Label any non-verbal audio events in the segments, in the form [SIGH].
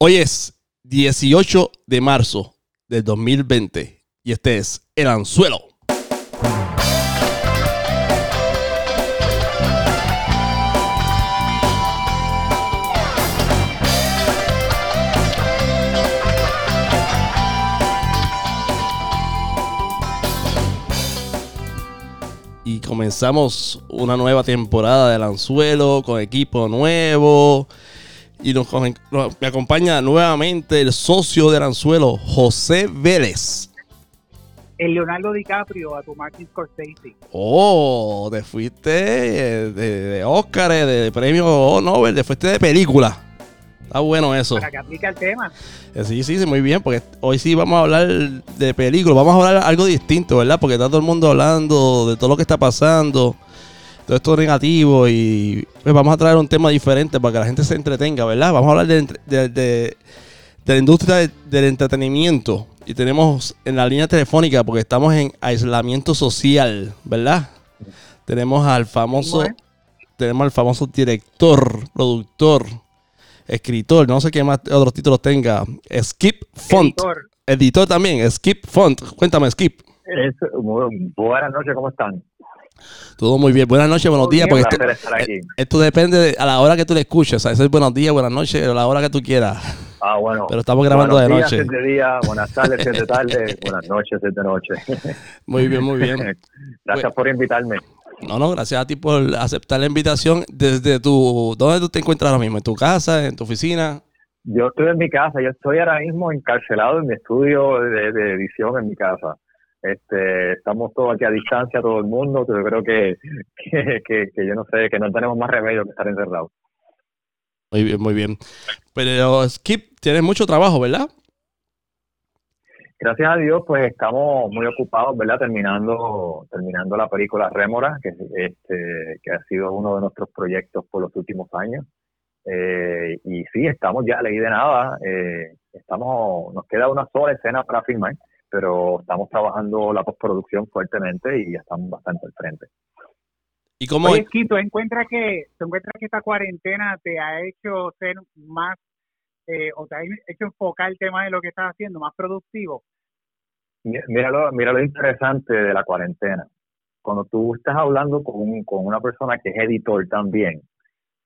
Hoy es 18 de marzo del 2020 y este es El Anzuelo. Y comenzamos una nueva temporada del Anzuelo con equipo nuevo. Y nos, nos- me acompaña nuevamente el socio del Anzuelo, José Vélez. el Leonardo DiCaprio a tu Martin Scorsese. Oh, te fuiste de, de Oscar, de premio Nobel, te fuiste de película. Está bueno eso. Para que aplique el tema. Eh, Sí, sí, sí, muy bien, porque hoy sí vamos a hablar de películas, vamos a hablar algo distinto, ¿verdad? Porque está todo el mundo hablando de todo lo que está pasando, todo esto negativo y pues vamos a traer un tema diferente para que la gente se entretenga, ¿verdad? Vamos a hablar de, de- de- de la industria de- del entretenimiento y tenemos en la línea telefónica, porque estamos en aislamiento social, ¿verdad? Tenemos al famoso, Bueno. tenemos al famoso director, productor, escritor, no sé qué más otros títulos tenga. Skip Font. Editor. Editor también, Skip Font. Cuéntame, Skip. Es, buenas noches, ¿cómo están? Todo muy bien. Buenas noches, buenos días. Porque este- aquí. esto depende de- a la hora que tú le escuches. O sea, eso es buenos días, buenas noches, a la hora que tú quieras. Ah, bueno. Pero estamos grabando Buenos de días, noche. es de día, buenas tardes, si es [LAUGHS] de tarde, buenas noches, si es de noche. [LAUGHS] Muy bien, muy bien. [LAUGHS] Gracias por invitarme. No, no, gracias a ti por aceptar la invitación desde tu... ¿Dónde tú te encuentras ahora mismo? ¿En tu casa? ¿En tu oficina? Yo estoy en mi casa, yo estoy ahora mismo encarcelado en mi estudio de, de edición en mi casa. Este, estamos todos aquí a distancia, todo el mundo, pero yo creo que, que, que, que yo no sé, que no tenemos más remedio que estar encerrados. Muy bien, muy bien. Pero Skip, tienes mucho trabajo, ¿verdad? Gracias a Dios, pues estamos muy ocupados, ¿verdad? Terminando, terminando la película Rémora, que, este, que ha sido uno de nuestros proyectos por los últimos años. Eh, y sí, estamos ya, leí de nada, eh, estamos, nos queda una sola escena para filmar, pero estamos trabajando la postproducción fuertemente y ya estamos bastante al frente. ¿Y cómo? Oye, ¿tú encuentras que, tú encuentras que esta cuarentena te ha hecho ser más, eh, o te ha hecho enfocar el tema de lo que estás haciendo, más productivo? Mi- Mira lo, mira lo interesante de la cuarentena. Cuando tú estás hablando con, un- con una persona que es editor también,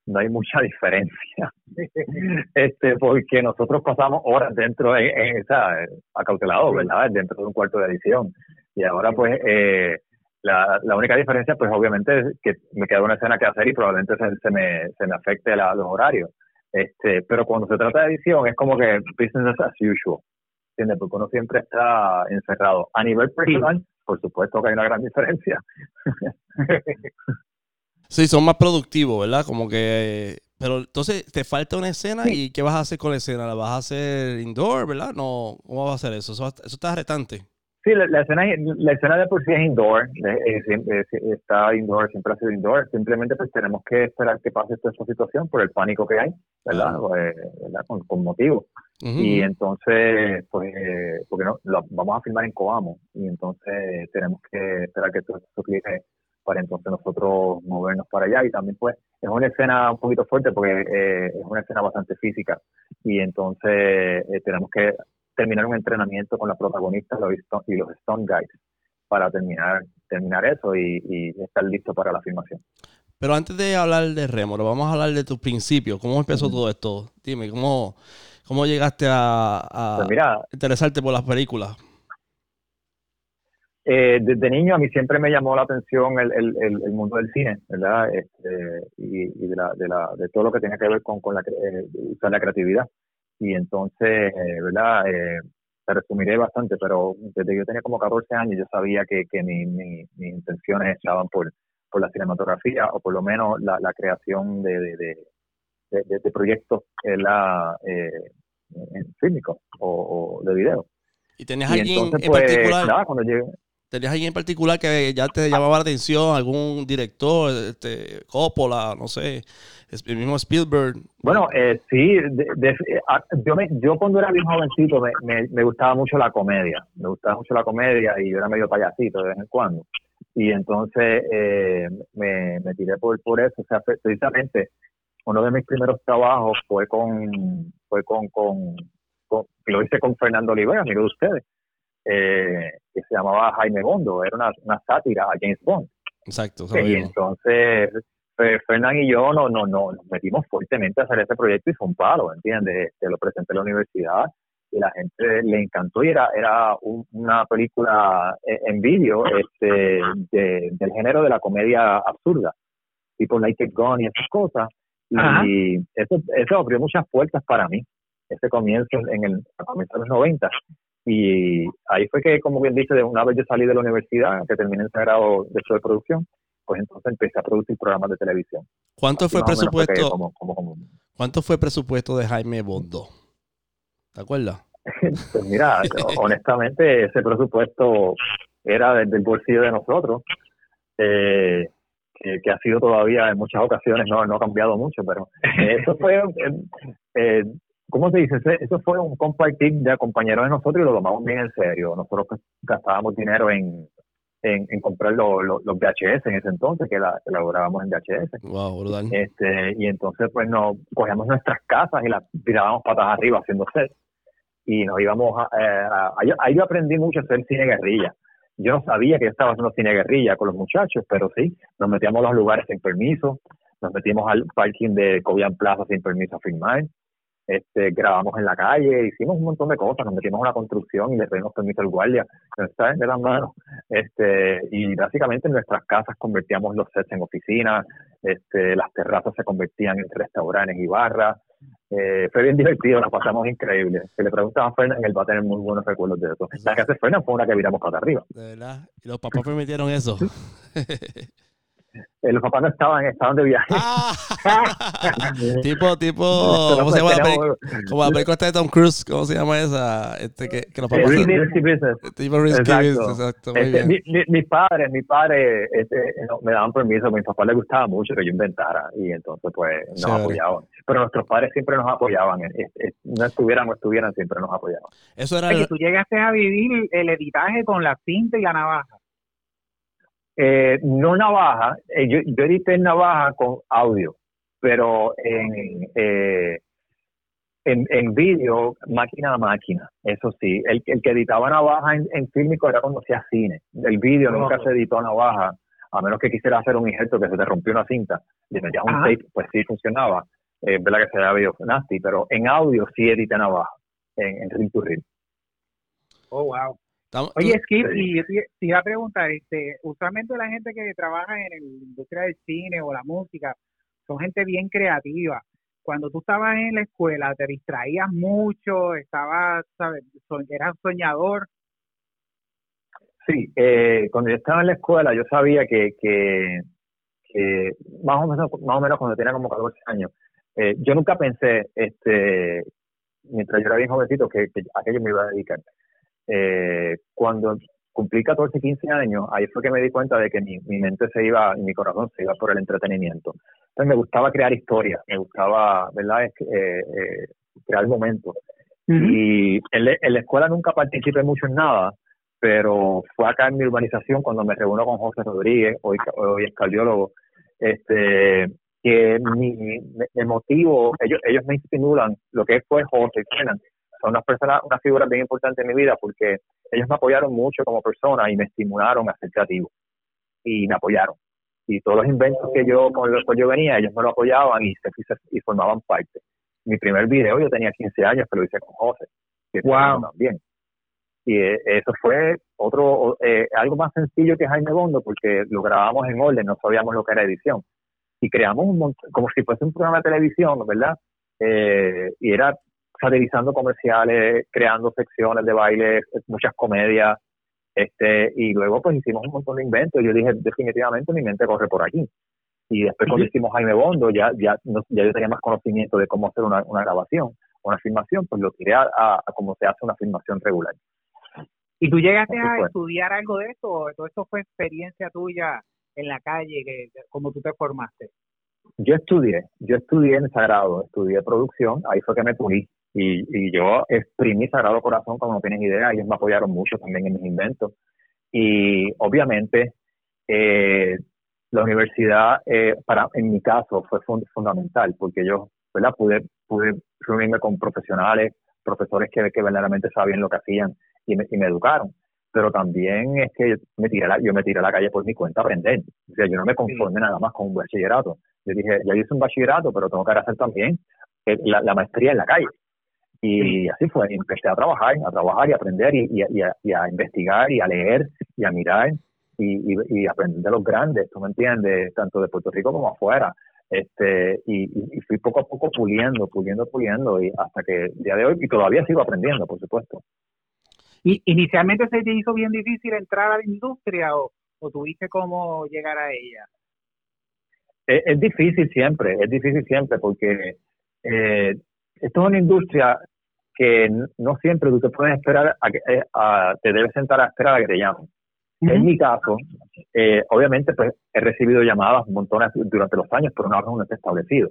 no hay mucha [LAUGHS] diferencia. este Porque nosotros pasamos horas dentro, de, en, esa acautelado, ¿verdad? Dentro de un cuarto de edición. Y ahora, pues, eh, la, la única diferencia, pues, obviamente, es que me queda una escena que hacer y probablemente se, se me, se me afecte la- los horarios. Este, pero cuando se trata de edición, es como que business as usual. ¿entiendes? Porque uno siempre está encerrado. A nivel personal, por supuesto que hay una gran diferencia. [LAUGHS] Sí, son más productivos, ¿verdad? Como que... Pero entonces te falta una escena y ¿qué vas a hacer con la escena? ¿La vas a hacer indoor, verdad? No, ¿cómo vas a hacer eso? Eso, eso está retante. Sí, la, la escena, la escena de por sí es indoor, eh, eh, eh, está indoor, siempre ha sido indoor. Simplemente pues tenemos que esperar que pase esta esta situación por el pánico que hay, ¿verdad? Eh, ¿verdad? Con, con motivo. Y entonces, pues, porque no, lo vamos a filmar en Coamo y entonces tenemos que esperar que todo esto clique para entonces nosotros movernos para allá y también pues es una escena un poquito fuerte porque eh, es una escena bastante física y entonces eh, tenemos que terminar un entrenamiento con la protagonista y los stunt guys para terminar terminar eso y, y estar listo para la filmación. Pero antes de hablar de Rémoro, vamos a hablar de tus principios. ¿Cómo empezó todo esto? Dime, ¿cómo, cómo llegaste a, a Pues mira, interesarte por las películas? Eh, desde niño a mí siempre me llamó la atención el, el, el, el mundo del cine, ¿verdad? Este, y y de, la, de, la, de todo lo que tenga que ver con, con la, eh, usar la creatividad. Y entonces, eh, ¿verdad? Eh, te resumiré bastante, pero desde que yo tenía como 14 años yo sabía que, que mi, mi- mis intenciones estaban por, por la cinematografía o por lo menos la, la creación de, de, de, de- de- de proyectos en la, eh, en fílmicos o, o de video. ¿Y tenías Y alguien entonces, en pues, particular? nada, cuando llegué, ¿Tenías alguien en particular que ya te llamaba la atención? ¿Algún director? Este, Coppola, no sé, el mismo Spielberg. Bueno, eh, sí, yo, me, yo cuando era bien jovencito me, me, me gustaba mucho la comedia, me gustaba mucho la comedia y yo era medio payasito de vez en cuando. Y entonces eh, me, me tiré por, por eso, o sea, pre- precisamente uno de mis primeros trabajos fue con, fue con, con, lo hice con Fernando Olivera, de ustedes, eh, que se llamaba Jaime Bondo, era una, una sátira a James Bond. Exacto. Y entonces Fernán y yo no, no, no, nos metimos fuertemente a hacer ese proyecto y fue un palo, ¿entiendes? Se lo presenté en la universidad y la gente le encantó y era, era una película en vídeo este, del género de la comedia absurda, tipo Naked Gun y esas cosas. Y eso, eso abrió muchas puertas para mí, ese comienzo en el, a comienzos de los 90. Y ahí fue que, como bien dice, una vez yo salí de la universidad, que terminé en grado de show de producción, pues entonces empecé a producir programas de televisión. ¿Cuánto fue el presupuesto? ¿Cuánto fue el presupuesto de Jaime Bondo? ¿Te acuerdas? [LAUGHS] pues mira, honestamente ese presupuesto era desde el bolsillo de nosotros, eh, que, ha sido todavía en muchas ocasiones, no, no ha cambiado mucho, pero [LAUGHS] eso fue, eh, eh, ¿cómo se dice? Eso fue un compartir de compañeros de nosotros y lo tomamos bien en serio. Nosotros gastábamos dinero en, en, comprar los VHS en ese entonces, que, la, elaborábamos en VHS. Wow, Este, y entonces, pues, nos cogíamos nuestras casas y las tirábamos patas arriba haciendo [LAUGHS] set. Y nos íbamos a, eh, ahí yo aprendí mucho a hacer cine guerrilla. Yo no sabía que yo estaba haciendo cine guerrilla con los muchachos, pero sí, nos metíamos a los lugares sin permiso, nos metimos al parking de Cobian Plaza sin permiso a filmar, este, grabamos en la calle, hicimos un montón de cosas, nos metimos en una construcción y le pedimos permiso al guardia, está de las manos, este, y básicamente en nuestras casas convertíamos los sets en oficinas, este, las terrazas se convertían en restaurantes y barras, eh, fue bien divertido, la pasamos increíble. Si le preguntas a Fernan, él va a tener muy buenos recuerdos de eso. La que hace Fernan fue una que viramos para arriba. De verdad. ¿Y los papás permitieron eso? [LAUGHS] Eh, los papás no estaban, estaban de viaje. Ah. [LAUGHS] tipo, tipo, ¿cómo se llama? Como la película de Tom Cruise, ¿cómo se llama esa? Este, que, que los papás... Eh, risky Business. Tipo Risky Business, exacto. Muy este, bien. Mi, mi, padre, mi padre este, me daban permiso, a mi papá le gustaba mucho que yo inventara y entonces pues nos apoyaban. Pero nuestros padres siempre nos apoyaban, no estuvieran o estuvieran, siempre nos apoyaban. Eso era... que tú llegaste a vivir el editaje con la cinta y la navaja. Eh, no navaja, eh, yo, yo edité en navaja con audio, pero en, eh, en, en vídeo, máquina a máquina, eso sí. El, el que editaba navaja en, en fílmico era cuando hacía cine. El vídeo nunca se editó a navaja, a menos que quisiera hacer un injerto que se te rompió una cinta, le metías un tape, pues sí funcionaba. Es verdad que se da video nasty, pero en audio sí edité navaja, en, en reel to reel. Oh, wow. Oye, Skip, y te iba a preguntar, este, usualmente la gente que trabaja en la industria del cine o la música son gente bien creativa. Cuando tú estabas en la escuela, te distraías mucho, estabas, ¿sabes? eras soñador. Sí, eh, cuando yo estaba en la escuela, yo sabía que, que, más, o menos, más o menos cuando tenía como 14 años, eh, yo nunca pensé, este, mientras yo era bien jovencito, que, que a aquello me iba a dedicar eh, cuando cumplí 14, 15 años, ahí fue que me di cuenta de que mi, mente se iba, y mi corazón se iba por el entretenimiento. Entonces me gustaba crear historias, me gustaba, ¿verdad?, eh, eh, crear momentos. Y en, la escuela nunca participé mucho en nada, pero fue acá en mi urbanización cuando me reúno con José Rodríguez, hoy, hoy es cardiólogo, este, que mi, me, motivo, ellos, ellos me estimulan, lo que fue José, son unas personas, unas figuras bien importantes en mi vida porque ellos me apoyaron mucho como persona y me estimularon a ser creativo y me apoyaron. Y todos los inventos que yo con los que yo venía, ellos me lo apoyaban y se, y formaban parte. Mi primer video yo tenía 15 años, pero lo hice con José, que wow. también. Y eh, eso fue otro eh, algo más sencillo que Jaime Bondo porque lo grabamos en orden, no sabíamos lo que era edición. Y creamos un montón, como si fuese un programa de televisión, ¿verdad? Eh, y era satirizando comerciales, creando secciones de baile, muchas comedias, este, y luego pues hicimos un montón de inventos. Yo dije, definitivamente mi mente corre por aquí. Y después cuando hicimos Jaime Bondo, ya, ya, ya yo tenía más conocimiento de cómo hacer una, una grabación, una filmación, pues lo tiré a, a, cómo se hace una filmación regular. ¿Y tú llegaste a estudiar algo de esto? ¿O todo esto fue experiencia tuya en la calle, que, como tú te formaste? Yo estudié, yo estudié en Sagrado, estudié producción, ahí fue que me pulí y, y yo exprimí Sagrado Corazón, como no tienes idea, ellos me apoyaron mucho también en mis inventos. Y obviamente, eh, la universidad, eh, para en mi caso, fue fundamental, porque yo ¿verdad? Pude, pude reunirme con profesionales, profesores que, que verdaderamente sabían lo que hacían y me, y me educaron. Pero también es que me tiré la, yo me tiré a la calle por mi cuenta a aprender. O sea, yo no me conformé nada más con un bachillerato. Yo dije, ya hice un bachillerato, pero tengo que hacer también eh, la, maestría en la calle. Y así fue, empecé a trabajar, a trabajar y aprender y, y, a, y, a, investigar y a leer y a mirar y, aprender de los grandes, ¿tú me entiendes? Tanto de Puerto Rico como afuera. Este, y, fui poco a poco puliendo, puliendo, puliendo, y hasta que el día de hoy, y todavía sigo aprendiendo, por supuesto. ¿Y inicialmente se te hizo bien difícil entrar a la industria o, o tuviste cómo llegar a ella? Es, difícil siempre, es difícil siempre porque eh, esto es una industria que no siempre tú te puedes esperar a que eh, te debes sentar a esperar a que te llamen. En mi caso, eh, obviamente, pues he recibido llamadas montones durante los años, pero no no está establecido.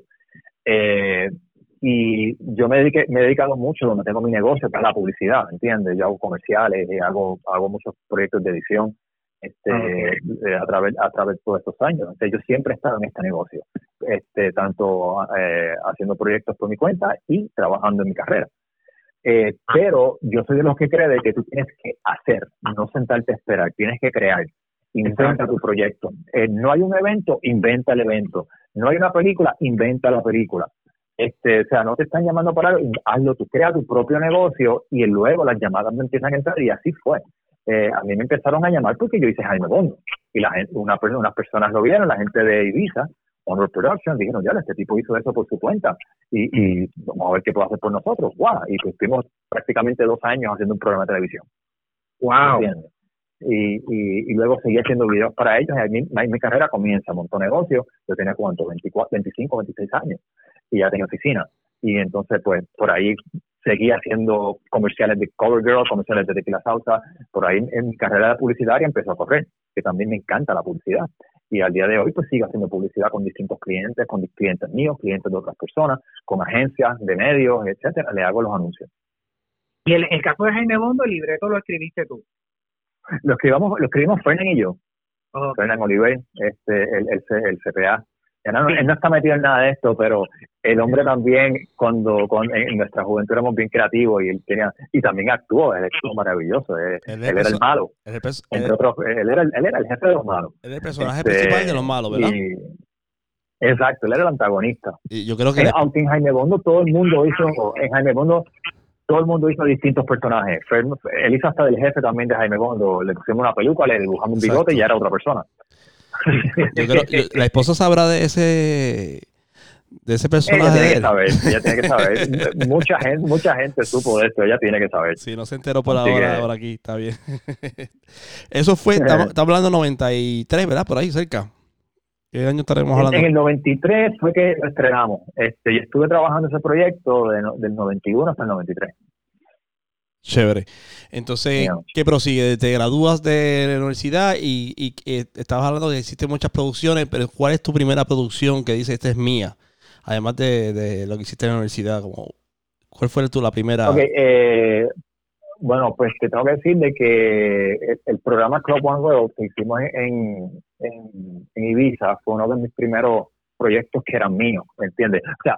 Eh, y yo me, dediqué, me he dedicado mucho donde tengo mi negocio, que es la publicidad, ¿entiendes? Yo hago comerciales, eh, hago, hago muchos proyectos de edición este, ah, a, través, a través de todos estos años. Entonces, yo siempre he estado en este negocio, este, tanto haciendo proyectos por mi cuenta y trabajando en mi carrera. Eh, pero yo soy de los que cree que tú tienes que hacer, no sentarte a esperar, tienes que crear. Inventa tu proyecto. Eh, no hay un evento, inventa el evento. No hay una película, inventa la película. Este, o sea, no te están llamando para algo, hazlo, tú crea tu propio negocio y luego las llamadas me empiezan a entrar y así fue. Eh, a mí me empezaron a llamar porque yo hice Jaime Bond y la gente, una, unas personas lo vieron, la gente de Ibiza, Honor Production, dijeron, ya, este tipo hizo eso por su cuenta y, y vamos a ver qué puede hacer por nosotros. ¡Wow! Y pues estuvimos prácticamente dos años haciendo un programa de televisión. ¡Wow! Y, y, y, luego seguí haciendo videos para ellos. Y mi, mi, carrera comienza, montó negocio. Yo tenía cuánto, 24, 25, 26 años y ya tenía oficina. Y entonces, pues por ahí seguí haciendo comerciales de Covergirl, comerciales de Tequila Salsa. Por ahí en mi carrera publicitaria empezó a correr, que también me encanta la publicidad y al día de hoy pues sigo haciendo publicidad con distintos clientes, con clientes míos, clientes de otras personas, con agencias de medios, etcétera, le hago los anuncios. Y el, el caso de Jaime Bondo, el libreto lo escribiste tú. Lo escribimos, lo escribimos Fernan y yo. Fernan Oliver, este, el, el, el CPA, él no está metido en nada de esto, pero el hombre también, cuando en nuestra juventud éramos bien creativos y él tenía, y también actuó, él estuvo maravilloso, él, era el malo. entre otros, él era, él era el jefe de los malos. Él era el personaje este, principal de los malos, ¿verdad? exacto, él era el antagonista. Y yo creo que eh, aunque en Jaime Bondo todo el mundo hizo, en Jaime Bondo todo el mundo hizo distintos personajes. Él hizo hasta del jefe también de Jaime Bondo. Le pusimos una peluca, le dibujamos un bigote y ya era otra persona. Yo creo, la esposa sabrá de ese de ese personaje. Ella tiene que saber, ella tiene que saber. [LAUGHS] mucha gente, mucha gente supo de esto, ella tiene que saber. Sí, no se enteró por ahora, por aquí, está bien. [LAUGHS] Eso fue, [LAUGHS] estamos, hablando de 93, ¿verdad? Por ahí cerca. ¿Qué año estaremos hablando? En el 93 fue que lo estrenamos. Este, y estuve trabajando ese proyecto del 91 hasta el 93. Chévere. Entonces, ¿qué prosigue? Te gradúas de la universidad y, y eh, estabas hablando de que existen muchas producciones, pero ¿cuál es tu primera producción que dice esta es mía? Además de, lo que hiciste en la universidad, como, ¿cuál fue tu la primera? Eh, bueno, pues te tengo que decir de que el, programa Club One World que hicimos en, en, en Ibiza fue uno de mis primeros proyectos que eran míos, ¿me entiendes? O sea,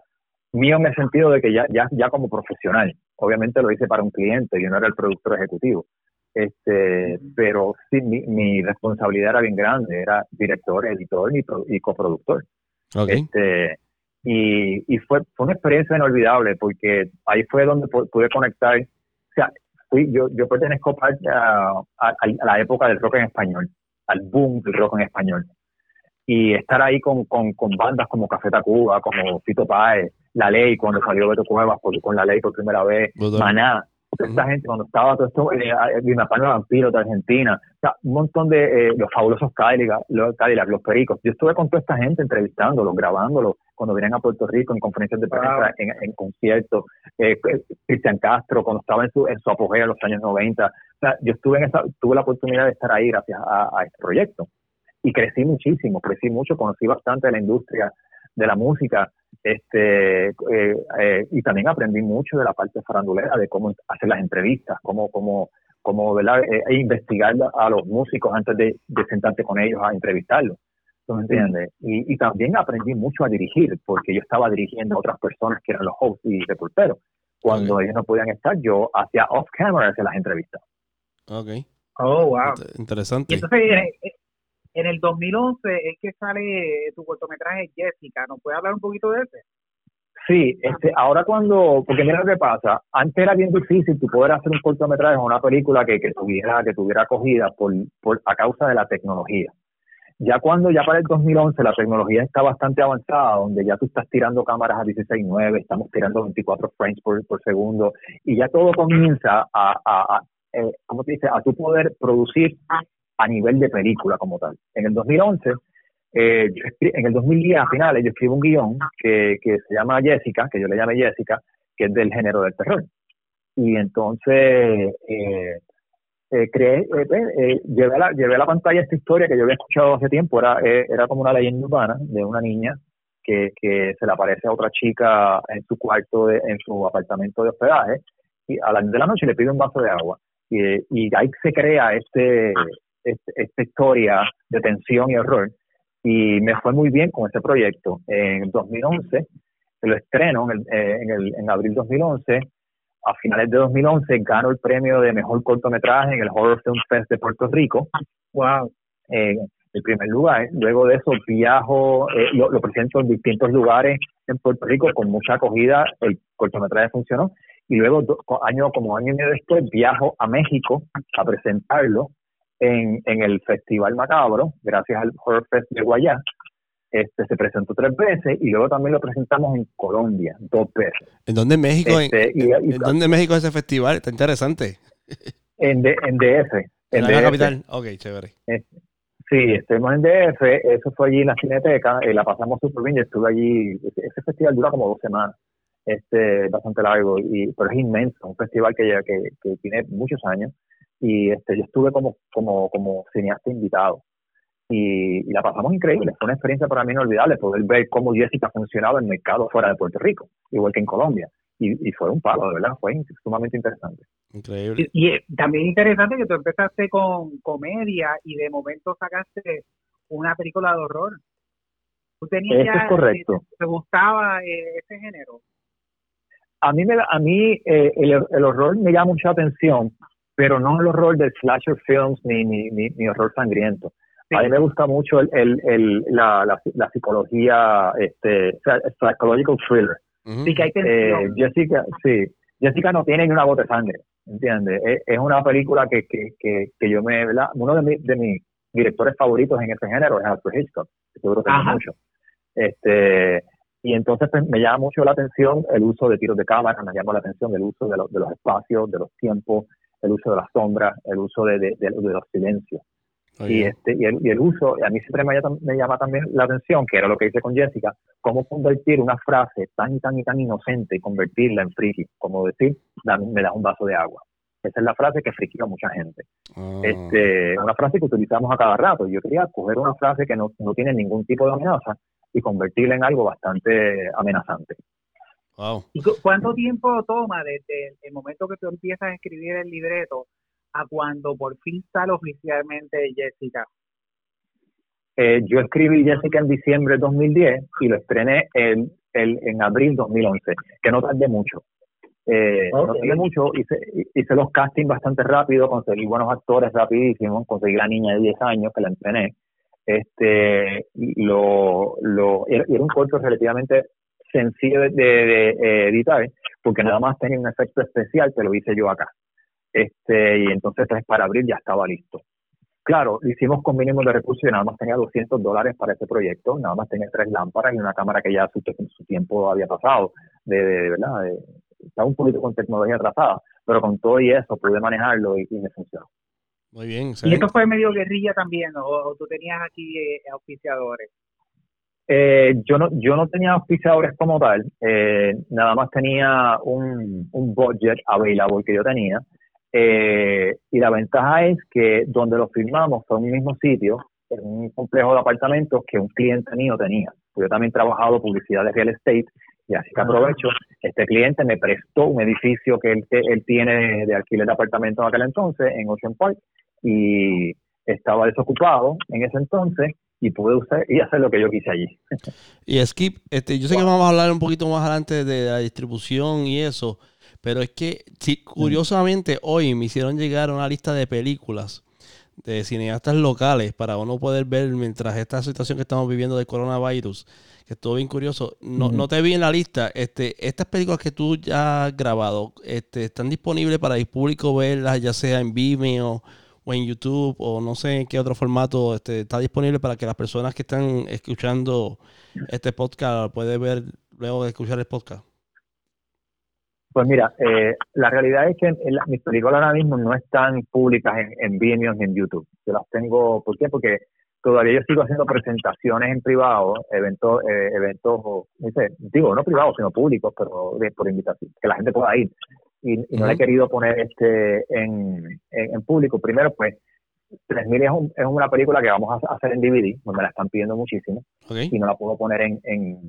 mío en el sentido de que ya, ya, ya como profesional obviamente lo hice para un cliente, yo no era el productor ejecutivo. Este, pero sí, mi, responsabilidad era bien grande, era director, editor y, coproductor. Este, y, y fue, fue una experiencia inolvidable porque ahí fue donde pude conectar, o sea, fui, yo, yo pertenezco a, a, la época del rock en español, al boom del rock en español. Y estar ahí con, con, con bandas como Café Tacuba, como Fito Páez, la ley, cuando salió Beto Cuevas con la ley por primera vez, Maná, esta gente, cuando estaba todo esto, eh, Guimapano Vampiro de Argentina, o sea, un montón de eh, los fabulosos Cadillac, los, los Pericos. Yo estuve con toda esta gente entrevistándolos, grabándolos, cuando venían a Puerto Rico en conferencias de prensa, en, conciertos. Eh, Cristian Castro, cuando estaba en su, en su apogeo en los años 90. O sea, yo estuve en esa, tuve la oportunidad de estar ahí gracias a, a este proyecto. Y crecí muchísimo, crecí mucho, conocí bastante de la industria de la música este eh, eh, y también aprendí mucho de la parte farandulera de cómo hacer las entrevistas cómo cómo cómo ¿verdad? Eh, e investigar a los músicos antes de, sentarte con ellos a entrevistarlos ¿Tú me entiendes? Y, y también aprendí mucho a dirigir, porque yo estaba dirigiendo a otras personas que eran los hosts y reporteros. Cuando ellos no podían estar, yo hacía off camera hacia las entrevistas. Ok. Oh, wow. Interesante. entonces, en el 2011 es que sale tu cortometraje Jessica. ¿Nos puede hablar un poquito de ese? Sí, este, ahora cuando, porque mira lo que pasa, antes era bien difícil tu poder hacer un cortometraje o una película que, que tuviera, que tuviera acogida por, por, a causa de la tecnología. Ya cuando ya para el 2011 la tecnología está bastante avanzada, donde ya tú estás tirando cámaras a 16.9, estamos tirando 24 frames por, por segundo, y ya todo comienza a, a, a eh, ¿cómo te dice? A tu poder producir a nivel de película como tal. En el 2011, eh, en el 2010 a finales, yo escribo un guion que, que se llama Jessica, que yo le llame Jessica, que es del género del terror. Y entonces eh, eh creé, eh, eh, llevé, a la, llevé a la pantalla esta historia que yo había escuchado hace tiempo, era, era como una leyenda urbana de una niña que, que se le aparece a otra chica en su cuarto, de, en su apartamento de hospedaje, y a las de la noche le pide un vaso de agua. Y, y ahí se crea este, esta historia de tensión y horror. Y me fue muy bien con ese proyecto. En 2011, lo estreno en, el, eh, en, el, en abril 2011. A finales de 2011 gano el premio de mejor cortometraje en el Horror Film Fest de Puerto Rico. Wow. Eh, primer lugar. Luego de eso viajo, eh, lo, lo, presento en distintos lugares en Puerto Rico con mucha acogida. El cortometraje funcionó. Y luego, año, como año y medio después, viajo a México a presentarlo en, en el Festival Macabro, gracias al Horror Fest de Guayá. Este, se presentó tres veces y luego también lo presentamos en Colombia dos veces. ¿En dónde México? Este, ¿En, dónde México ese festival? Está interesante. En, en DF. En, la capital. Ok, chévere. sí, estuvimos en DF, eso fue allí en la Cineteca, y la pasamos súper bien, yo estuve allí, ese festival dura como dos semanas, este bastante largo, y pero es inmenso, un festival que, que, que tiene muchos años, y este, yo estuve como, como, como cineasta invitado. Y, la pasamos increíble. Fue una experiencia para mí inolvidable poder ver cómo Jessica funcionaba en el mercado fuera de Puerto Rico, igual que en Colombia. Y, y fue un palo, de verdad, fue sumamente interesante. Increíble. Y, y, también interesante que tú empezaste con comedia y de momento sacaste una película de horror. ¿Tú tenías Eso es correcto. ¿Te, gustaba eh, ese género? A mí, me, a mí eh, el, el horror me llama mucha atención pero no el horror de slasher films ni, ni, ni, horror sangriento. A mí me gusta mucho el, el, el la, la, psicología, este, psychological thriller. Sí, que hay eh, Jessica, sí, Jessica no tiene ni una gota de sangre, ¿entiendes? Es, una película que, que, que, que yo me, ¿verdad? Uno de, de mis directores favoritos en ese género es Alfred Hitchcock, que seguro que mucho. Este, y entonces pues, me llama mucho la atención el uso de tiros de cámara, me llama la atención el uso de, de los espacios, de los tiempos, el uso de las sombras, el uso de, de, los silencios. y, este, y, el, y el uso, a mí siempre me, me, llama también la atención, que era lo que hice con Jessica, cómo convertir una frase tan y tan y tan inocente y convertirla en friki, como decir, me das un vaso de agua. Esa es la frase que friquea a mucha gente. Ah. Este, una frase que utilizamos a cada rato. Yo quería coger una frase que no, no tiene ningún tipo de amenaza y convertirla en algo bastante amenazante. ¿Y cuánto tiempo toma desde el momento que tú empiezas a escribir el libreto a cuando por fin sale oficialmente Jessica? Eh, yo escribí Jessica en diciembre de 2010 y lo estrené el, el, en abril 2011, que no tardé mucho. Eh, No tardé mucho, hice, hice los castings bastante rápido, conseguí buenos actores rapidísimo, conseguí la niña de 10 años que la entrené. Este, lo, lo, era un corto relativamente sencillo de, eh, editar, porque nada más tenía un efecto especial que lo hice yo acá. Este, y entonces pues, para abril ya estaba listo. Claro, lo hicimos con mínimo de recursos y nada más tenía 200 dólares para ese proyecto, nada más tenía tres lámparas y una cámara que ya su, su tiempo había pasado, de, de, verdad, estaba un poquito con tecnología atrasada, pero con todo y eso pude manejarlo y, me funcionó. Muy bien. ¿Y esto fue medio guerrilla también, o, tú tenías aquí eh, auspiciadores? Eh, yo no yo no tenía auspiciadores como tal, eh, nada más tenía un, un budget available que yo tenía. Eh, y la ventaja es que donde lo firmamos fue en un mismo sitio, en un complejo de apartamentos que un cliente mío tenía. Yo también he trabajado publicidad de real estate y así que aprovecho. Este cliente me prestó un edificio que él, él tiene de, alquiler de apartamentos en aquel entonces en Ocean Park y estaba desocupado en ese entonces y pude usar y hacer lo que yo quise allí. Y Skip, este, yo sé que vamos a hablar un poquito más adelante de la distribución y eso, pero es que sí, curiosamente hoy me hicieron llegar una lista de películas de cineastas locales para uno poder ver mientras esta situación que estamos viviendo de coronavirus, que estuvo bien curioso. No, no te vi en la lista. Este, estas películas que tú ya has grabado, este, ¿están disponibles para el público verlas, ya sea en Vimeo o en YouTube o no sé en qué otro formato este, está disponible para que las personas que están escuchando este podcast puedan ver luego de escuchar el podcast? Pues mira, eh, la realidad es que mis películas ahora mismo no están públicas en, en Vimeo ni en YouTube. Yo las tengo, ¿por qué? Porque todavía yo sigo haciendo presentaciones en privado, eventos, eh, eventos, digo, no privados, sino públicos, pero por invitación, que la gente pueda ir. Y, no he querido poner este en, en, público. Primero, pues, 3000 es, un, es una película que vamos a hacer en DVD, donde me la están pidiendo muchísimo, y no la puedo poner en, en,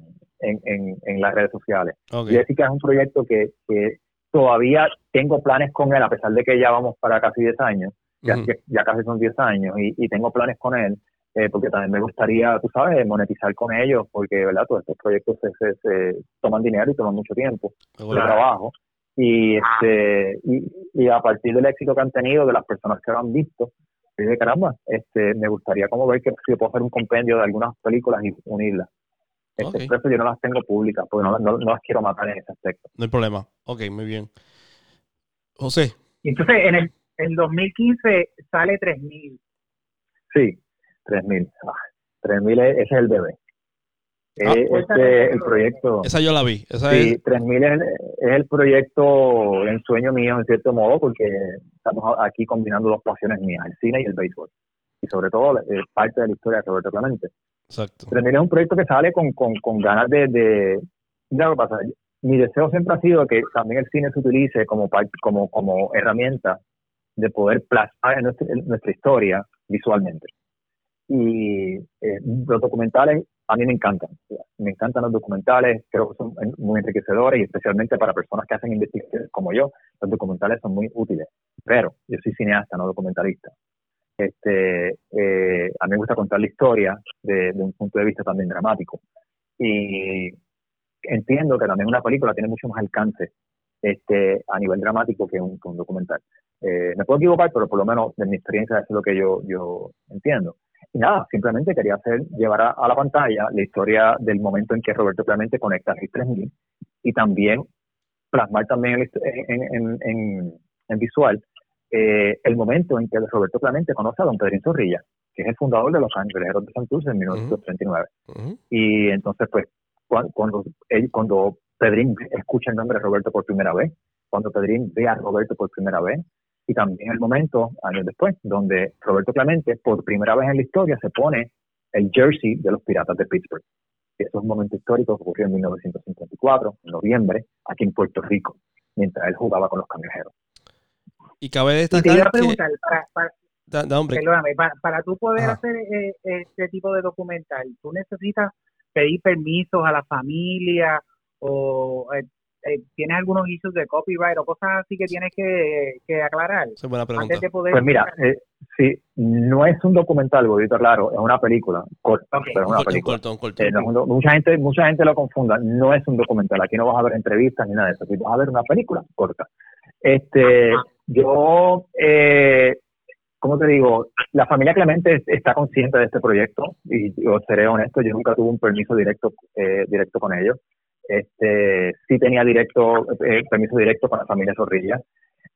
en, en las redes sociales. Y decir que es un proyecto que, que todavía tengo planes con él, a pesar de que ya vamos para casi 10 años, ya, ya, casi son 10 años, y, y tengo planes con él, eh, porque también me gustaría, tú sabes, monetizar con ellos, porque, ¿verdad? Todos estos proyectos se, se, toman dinero y toman mucho tiempo de trabajo. Y, este, y, y, a partir del éxito que han tenido, de las personas que lo han visto, de caramba, este, me gustaría como ver que si puedo hacer un compendio de algunas películas y unirlas. Este, Por eso yo no las tengo públicas, porque no, no, las quiero matar en ese aspecto. No hay problema. Ok, muy bien. José. Entonces, en el en 2015 sale 3000. Sí, 3000. Ah, 3000 ese es el bebé. Ah, eh, este, el proyecto. Esa yo la vi. Esa sí, 3000 es, es, el proyecto, el sueño mío en cierto modo, porque estamos aquí combinando dos pasiones mías, el cine y el béisbol. Y sobre todo, eh, parte de la historia de Roberto Clemente. Exacto. 3000 es un proyecto que sale con, con, con ganas de. de mira lo que pasa. Mi deseo siempre ha sido que también el cine se utilice como, como, como herramienta de poder plasmar nuestra, en nuestra historia visualmente y eh, los documentales a mí me encantan. Me encantan los documentales, creo que son muy enriquecedores y especialmente para personas que hacen investigaciones como yo, los documentales son muy útiles. Pero yo soy cineasta, no documentalista. Este, eh, a mí me gusta contar la historia de, un punto de vista también dramático. Y entiendo que también una película tiene mucho más alcance este, a nivel dramático que un, documental. Eh, me puedo equivocar, pero por lo menos de mi experiencia es lo que yo entiendo. Y nada, simplemente quería hacer, llevar a, la pantalla la historia del momento en que Roberto Clemente conecta a 3000 y también plasmar también en, en, visual eh, el momento en que Roberto Clemente conoce a don Pedrín Zorrilla, que es el fundador de los Angeleros de Santurce en 1939. Y entonces, pues, cuando, cuando, él, cuando Pedrín escucha el nombre de Roberto por primera vez, cuando Pedrín ve a Roberto por primera vez, y también el momento, años después, donde Roberto Clemente, por primera vez en la historia, se pone el jersey de los Piratas de Pittsburgh. Eso es un momento histórico que ocurrió en 1954, en noviembre, aquí en Puerto Rico, mientras él jugaba con los cangrejeros. Y cabe destacar que... para, para, para, tú poder hacer eh, este tipo de documental, ¿tú necesitas pedir permisos a la familia o eh, eh, ¿tienes algunos issues de copyright o cosas así que tienes que, aclarar? Antes de poder pues mira, eh, sí, no es un documental, Gordito, claro, es una película corta, pero es una película. Eh, mucha gente mucha gente lo confunda, no es un documental, aquí no vas a ver entrevistas ni nada de eso, aquí vas a ver una película corta. Este, yo, eh, ¿cómo te digo? La familia Clemente está consciente de este proyecto y yo seré honesto, yo nunca tuve un permiso directo, eh, directo con ellos este, sí tenía directo, eh, permiso directo con la familia Zorrilla.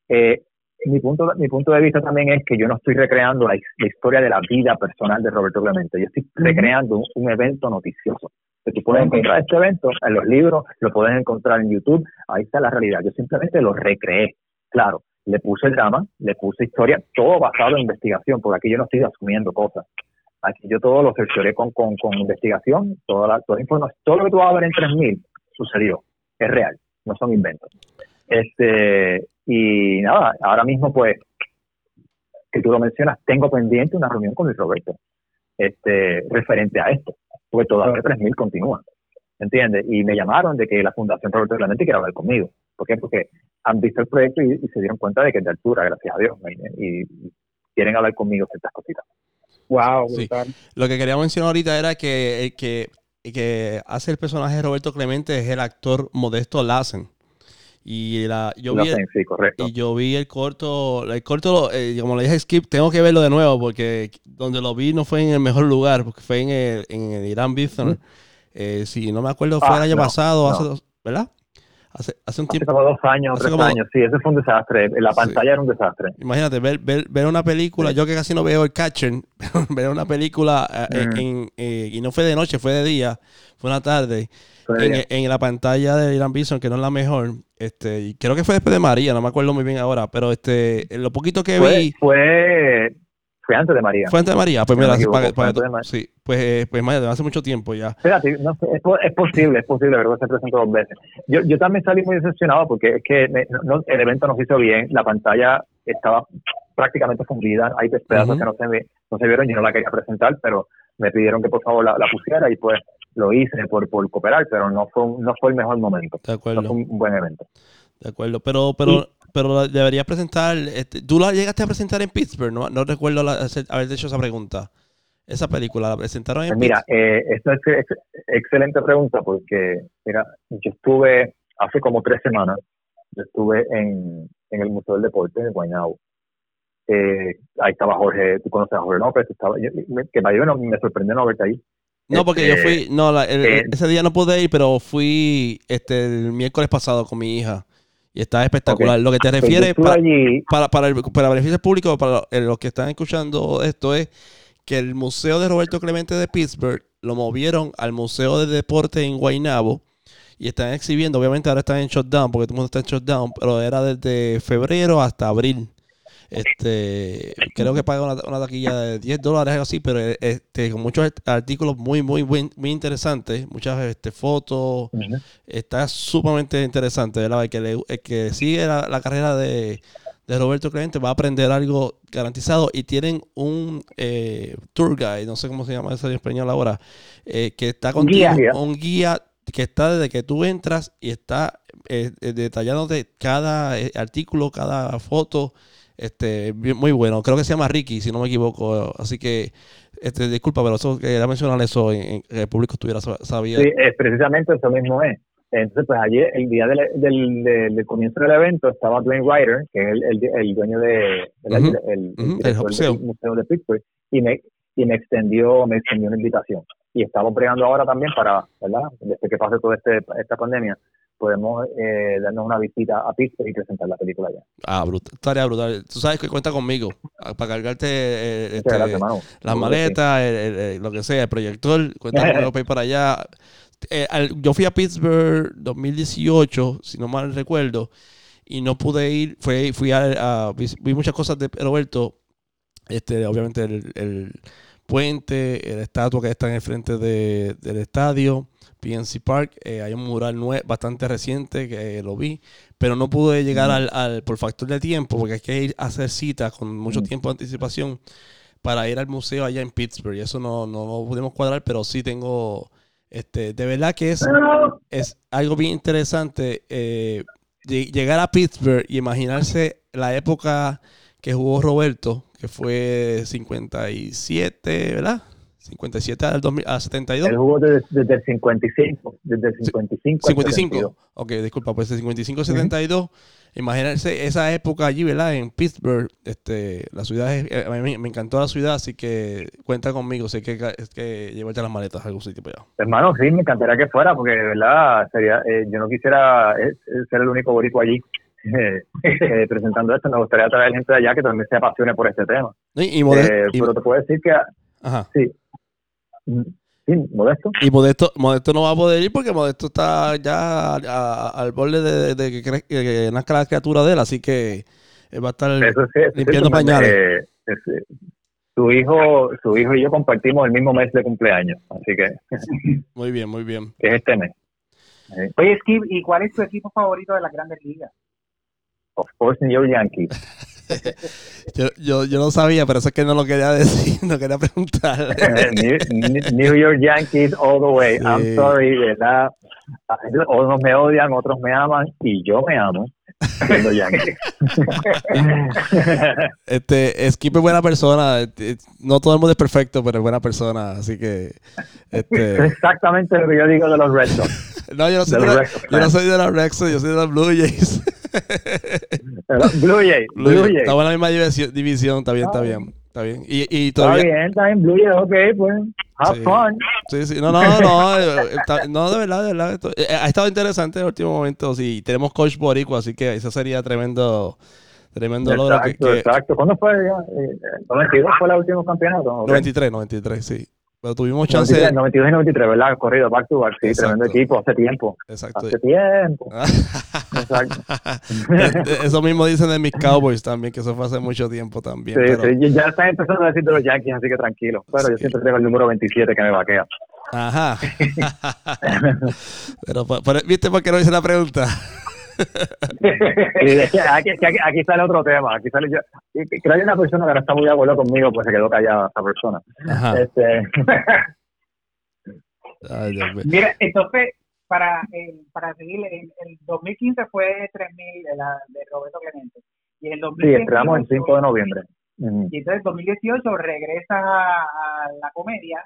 Eh, mi punto, mi punto de vista también es que yo no estoy recreando la, historia de la vida personal de Roberto Clemente, yo estoy recreando un, evento noticioso. tú puedes encontrar este evento en los libros, lo puedes encontrar en YouTube, ahí está la realidad. Yo simplemente lo recreé, claro, le puse el drama, le puse historia, todo basado en investigación, porque aquí yo no estoy asumiendo cosas. Aquí yo todo lo cercioré con, con, con investigación, toda la, toda la información, todo lo que tú vas a ver en 3000 sucedió, es real, no son inventos. Este, y nada, ahora mismo pues, que tú lo mencionas, tengo pendiente una reunión con Luis Roberto, este, referente a esto, porque todavía 3.000 continúan, ¿entiendes? Y me llamaron de que la Fundación Roberto Clemente quiere hablar conmigo. ¿Por qué? Porque han visto el proyecto y, se dieron cuenta de que es de altura, gracias a Dios, y, quieren hablar conmigo ciertas cositas. Wow, Lo que quería mencionar ahorita era que el que, que hace el personaje de Roberto Clemente es el actor Modesto Lassen. Y la, yo vi el, y yo vi el corto, el corto, eh, como le dije Skip, tengo que verlo de nuevo porque donde lo vi no fue en el mejor lugar, porque fue en el, en el Irán Bithorn. Eh, si no me acuerdo, fue el ah, año pasado, hace dos, ¿verdad? Hace, hace un tiempo. Hace como dos años, tres años, sí, ese fue un desastre. La pantalla era un desastre. Imagínate, ver, ver, ver una película, yo que casi no veo el Catcher, [LAUGHS] ver una película eh, en, eh, y no fue de noche, fue de día, fue una tarde, en, en, la pantalla de Irán Bison, que no es la mejor. Este, y creo que fue después de María, no me acuerdo muy bien ahora, pero este, lo poquito que vi. Fue fue antes de María. Fue antes de María. Pues mira, sí, pues, eh, pues hace mucho tiempo ya. Espérate, no, es, es, posible, es posible, verdad, se presentó dos veces. Yo, yo también salí muy decepcionado porque es que el evento nos hizo bien, la pantalla estaba prácticamente fundida, hay pedazos que no se, no se vieron, yo no la quería presentar, pero me pidieron que por favor la, pusiera y pues lo hice por, por cooperar, pero no fue, no fue el mejor momento. De acuerdo. No fue un buen evento. De acuerdo, pero, pero pero deberías presentar. Este, ¿Tú la llegaste a presentar en Pittsburgh? No, no recuerdo haber hecho esa pregunta. Esa película, ¿la presentaron en pues Mira, eh, esta es excelente pregunta porque, mira, yo estuve hace como tres semanas, yo estuve en, en el Museo del Deporte de Guaynabo. Eh, ahí estaba Jorge, tú conoces a Jorge López, estaba, que me, me sorprendió no verte ahí. No, porque yo fui, este, no, eh, ese día no pude ir, pero fui este el miércoles pasado con mi hija. Y está espectacular. Lo que te refiere para, para, el, para beneficio público, para los que están escuchando esto, es que el Museo de Roberto Clemente de Pittsburgh lo movieron al Museo de Deporte en Guaynabo y están exhibiendo, obviamente ahora están en shutdown porque todo el mundo está en shutdown, pero era desde febrero hasta abril. Este, creo que paga una, taquilla de 10 dólares, algo así, pero este, con muchos artículos muy, muy, muy, interesantes, muchas este, fotos. Está sumamente interesante, ¿verdad? El que, le, que sigue la, carrera de, Roberto Clemente va a aprender algo garantizado y tienen un eh, tour guide, no sé cómo se llama eso en español ahora, eh, que está contigo, un guía que está desde que tú entras y está eh, detallándote cada artículo, cada foto este, muy bueno. Creo que se llama Ricky, si no me equivoco. Así que, este, disculpa, pero eso quería mencionar eso en, que el público estuviera sabía. Sí, precisamente eso mismo es. Entonces, pues ayer, el día del, del, comienzo del evento, estaba Dwayne Ryder, que es el, el, dueño de, el, museo. de Pittsburgh, y me, y me extendió, me extendió una invitación. Y estamos bregando ahora también para, ¿verdad? Desde que pase toda este, esta pandemia, podemos eh, darnos una visita a Pittsburgh y presentar la película allá. Ah, brutal, estaría brutal. Tú sabes que cuenta conmigo para cargarte eh, este, las maletas, lo que sea, el proyector, cuenta conmigo [LAUGHS] para ir para allá. Eh, yo fui a Pittsburgh 2018, si no mal recuerdo, y no pude ir, fui, fui a, vi, muchas cosas de Roberto, este, obviamente el, el puente, la estatua que está en el frente de, del estadio, PNC Park. Eh, hay un mural bastante reciente que lo vi, pero no pude llegar al, por factor de tiempo, porque hay que ir a hacer citas con mucho tiempo de anticipación para ir al museo allá en Pittsburgh. Y eso no, no, pudimos cuadrar, pero sí tengo, este, de verdad que es, es algo bien interesante eh, llegar a Pittsburgh y imaginarse la época que jugó Roberto, que fue 57, ¿verdad? 57 al, 2000, a 72. Él jugó desde, el 55, desde el 55. 55, ok, disculpa, pues de 55 a 72. Imagínense esa época allí, ¿verdad? En Pittsburgh, este, la ciudad, eh, a mí me encantó la ciudad, así que cuenta conmigo, sé que es que llevarte las maletas a algún sitio para allá. Hermano, sí, me encantaría que fuera, porque de verdad, sería, eh, yo no quisiera eh, ser el único boricua allí. [LAUGHS] presentando esto, me gustaría traer gente de allá que también se apasione por este tema. Y, pero te puedo decir que Ajá. sí, Sí, Modesto. Y Modesto, Modesto no va a poder ir porque Modesto está ya al borde de, que, nazca la criatura de él, así que va a estar limpiando pañales. su hijo, su hijo y yo compartimos el mismo mes de cumpleaños, así que. [LAUGHS] muy bien, muy bien. es este mes. Oye, Skip, ¿y cuál es tu equipo favorito de las Grandes Ligas? Of course, New York Yankees. Yo, yo, yo, no sabía, pero eso es que no lo quería [LAUGHS] decir, no quería preguntar. [LAUGHS] New, York Yankees all the way. I'm sorry, ¿verdad? Unos me odian, otros me aman y yo me amo. Siendo Yankee. [LAUGHS] este, Skip es buena persona. Este, no todo el mundo es perfecto, pero es buena persona. Así que. Este... exactamente lo que yo digo de los Red Sox. No, yo no soy de, la, yo no soy de los Red Sox, yo soy de los Blue Jays. Blue Jays. Blue Jays. Está buena la misma división, está bien, está bien. Está bien. Y, y todavía... Está bien, está bien, Blue Jays, ok, pues. Have fun. Sí, sí, no, no, no, [LAUGHS] eh, no, de verdad, de verdad. Eh, ha estado interesante en el último momento. Sí, tenemos Coach Borico, así que eso sería tremendo, tremendo exacto, logro. Que, Exacto, ¿cuándo fue? ¿92 eh, fue el último campeonato? 93, 93, sí. Pero tuvimos chance. 93, 92 y 93, ¿verdad? Corrido back to back, sí, tremendo equipo, hace tiempo. Exacto. Hace tiempo. [LAUGHS] Exacto. [LAUGHS] eso mismo dicen de mis Cowboys también, que eso fue hace mucho tiempo también. Sí, sí, ya están empezando a decir de los Yankees, así que tranquilo. Pero yo siempre tengo el número 27 que me vaquea. Ajá. [LAUGHS] pero, ¿viste por qué no hice la pregunta? [LAUGHS] aquí, aquí, sale otro tema. Aquí sale yo. Creo que hay una persona que no está muy de acuerdo conmigo, pues se quedó callada esa persona. Este... [LAUGHS] Mira, entonces, para, eh, para seguir, el, el 2015 fue 3000 de, la, de Roberto Clemente. Y el 2018, sí, entramos el 5 de noviembre. Y entonces, 2018 regresa a la comedia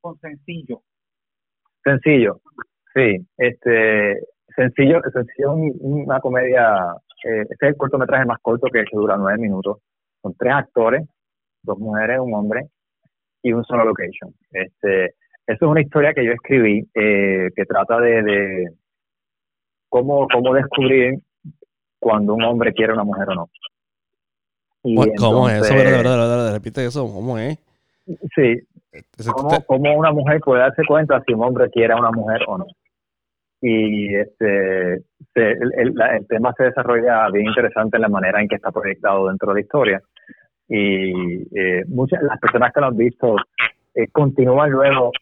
con sencillo. Sencillo, sí. Este, sencillo, sencillo una comedia, eh, este es el cortometraje más corto que se dura nueve minutos. Son tres actores, dos mujeres, un hombre y un solo location. Este, eso es una historia que yo escribí eh, que trata de, de cómo, cómo descubrir cuando un hombre quiere a una mujer o no. ¿Cómo es eso? repite eso, ¿cómo es? Sí, ¿Cómo, ¿Cómo, una mujer puede darse cuenta si un hombre quiere a una mujer o no? Y este el, el, tema se desarrolla bien interesante en la manera en que está proyectado dentro de la historia y eh, muchas las personas que lo han visto eh, continúan luego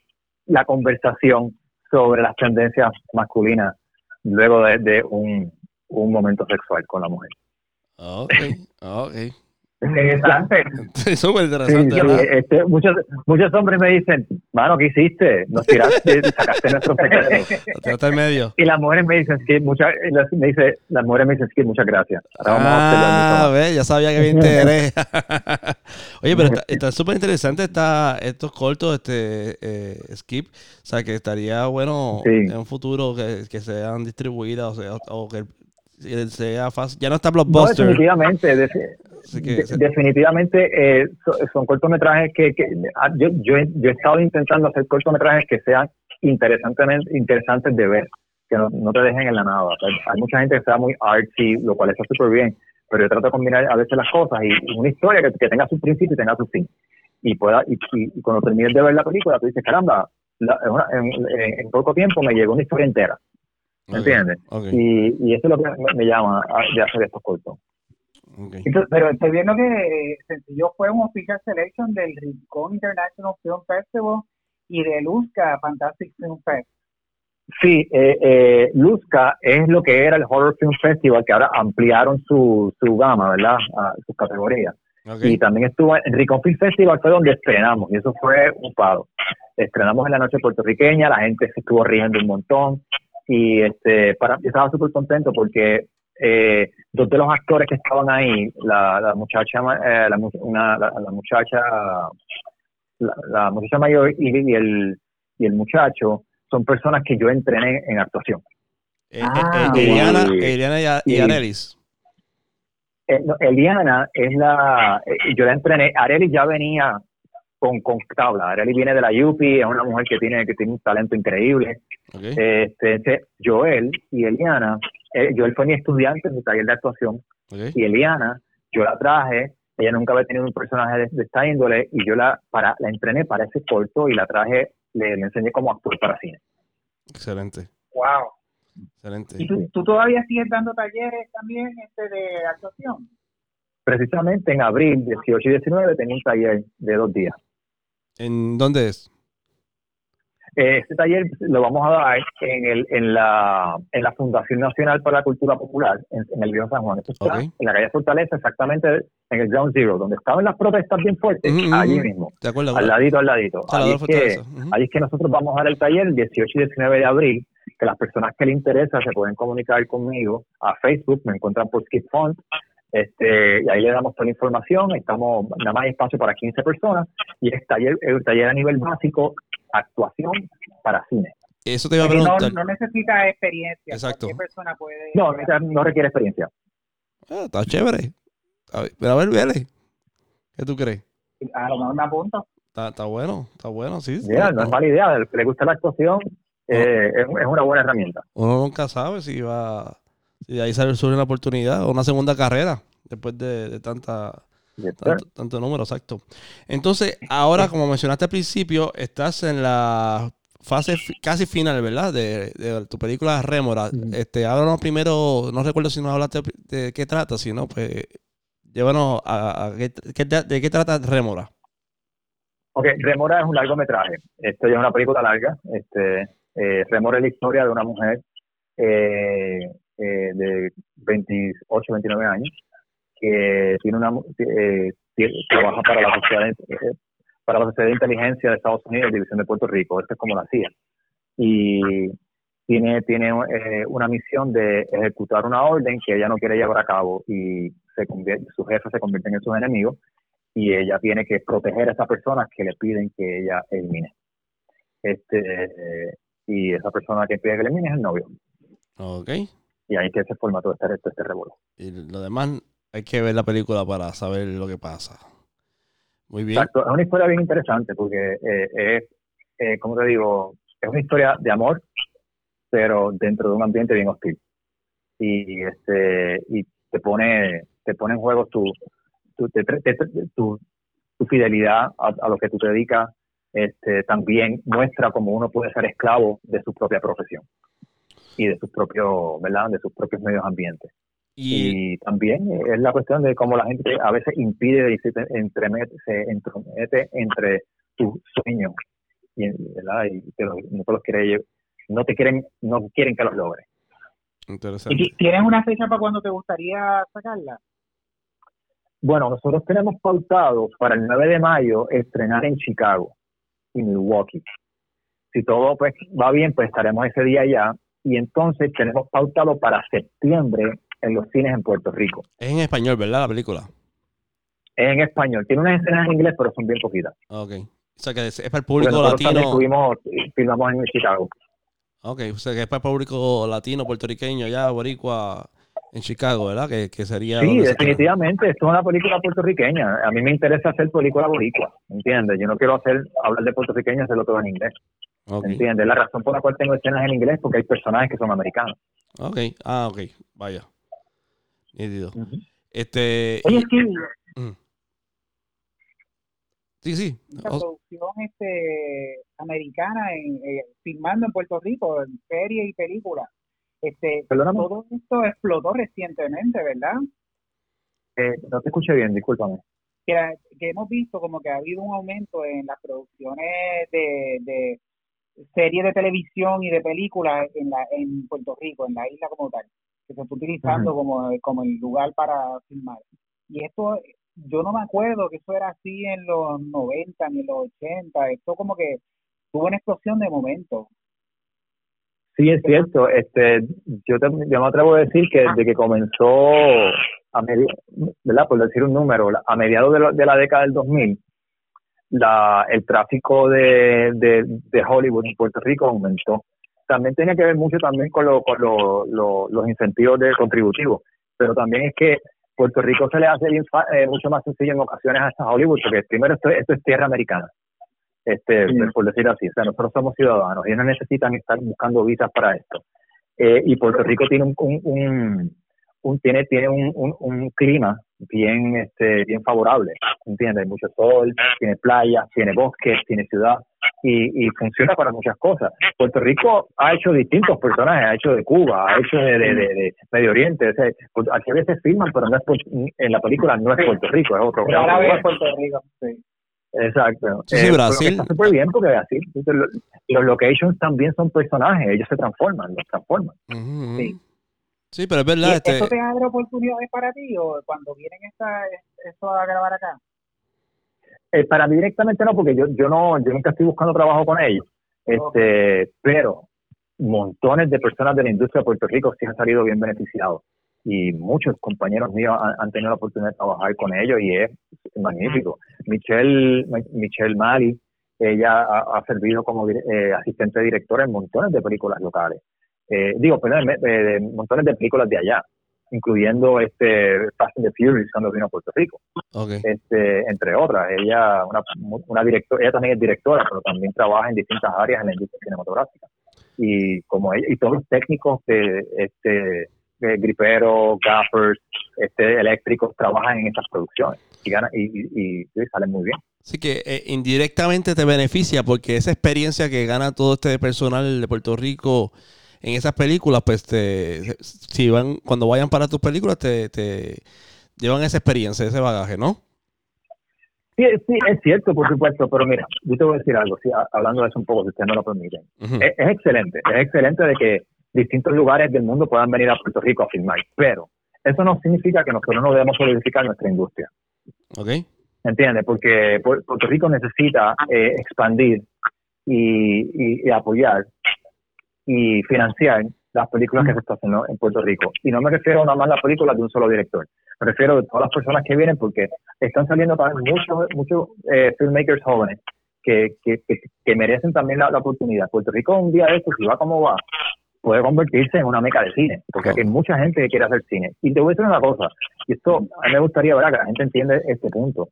la conversación sobre las tendencias masculinas luego de, un, un momento sexual con la mujer. Okay, okay. [LAUGHS] Interesante. súper interesante. este, muchos, muchos hombres me dicen, mano, ¿qué hiciste? Nos tiraste, [LAUGHS] sacaste nuestro secreto. medio. Y las mujeres me dicen, que muchas, me dice, las mujeres me dicen, que muchas gracias. Ahora vamos ah, a ver, ya sabía que había [LAUGHS] interés. Oye, pero está súper interesante está, estos cortos, este eh, skip. O sea, que estaría bueno en un futuro que, que sean distribuidas o, sea, o que sea fácil. Ya no está Blockbuster. No, definitivamente. definitivamente eh, son, cortometrajes que, ah, yo, yo, yo, he estado intentando hacer cortometrajes que sean interesantemente interesantes de ver, que no, te dejen en la nada. hay mucha gente que sea muy artsy, lo cual está súper bien, pero yo trato de combinar a veces las cosas y, una historia que, tenga su principio y tenga su fin. Y, pueda y, cuando termines de ver la película, tú dices, caramba, en, poco tiempo me llegó una historia entera. ¿Me entiendes? Y, y, eso es lo que me, llama de hacer estos cortos. pero estoy viendo que eh, Sencillo fue un official selection del Rincón International Film Festival y de Luzca Fantastic Film Fest. Sí, eh, eh, Luzca es lo que era el Horror Film Festival, que ahora ampliaron su, su gama, ¿verdad? A sus categorías. Y también estuvo en Ricon Film Festival, fue donde estrenamos, y eso fue un paro. Estrenamos en la noche puertorriqueña, la gente se estuvo riendo un montón y este para estaba súper contento porque eh, dos de los actores que estaban ahí la, la muchacha eh, la, una, la, muchacha la, muchacha mayor y, el y el muchacho son personas que yo entrené en actuación. Eh, ah, Eliana, Eliana y, Arelis Eliana es la yo la entrené Arelis ya venía con, con tabla. Arely viene de la UPI, es una mujer que tiene, que tiene un talento increíble. Este, este, Joel y Eliana, eh, Joel fue mi estudiante en mi taller de actuación, y Eliana, yo la traje, ella nunca había tenido un personaje de, esta índole, y yo la, para, la entrené para ese corto y la traje, le, enseñé cómo actuar para cine. Excelente. Wow. Excelente. ¿Y tú, tú, todavía sigues dando talleres también este, de actuación? Precisamente en abril 18 y 19 tengo un taller de dos días. ¿En dónde es? Este taller lo vamos a dar en, el, en, la, en la Fundación Nacional para la Cultura Popular, en, el Viejo San Juan. está en la calle Fortaleza, exactamente en el Ground Zero, donde estaban las protestas bien fuertes, allí mismo. De acuerdo, al ladito, al ladito. Ahí es, que, ahí es que nosotros vamos a dar el taller el 18 y 19 de abril que las personas que le interesa se pueden comunicar conmigo a Facebook, me encuentran por Skip Font, este, y ahí le damos toda la información, estamos, nada más hay espacio para 15 personas, y es taller, el taller a nivel básico, actuación para cine. Eso te iba a preguntar. No, necesita experiencia. Exacto. Persona puede... No, no requiere experiencia. Ah, está chévere. A ver, pero a ver, Vélez, ¿qué tú crees? A lo mejor me apunto. Está, está bueno, está bueno, sí. no, es mala idea. Le gusta la actuación, eh, es, una buena herramienta. Uno nunca sabe si va, si de ahí sale una oportunidad o una segunda carrera después de, tanta, tanto, número, exacto. Entonces, ahora, como mencionaste al principio, estás en la fase casi final, ¿verdad? De, tu película Rémora. Este, háblanos primero, no recuerdo si nos hablaste de qué trata, si no, pues llévanos a, de qué trata Rémora. Ok, Remora es un largometraje. Esto ya es una película larga. Este, eh, Remora es la historia de una mujer eh, eh, de 28, 29 años que tiene una eh, trabaja para la sociedad para la sociedad de inteligencia de Estados Unidos, división de Puerto Rico. Esto es como la CIA. Y tiene tiene una misión de ejecutar una orden que ella no quiere llevar a cabo y se convierte, sus jefes se convierten en sus enemigos y ella tiene que proteger a esas personas que le piden que ella elimine. Este, y esa persona que pide que elimine es el novio. Ok. Y ahí que se forma todo este, este, revuelo. Y lo demás hay que ver la película para saber lo que pasa. Muy bien. Exacto, es una historia bien interesante porque eh, es, eh, como te digo, es una historia de amor, pero dentro de un ambiente bien hostil. Y este y te pone te pone en juego tu, tu, tu, fidelidad a, lo que tú te dedicas este, también muestra cómo uno puede ser esclavo de su propia profesión y de sus propios, ¿verdad? De sus propios medios ambientes. Y, también es la cuestión de cómo la gente a veces impide y se entremete, se entromete entre tus sueños y, ¿verdad? y no te los quiere, no te quieren, no quieren que los logres. Interesante. ¿Y tienes una fecha para cuando te gustaría sacarla? Bueno, nosotros tenemos pautado para el 9 de mayo estrenar en Chicago y Milwaukee. Si todo pues va bien, pues estaremos ese día allá y entonces tenemos pautado para septiembre en los cines en Puerto Rico. Es en español, ¿verdad la película? Es en español. Tiene unas escenas en inglés, pero son bien poquitas. Ok. O sea que es para el público latino. Estuvimos, filmamos en Chicago. Ok, o sea que es para el público latino, puertorriqueño, ya, boricua, en Chicago, ¿verdad? Que, que sería... Sí, definitivamente, esto es una película puertorriqueña. A mí me interesa hacer película boricua, ¿entiendes? Yo no quiero hacer hablar de puertorriqueño hacerlo todo en inglés. ¿Entiendes? La razón por la cual tengo escenas en inglés es porque hay personajes que son americanos. Ok, ah, ok, vaya. Este... Oye, sí. Mm. Sí, sí. La producción este, americana en, eh, filmando en Puerto Rico, en series y películas. Este, todo esto explotó recientemente, ¿verdad? Eh, no te escuché bien, discúlpame. Que, hemos visto como que ha habido un aumento en las producciones de, de series de televisión y de películas en, la, en Puerto Rico, en la isla como tal, que se está utilizando como, como el lugar para filmar. Y esto, yo no me acuerdo que eso era así en los 90 ni en los 80, esto como que tuvo una explosión de momento. Sí, es cierto. Este, yo, te, yo me atrevo a decir que desde que comenzó, a ¿verdad? Por decir un número, a mediados de, de la década del 2000, la, el tráfico de, de, Hollywood en Puerto Rico aumentó. También tenía que ver mucho también con, lo, con los incentivos de contributivos, pero también es que Puerto Rico se le hace eh, mucho más sencillo en ocasiones hasta Hollywood, porque primero esto, esto es tierra americana este, por decir así. O sea, nosotros somos ciudadanos, ellos no necesitan estar buscando visas para esto. Eh, y Puerto Rico tiene un, un, un, tiene tiene un, un, clima bien este bien favorable, ¿entiendes? Hay mucho sol, tiene playas, tiene bosques, tiene ciudad y, y funciona para muchas cosas. Puerto Rico ha hecho distintos personajes, ha hecho de Cuba, ha hecho de, de, Medio Oriente, o sea, pues, aquí a veces filman, pero no es en la película no es Puerto Rico, es otro. Ahora es Puerto Rico, sí. Exacto. Sí, sí, eh, Brasil. Está súper bien porque así los locations también son personajes, ellos se transforman, los transforman. Sí. Sí, pero es verdad. Este... ¿Eso te abre oportunidades para ti o cuando vienen esta, esto a grabar acá? Eh, para mí directamente no, porque yo yo no yo nunca estoy buscando trabajo con ellos. Este, pero montones de personas de la industria de Puerto Rico sí han salido bien beneficiados y muchos compañeros míos han, tenido la oportunidad de trabajar con ellos y es magnífico. Michelle, Michelle Mali, ella ha, servido como eh, asistente directora en montones de películas locales. Eh, digo, perdón, de montones de películas de allá, incluyendo este Fast and the Furious cuando vino a Puerto Rico, este, entre otras. Ella, una, una directora, ella también es directora, pero también trabaja en distintas áreas en la industria cinematográfica. Y como ella, y todos los técnicos de este griperos, gaffers, este, eléctricos trabajan en estas producciones y, ganan, y, salen muy bien. Así que eh, indirectamente te beneficia porque esa experiencia que gana todo este personal de Puerto Rico en esas películas, pues te, si van, cuando vayan para tus películas, te, te llevan esa experiencia, ese bagaje, ¿no? Sí, sí, es cierto, por supuesto, pero mira, yo te voy a decir algo, hablando de eso un poco, si ustedes me lo permiten. es, excelente, es excelente de que distintos lugares del mundo puedan venir a Puerto Rico a filmar. Pero eso no significa que nosotros no debemos solidificar nuestra industria. Ok. ¿Entiendes? Porque Puerto Rico necesita eh, expandir y, apoyar y financiar las películas que se están haciendo en Puerto Rico. Y no me refiero nada más a las películas de un solo director. Me refiero a todas las personas que vienen porque están saliendo también muchos muchos eh, filmmakers jóvenes que, que, merecen también la, la, oportunidad. Puerto Rico un día de esto, si va como va, puede convertirse en una meca de cine, porque hay mucha gente que quiere hacer cine. Y te voy a decir una cosa, y esto a mí me gustaría ver que la gente entiende este punto.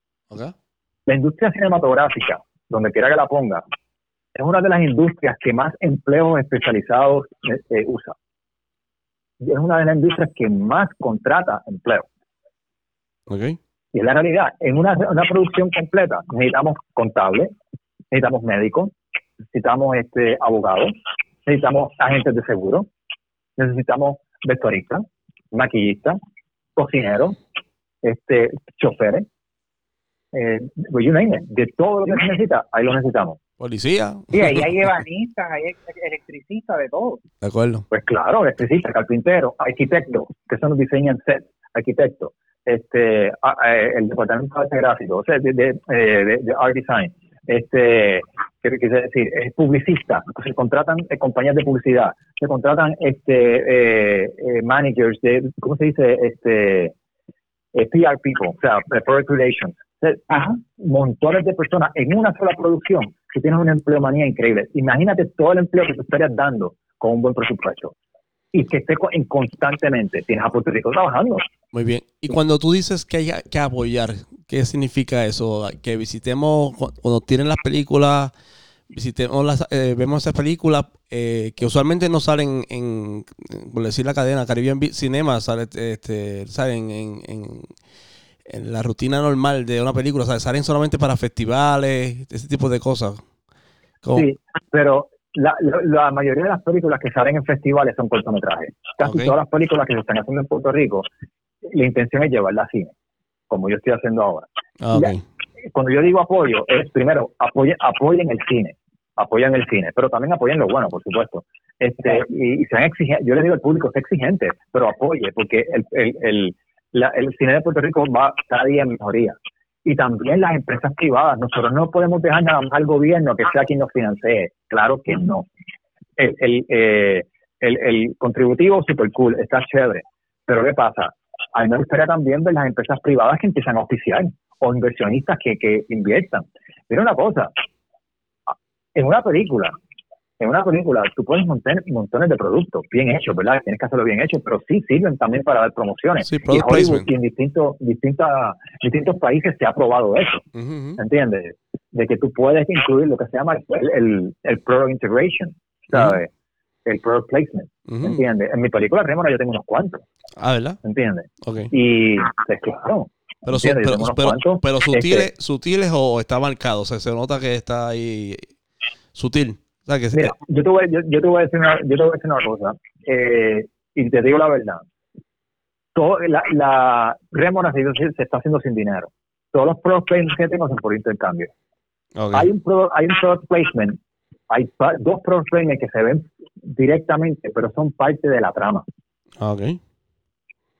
La industria cinematográfica, donde quiera que la ponga, es una de las industrias que más empleos especializados eh, eh, usa. es una de las industrias que más contrata empleo. Y es la realidad. En una, una producción completa necesitamos contables, necesitamos médicos, necesitamos este abogados, necesitamos agentes de seguro, necesitamos vestuaristas, maquillistas, cocineros, este, choferes, eh, you name de todo lo que se necesita, ahí lo necesitamos. Policía. Sí, ahí hay [LAUGHS] ebanistas, hay electricistas, de todo. De acuerdo. Pues claro, electricista, carpintero, arquitecto, que son los diseñan set, arquitecto, este, el departamento de arte gráfico, o sea, de, de, eh, de, de art design, este, ¿qué quiere decir? Es publicista, se contratan eh, compañías de publicidad, se contratan este eh, eh, managers de, ¿cómo se dice? Este PR people, o sea, product relations. montones de personas en una sola producción que tienen una empleomanía increíble. Imagínate todo el empleo que tú estarías dando con un buen presupuesto y que esté constantemente. Tienes a Puerto Rico trabajando. Muy bien. Y cuando tú dices que hay que apoyar, ¿qué significa eso? Que visitemos, cuando tienen las películas, visitemos las, eh, vemos esas películas eh, que usualmente no salen en, por decir la cadena, Caribbean Cinema, sale, este, salen en, en, la rutina normal de una película, salen solamente para festivales, ese tipo de cosas. Sí, pero la, la, mayoría de las películas que salen en festivales son cortometrajes. Casi todas las películas que se están haciendo en Puerto Rico, la intención es llevarla a cine, como yo estoy haciendo ahora. Ah, cuando yo digo apoyo, es primero, apoyen, apoyen el cine, apoyen el cine, pero también apoyen lo bueno, por supuesto. Este, y, sean exigentes, yo le digo al público, sé exigente, pero apoye, porque el, el, el, el cine de Puerto Rico va cada día en mejoría y también las empresas privadas. Nosotros no podemos dejar nada más al gobierno que sea quien nos financie. Claro que no. El, el, eh, el, contributivo super cool, está chévere. Pero ¿qué pasa? A mí me gustaría también ver las empresas privadas que empiezan a oficiar o inversionistas que, que inviertan. Pero una cosa, en una película, en una película tú puedes montar montones de productos bien hechos, ¿verdad? Tienes que hacerlo bien hecho, pero sí sirven también para dar promociones. y Hollywood en distintos, distintos países se ha probado eso, ¿entiendes? De que tú puedes incluir lo que se llama el, el, product integration, ¿sabes? El product placement, ¿entiendes? En mi película Remora yo tengo unos cuantos. Ah, ¿verdad? ¿Entiendes? Okay. Y, pues claro, pero, pero, pero, sutiles, este sutiles o está marcado, o sea, se nota que está ahí sutil. Mira, yo te, voy, yo, te voy a decir una, yo te voy a decir una cosa, eh, y te digo la verdad. Todo, la, la se, está haciendo sin dinero. Todos los product placements que tengo son por intercambio. Hay un hay un product placement, hay dos product placements que se ven directamente, pero son parte de la trama. Okay.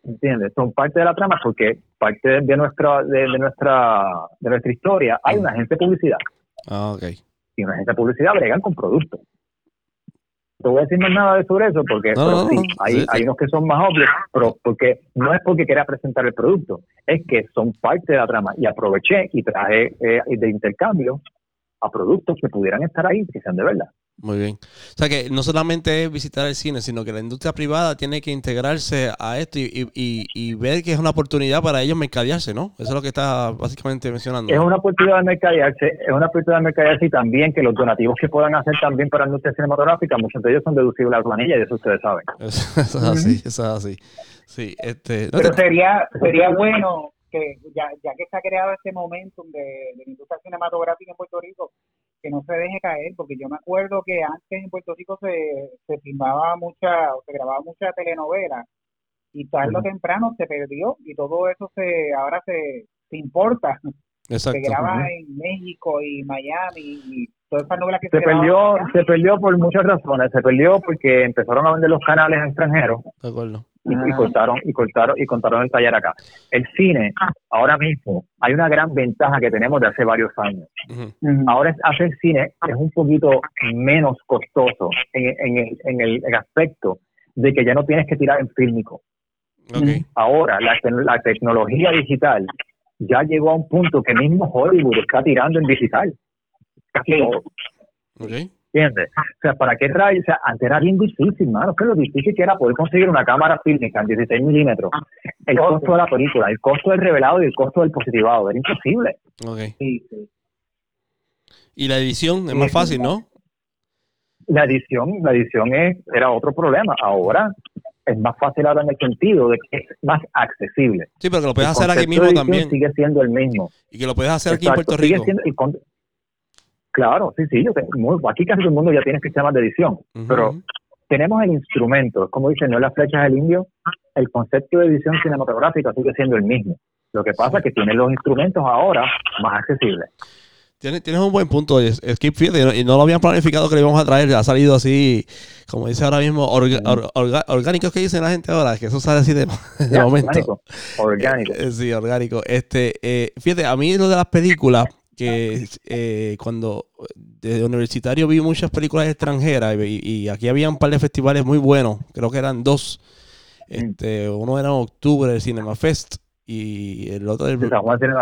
¿Entiendes? Son parte de la trama porque parte de nuestra de, nuestra de nuestra historia hay una agencia de publicidad. Ah, okay y una agencia de publicidad bregan con productos. te voy a decir más nada de sobre eso porque hay, hay unos que son más obvios, pero porque no es porque quiera presentar el producto, es que son parte de la trama y aproveché y traje eh, de intercambio a productos que pudieran estar ahí, que sean de verdad. Muy bien. O sea que no solamente es visitar el cine, sino que la industria privada tiene que integrarse a esto y, y, ver que es una oportunidad para ellos mercadearse, ¿no? Eso es lo que está básicamente mencionando. Es una oportunidad de mercadearse, es una oportunidad de mercadearse y también que los donativos que puedan hacer también para la industria cinematográfica, muchos de ellos son deducibles a la planilla y eso ustedes saben. [LAUGHS] Eso, es así, eso es así. Sí, este, Pero sería, sería bueno que ya, ya que está creado este momentum de, de la industria cinematográfica en Puerto Rico, que no se deje caer, porque yo me acuerdo que antes en Puerto Rico se, se filmaba mucha, o se grababa mucha telenovela, y tarde o temprano se perdió, y todo eso se ahora se, se importa. [LAUGHS] Se graba en México y Miami y todas esas novelas que se, se perdió, se perdió por muchas razones. Se perdió porque empezaron a vender los canales extranjeros. De acuerdo y, cortaron y cortaron y contaron el taller acá. El cine, ahora mismo, hay una gran ventaja que tenemos de hace varios años. Ahora hacer cine es un poquito menos costoso en, el, en el aspecto de que ya no tienes que tirar en fílmico. Ahora, la, la tecnología digital ya llegó a un punto que mismo Hollywood está tirando en digital. Casi todo. ¿Entiendes? O sea, ¿para qué rayos? O sea, antes era bien difícil, mano. Que lo difícil que era poder conseguir una cámara fílmica en 16 milímetros. El costo de la película, el costo del revelado y el costo del positivado. Era imposible. Ok. Sí, sí. Y la edición es más fácil, ¿no? La edición, la edición es, era otro problema. Ahora es más fácil ahora en el sentido de que es más accesible. Sí, pero que lo puedes hacer aquí mismo también. Sigue siendo el mismo. Y que lo puedes hacer aquí en Puerto Rico. Sigue siendo, Claro, sí, sí, yo aquí casi todo el mundo ya tiene sistemas de edición, pero tenemos el instrumento, como dicen, no las flechas del indio, el concepto de edición cinematográfica sigue siendo el mismo. Lo que pasa es que tiene los instrumentos ahora más accesibles. Tienes, tienes un buen punto, Skip y no lo habían planificado que le íbamos a traer, ha salido así, como dice ahora mismo, orgánicos que dicen la gente ahora, que eso sale así de, [LAUGHS] momento. Orgánico. Orgánico. Eh, sí, orgánico. Este, eh, fíjate, a mí lo de las películas, que eh, cuando desde universitario vi muchas películas extranjeras y, aquí había un par de festivales muy buenos, creo que eran dos. Este, uno era en octubre, el Cinema Fest, y el otro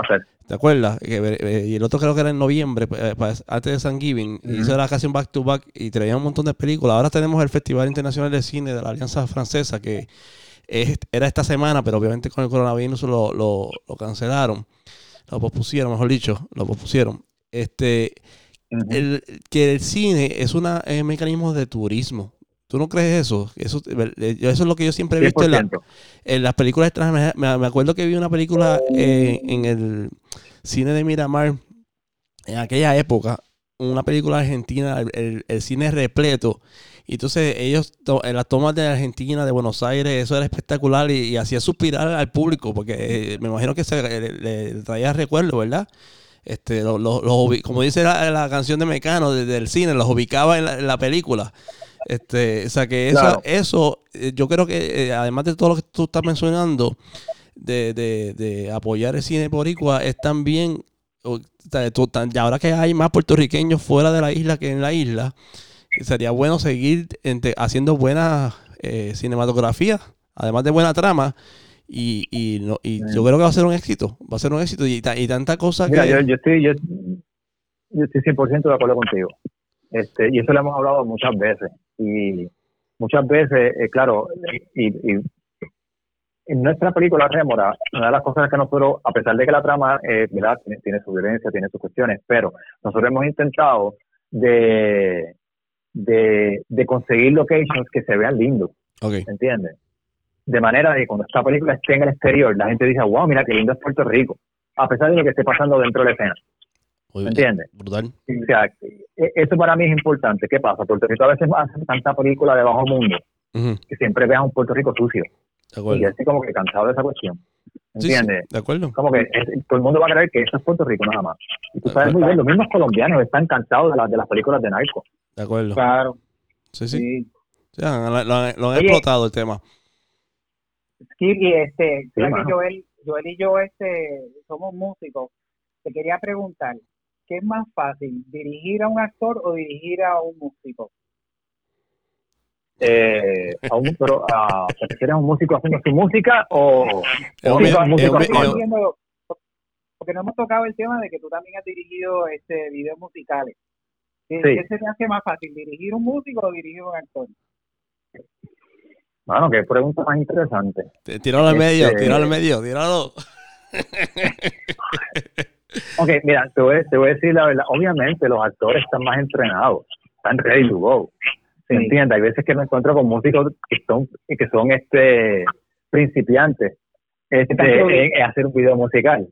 Fest. ¿Te acuerdas? Eh, y el otro creo que era en noviembre, eh, antes de San Giving. Y eso era casi un back to back y traía un montón de películas. Ahora tenemos el Festival Internacional de Cine de la Alianza Francesa, que era esta semana, pero obviamente con el coronavirus lo, lo, lo cancelaron lo pospusieron, mejor dicho, lo pospusieron. Este, el, que el cine es un mecanismo de turismo. ¿Tú no crees eso? Eso, eh, eso es lo que yo siempre he visto en, las películas extranjeras. Me, acuerdo que vi una película eh, en el cine de Miramar en aquella época, una película argentina, el, el cine repleto y entonces ellos, en las tomas de Argentina, de Buenos Aires, eso era espectacular y, hacía suspirar al público, porque eh, me imagino que se le, traía recuerdos, ¿verdad? Este, como dice la, canción de Mecano del cine, los ubicaba en la, película. Este, o sea que eso, eso eh, yo creo que eh, además de todo lo que tú estás mencionando, de, de, de apoyar el cine boricua, es también, y ahora que hay más puertorriqueños fuera de la isla que en la isla, sería bueno seguir haciendo buena eh, cinematografía, además de buena trama. Y, y, no, y yo creo que va a ser un éxito, va a ser un éxito y, y tanta cosa que... Yo, yo, estoy, yo, yo estoy 100% de acuerdo contigo. Este, y eso lo hemos hablado muchas veces. Y muchas veces, eh, claro, y, y, en nuestra película Rémora, una de las cosas que nosotros, a pesar de que la trama eh, ¿verdad? Tiene, tiene su violencia, tiene sus cuestiones, pero nosotros hemos intentado de, de, de conseguir locations que se vean lindos. Okay. ¿Entiendes? De manera de que cuando esta película esté en el exterior, la gente dice, wow, mira qué lindo es Puerto Rico, a pesar de lo que esté pasando dentro de la escena. ¿Me entiendes? Brutal. O sea, e, eso para mí es importante. ¿Qué pasa? Puerto Rico a veces hace tanta película de bajo mundo que siempre veas un Puerto Rico sucio. Y yo estoy como que cansado de esa cuestión. ¿Entiendes? de acuerdo. Como que todo el mundo va a creer que eso es Puerto Rico nada más. Y tú sabes muy bien, los mismos colombianos están cansados de, las de las películas de narco. De acuerdo. Claro. Sí, sí. lo, han explotado el tema. y este, que Joel, Joel y yo este, somos músicos. Te quería preguntar, ¿qué es más fácil, dirigir a un actor o dirigir a un músico? eh, a un, pero, a, ¿te un músico haciendo su música o, un músico porque no hemos tocado el tema de que tú también has dirigido este videos musicales. ¿Qué, se te hace más fácil, dirigir un músico o dirigir un actor? Bueno, qué pregunta más interesante. Tíralo al medio, este, tíralo al medio, tíralo. [LAUGHS] ok, mira, te voy, te voy, a decir la verdad. Obviamente los actores están más entrenados, están ready to go. ¿Se entiende? Hay veces que me encuentro con músicos que son, que son este principiantes este, en hacer un video musical.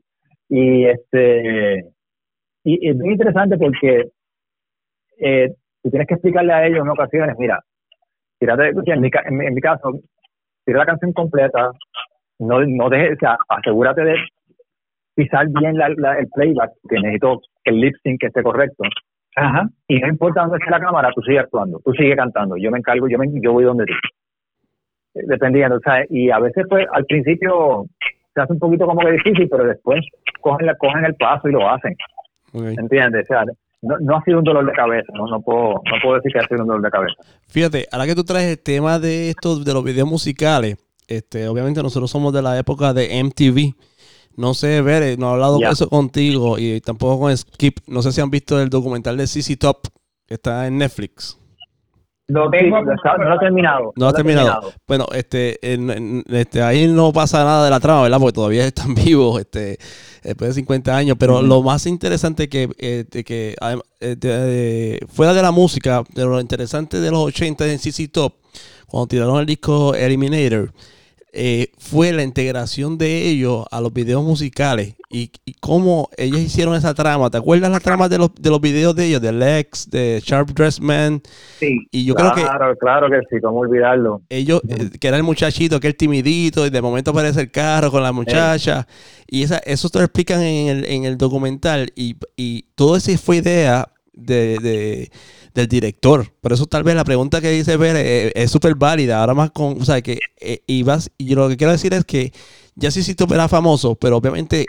Y este y es muy interesante porque eh, tú tienes que explicarle a ellos en ocasiones, mira, tírate, en mi, en, mi, caso, tira la canción completa, no, no dejes, o sea, asegúrate de pisar bien la, el playback, que necesito que el lip sync esté correcto. Ajá. Y no importa dónde esté la cámara, tú sigues actuando, tú sigues cantando, yo me encargo, yo, me, yo voy donde tú. Dependiendo, o sea, y a veces pues al principio se hace un poquito como que difícil, pero después cogen, la, cogen el paso y lo hacen. ¿Entiendes? O sea, no, no, ha sido un dolor de cabeza, no, no, puedo, no puedo decir que ha sido un dolor de cabeza. Fíjate, ahora que tú traes el tema de estos, de los videos musicales, este, obviamente nosotros somos de la época de MTV. No sé, ver, no he hablado de eso contigo y tampoco con Skip. No sé si han visto el documental de CC Top que está en Netflix. No, tengo, no, lo he terminado. No, lo terminado. Bueno, este, este, ahí no pasa nada de la trama, ¿verdad? Porque todavía [LAUGHS] están vivos, este, después de 50 años. Pero lo más interesante que, eh, que eh, fuera de la música, de lo interesante de los 80 en CC Top, cuando tiraron el disco Eliminator, eh, fue la integración de ellos a los videos musicales y, cómo ellos hicieron esa trama. ¿Te acuerdas la trama de los, de los videos de ellos, de Lex, de Sharp Dress Man? Sí, y yo claro, creo que, claro que sí, cómo olvidarlo. Ellos, eh, que era el muchachito, que el timidito, y de momento aparece el carro con la muchacha. Y esa, eso te lo explican en el, en el documental. Y, y todo eso fue idea de del director. Por eso tal vez la pregunta que dice Ver eh, es súper válida. Ahora más con, o sea, que eh, y vas, y lo que quiero decir es que ya sí sí era famoso, pero obviamente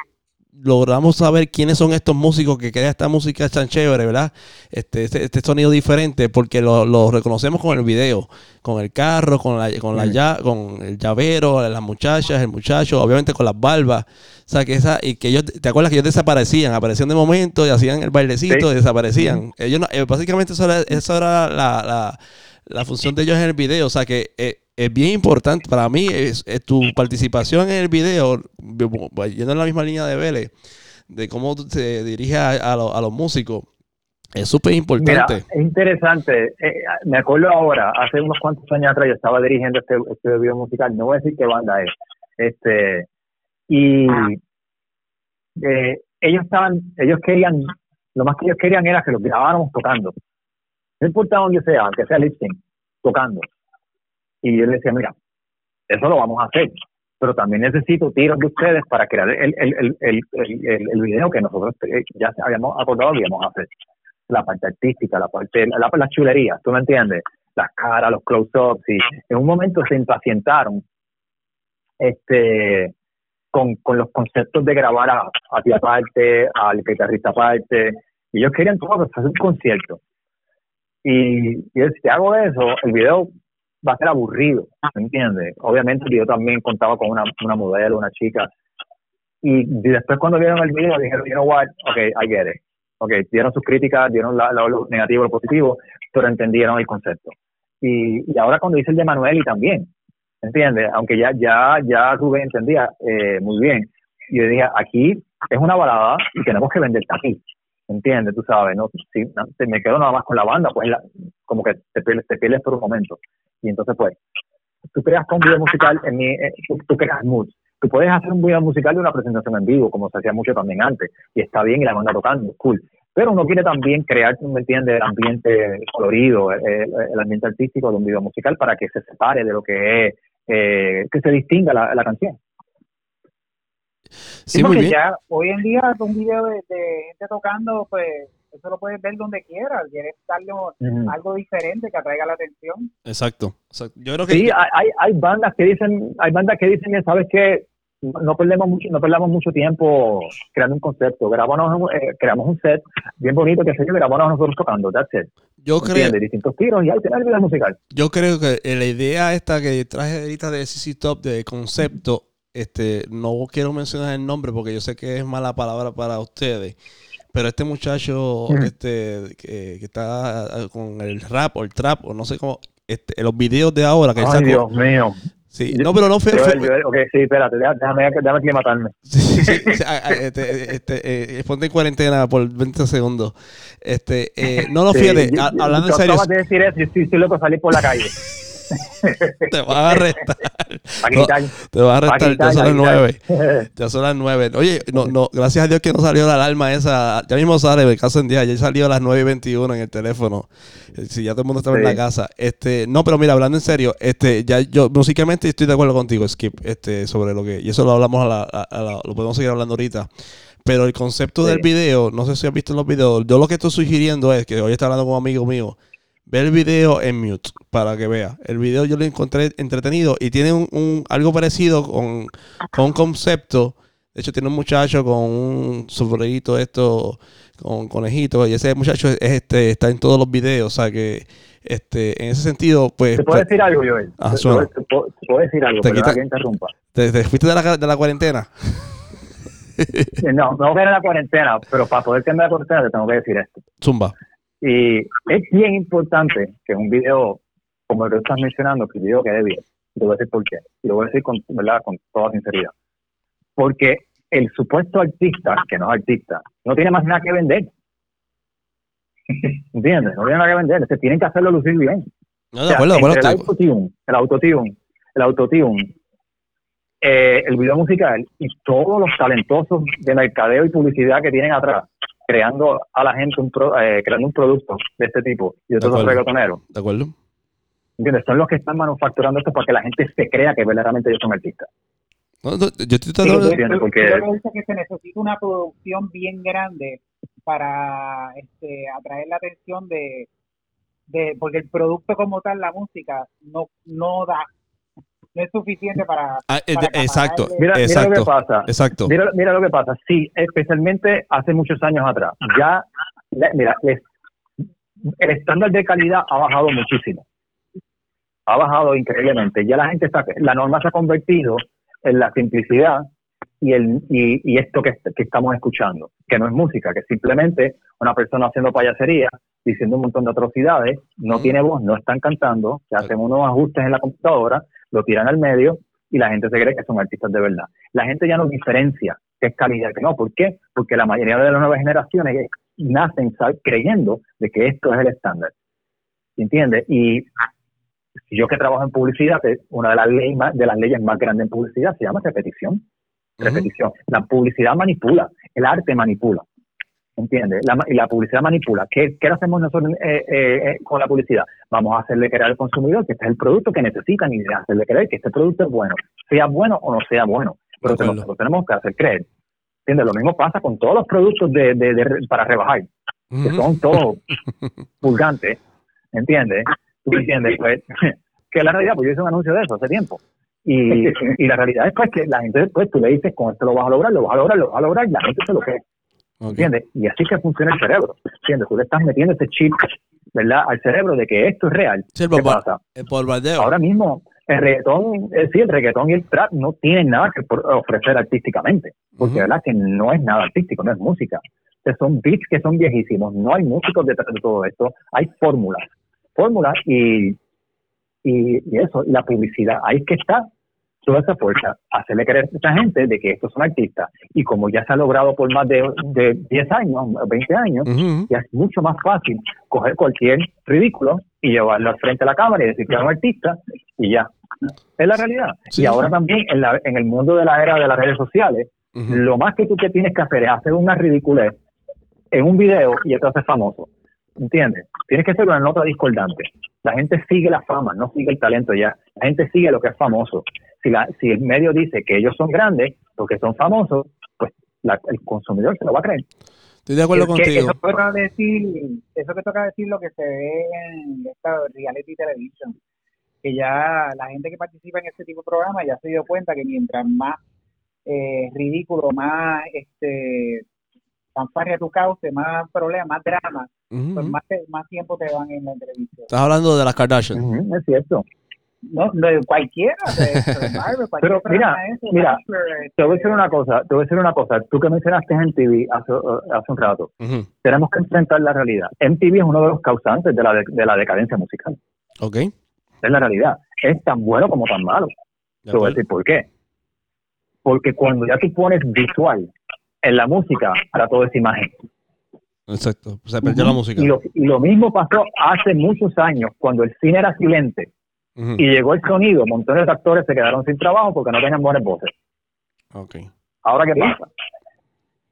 logramos saber quiénes son estos músicos que crean esta música tan chévere, ¿verdad? Este, este, este sonido diferente, porque lo, reconocemos con el video, con el carro, con la, con la con el llavero, las muchachas, el muchacho, obviamente con las barbas. O sea, que esa, y que ellos, ¿te acuerdas que ellos desaparecían? Aparecían de momento y hacían el bailecito y desaparecían. Ellos eh, básicamente eso era, la, la, función de ellos en el video. O sea que eh, es bien importante para mí es, tu participación en el video, yendo en la misma línea de Vélez, de cómo se dirige a, los músicos. Es súper importante. es interesante. Eh, me acuerdo ahora, hace unos cuantos años atrás, yo estaba dirigiendo este, este video musical. No voy a decir qué banda es. Este, y eh, ellos estaban, ellos querían, lo más que ellos querían era que lo grabáramos tocando. No importa dónde sea, aunque sea lip tocando. Y yo le decía, mira, eso lo vamos a hacer, pero también necesito tiros de ustedes para crear el, el, el, el, video que nosotros eh, ya habíamos acordado que íbamos a hacer. La parte artística, la parte, la, la chulería, ¿tú me entiendes? Las caras, los close-ups, y en un momento se impacientaron este con, con los conceptos de grabar a, a ti aparte, al guitarrista aparte, y ellos querían todo hacer un concierto. Y, y si hago eso, el video va a ser aburrido, ¿me entiendes? Obviamente yo también contaba con una, una modelo, una chica, y, después cuando vieron el video dijeron, you know what, ok, I get it. Ok, dieron sus críticas, dieron la, lo negativo, lo positivo, pero entendieron el concepto. Y, y ahora cuando dice el de Manuel y también, ¿entiendes? Aunque ya, ya, ya Rubén entendía eh, muy bien. Yo dije, aquí es una balada y tenemos que vender aquí. ¿Entiendes? Tú sabes, ¿no? Si me quedo nada más con la banda, pues como que te, te pierdes por un momento. Y entonces, pues, tú creas un video musical, en mi, eh, tú, creas moods. Tú puedes hacer un video musical de una presentación en vivo, como se hacía mucho también antes, y está bien y la banda tocando, cool. Pero uno quiere también crear, ¿me entiendes?, el ambiente colorido, el, ambiente artístico de un video musical para que se separe de lo que es, eh, que se distinga la, la canción. Sí, porque ya hoy en día un video de, de gente tocando, pues eso lo puedes ver donde quieras. Quieres darle algo diferente que atraiga la atención. Exacto. Yo creo que sí, hay, hay bandas que dicen, hay bandas que dicen, sabes que no perdemos mucho, no perdamos mucho tiempo creando un concepto. Grabamos, eh, creamos un set bien bonito que se yo, grabamos nosotros tocando, that's it. Yo creo. De distintos tiros y al final video musical. Yo creo que la idea esta que traje ahorita de CC Top de concepto, este, no quiero mencionar el nombre porque yo sé que es mala palabra para ustedes. Pero este muchacho este, que, está con el rap o el trap o no sé cómo, este, los videos de ahora que Ay, Dios mío. Sí, no, pero no fue. ok, sí, espérate, déjame, déjame aclimatarme. [LAUGHS] Sí, sí, sí, este, este, eh, ponte en cuarentena por 20 segundos. Este, eh, no, no, fíjate, hablando en serio. Acabas de decir eso, yo estoy, estoy loco salir por la calle. [LAUGHS] te vas a arrestar. te vas a arrestar, ya son las nueve. [LAUGHS] Ya son las nueve. Oye, no, no, gracias a Dios que no salió la alarma esa. Ya mismo sale, el caso en día, ya salió a las nueve y 21 en el teléfono. Eh, si ya todo el mundo estaba en la casa. Este, no, pero mira, hablando en serio, este, ya yo musicalmente estoy de acuerdo contigo, Skip, este, sobre lo que, y eso lo hablamos a la, lo podemos seguir hablando ahorita. Pero el concepto del video, no sé si has visto los videos, yo lo que estoy sugiriendo es que hoy está hablando con un amigo mío Ve el video en mute para que vea. El video yo lo encontré entretenido y tiene un, algo parecido con, un concepto. De hecho, tiene un muchacho con un sombrerito esto, con conejito, y ese muchacho es, este, está en todos los videos. O sea que este, en ese sentido, pues. ¿Te puedo pues, decir algo, Joel? Ah, ¿Te, puedo, decir algo? Te, quita, que interrumpa. ¿Te, fuiste de la, de la cuarentena? [LAUGHS] no, no voy a la cuarentena, pero para poder tener la cuarentena te tengo que decir esto. Zumba. Y es bien importante que un video, como el que estás mencionando, que el video quede bien. Y te voy a decir por qué. Y lo voy a decir con, ¿verdad? con toda sinceridad. Porque el supuesto artista, que no es artista, no tiene más nada que vender. [LAUGHS] ¿Entiendes? No tiene nada que vender. Se tienen que hacerlo lucir bien. No, de acuerdo, el autotune, el autotune, el autotune, eh, el video musical y todos los talentosos de mercadeo y publicidad que tienen atrás creando a la gente un eh, creando un producto de este tipo y otros de reggaetoneros. De acuerdo. ¿Entiendes? Son los que están manufacturando esto para que la gente se crea que verdaderamente ellos son artistas. No, yo estoy tratando de... Porque... que se necesita una producción bien grande para este, atraer la atención de, de... Porque el producto como tal, la música, no, no da no es suficiente para. Ah, exacto, mira, exacto, lo que pasa. Exacto. Mira, mira, lo que pasa. Sí, especialmente hace muchos años atrás. Ya, mira, el estándar de calidad ha bajado muchísimo. Ha bajado increíblemente. Ya la gente está. La norma se ha convertido en la simplicidad y, el, y, y esto que, que, estamos escuchando, que no es música, que es simplemente una persona haciendo payasería, diciendo un montón de atrocidades, no tiene voz, no están cantando, se hacen unos ajustes en la computadora, lo tiran al medio y la gente se cree que son artistas de verdad. La gente ya no diferencia qué es calidad y qué no. ¿Por qué? Porque la mayoría de las nuevas generaciones nacen creyendo de que esto es el estándar. ¿Entiendes? Y yo que trabajo en publicidad, una de las, leyes más, de las leyes más grandes en publicidad se llama repetición. Repetición. La publicidad manipula, el arte manipula. ¿Entiendes? La, y la publicidad manipula. ¿Qué, qué hacemos nosotros eh, eh, eh, con la publicidad? Vamos a hacerle creer al consumidor que este es el producto que necesitan y hacerle creer que este producto es bueno, sea bueno o no sea bueno. Pero nosotros tenemos que hacer creer. ¿Entiendes? Lo mismo pasa con todos los productos de, de, para rebajar, que son todos [LAUGHS] pulgantes. ¿Entiendes? ¿Tú entiendes? Pues, [LAUGHS] que la realidad, pues yo hice un anuncio de eso hace tiempo. Y, [LAUGHS] y la realidad es pues que la gente, pues tú le dices, con esto lo vas a lograr, lo vas a lograr, lo vas a lograr, y la gente se lo cree. ¿Entiendes? Y así que funciona el cerebro. ¿Entiendes? Tú le estás metiendo ese chip, ¿verdad? Al cerebro de que esto es real. ¿Qué pasa? El Ahora mismo, el reggaetón, eh, sí, el reggaetón y el trap no tienen nada que ofrecer artísticamente. Porque, ¿verdad? Que no es nada artístico, no es música. son beats que son viejísimos. No hay músicos detrás de todo esto. Hay fórmulas. Fórmulas y, y, y eso, la publicidad. Ahí es que está toda esa fuerza, hacerle creer a esta gente de que estos son artistas. Y como ya se ha logrado por más de, de 10 años, 20 años, ya es mucho más fácil coger cualquier ridículo y llevarlo al frente a la cámara y decir que es un artista y ya. Es la realidad. Y ahora también en, la, en el mundo de la era de las redes sociales, lo más que tú te tienes que hacer es hacer una ridiculez en un video y esto hace famoso. ¿Entiendes? Tienes que hacer una nota discordante. La gente sigue la fama, no sigue el talento ya. La gente sigue lo que es famoso si, la, si el medio dice que ellos son grandes porque son famosos, pues el consumidor se lo va a creer. Estoy de acuerdo contigo. Eso, toca decir, eso que toca decir lo que se ve en esta reality television, que ya la gente que participa en este tipo de programas ya se dio cuenta que mientras más eh, ridículo, más este campaña tu cauce, más problemas, más drama, pues más, más tiempo te van en la entrevista. Estás hablando de las Kardashians. es cierto. No, de cualquiera, de, [LAUGHS] Pero mira, mira, te voy a decir una cosa, te voy a decir una cosa. Tú que mencionaste en TV hace, hace un rato, tenemos que enfrentar la realidad. MTV es uno de los causantes de la, de, la decadencia musical. Ok. Es la realidad. Es tan bueno como tan malo. Te voy a decir por qué. Porque cuando ya tú pones visual en la música, para todo es imagen. Exacto, se perdió la música. Y lo, y lo mismo pasó hace muchos años, cuando el cine era silente y llegó el sonido, montones de actores se quedaron sin trabajo porque no tenían buenas voces. Okay. Ahora, ¿qué pasa?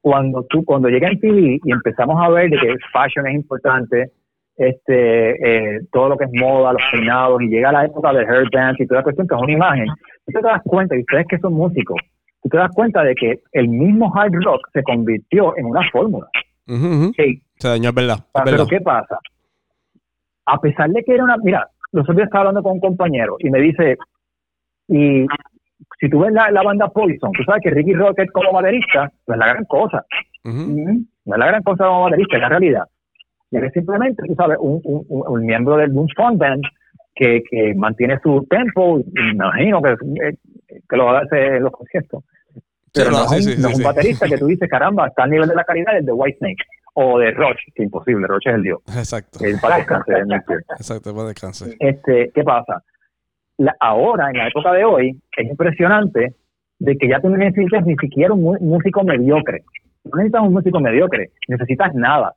Cuando tú, cuando llega en TV y empezamos a ver de que fashion es importante, este, eh, todo lo que es moda, los peinados, y llega la época de hair dance y toda la cuestión que es una imagen, tú te das cuenta, y ustedes que son músicos, tú te das cuenta de que el mismo hard rock se convirtió en una fórmula. Sí. Se dañó, es verdad. Pero ¿qué pasa? A pesar de que era una, mira, los otros días estaba hablando con un compañero y me dice, y si tú ves la, banda Poison, tú sabes que Ricky Rocket como baterista no es la gran cosa. No es la gran cosa como baterista, es la realidad. Y es simplemente, tú sabes, un, un, un miembro del Boom Funk Band que, que mantiene su tempo, me imagino que, que lo hace en los conciertos. Pero no, es un, baterista que tú dices, caramba, está al nivel de la calidad del de White Snake o de Roche, que imposible, Roche es el dios. Exacto. El para descansar, Exacto, para descansar. Este, ¿Qué pasa? ahora, en la época de hoy, es impresionante de que ya tú no necesitas ni siquiera un músico mediocre. No necesitas un músico mediocre, necesitas nada.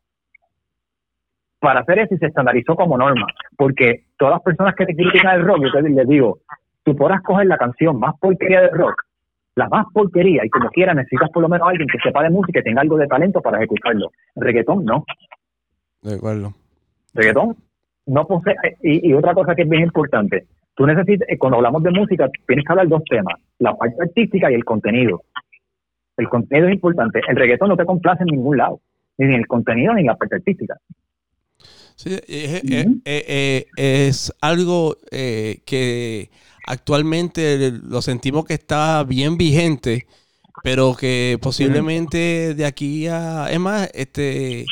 Para hacer eso y se estandarizó como norma, porque todas las personas que te critican el rock, yo les digo, tú podrás coger la canción más porquería de rock la más porquería y como quiera necesitas por lo menos alguien que sepa de música y tenga algo de talento para ejecutarlo. reggaetón no. De acuerdo. Reggaetón no posee. Y, otra cosa que es bien importante, tú necesitas, eh, cuando hablamos de música, tienes que hablar dos temas, la parte artística y el contenido. El contenido es importante. El reggaetón no te complace en ningún lado, ni en el contenido ni en la parte artística. Sí, es, es algo eh, que actualmente lo sentimos que está bien vigente, pero que posiblemente de aquí a... Es más, este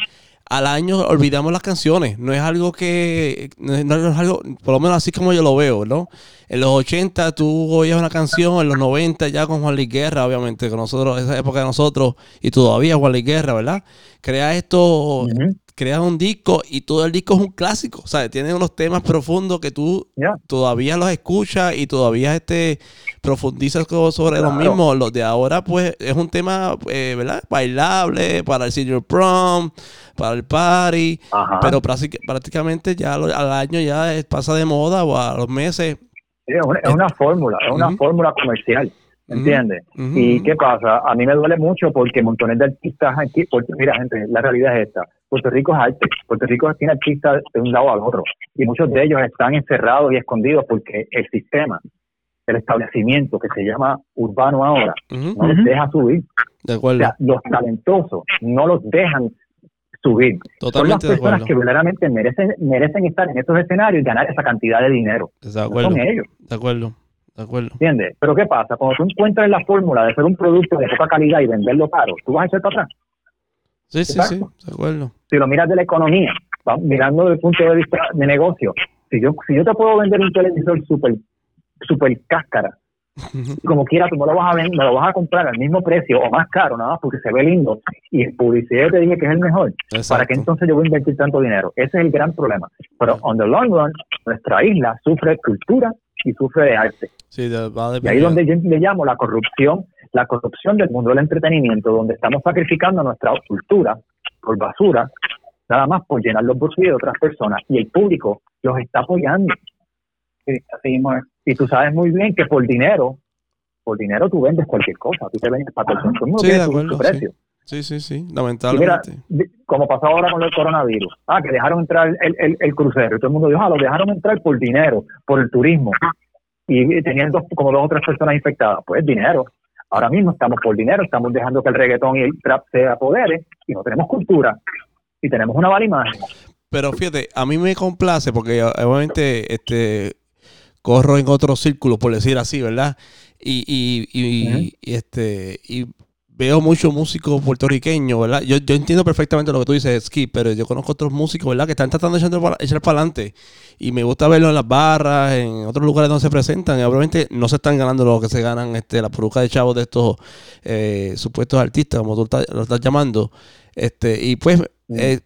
al año olvidamos las canciones. No es algo que. No es, algo, por lo menos así como yo lo veo, ¿no? En los 80 tú oías una canción, en los 90 ya con Juan Luis Guerra, obviamente, con nosotros, esa época de nosotros, y todavía Juan Luis Guerra, ¿verdad? Crea esto, creas un disco y todo el disco es un clásico. O sea, tiene unos temas profundos que tú todavía los escuchas y todavía este, profundizas sobre los mismos. Los de ahora, pues, es un tema, eh, ¿verdad? Bailable para el senior prom, para el party. Pero prácticamente ya al año ya pasa de moda o a los meses. es una, fórmula, es una fórmula comercial. ¿Entiendes? ¿Y qué pasa? A mí me duele mucho porque montones de artistas aquí, mira gente, la realidad es esta. Puerto Rico es arte. Puerto Rico tiene artistas de un lado al otro. Y muchos de ellos están encerrados y escondidos porque el sistema, el establecimiento que se llama urbano ahora, no los deja subir. De acuerdo. O sea, los talentosos no los dejan subir. Son las personas que verdaderamente merecen, merecen estar en estos escenarios y ganar esa cantidad de dinero. De acuerdo. son ellos. De acuerdo. De acuerdo. ¿Entiendes? Pero ¿qué pasa? Cuando tú encuentras la fórmula de hacer un producto de poca calidad y venderlo caro, ¿tú vas a echar para atrás? Sí, sí, sí, de acuerdo. Si lo miras de la economía, mirando desde el punto de vista de negocio, si yo, si yo te puedo vender un televisor súper super cáscara, [LAUGHS] como quiera tú me lo vas a vender, me lo vas a comprar al mismo precio o más caro, nada más porque se ve lindo y en publicidad te dije que es el mejor, ¿para qué entonces yo voy a invertir tanto dinero? Ese es el gran problema. Pero on the long run, nuestra isla sufre cultura y sufre de arte. Sí, de, y ahí donde yo le llamo la corrupción, la corrupción del mundo del entretenimiento, donde estamos sacrificando nuestra cultura por basura, nada más por llenar los bolsillos de otras personas y el público los está apoyando. Y tú sabes muy bien que por dinero, por dinero tú vendes cualquier cosa, tú te vendes para todo el mundo sí, de precio. Sí. Sí, sí, lamentablemente. como pasó ahora con el coronavirus, ah, que dejaron entrar el, el, el crucero, y todo el mundo dijo, ah, lo dejaron entrar por dinero, por el turismo, y tenían como dos o tres personas infectadas, pues dinero. Ahora mismo estamos por dinero, estamos dejando que el reggaetón y el trap se apodere y no tenemos cultura y tenemos una mala imagen. Pero fíjate, a mí me complace porque obviamente este corro en otro círculo, por decir así, ¿verdad? Y, y, y, este, y veo muchos músicos puertorriqueños, ¿verdad? Yo, yo entiendo perfectamente lo que tú dices, Skip, pero yo conozco otros músicos, ¿verdad? Que están tratando de echar para, adelante. Y me gusta verlo en las barras, en otros lugares donde se presentan. Y obviamente no se están ganando lo que se ganan este, la peruca de chavos de estos eh, supuestos artistas, como tú lo estás llamando. Este, y pues, eh,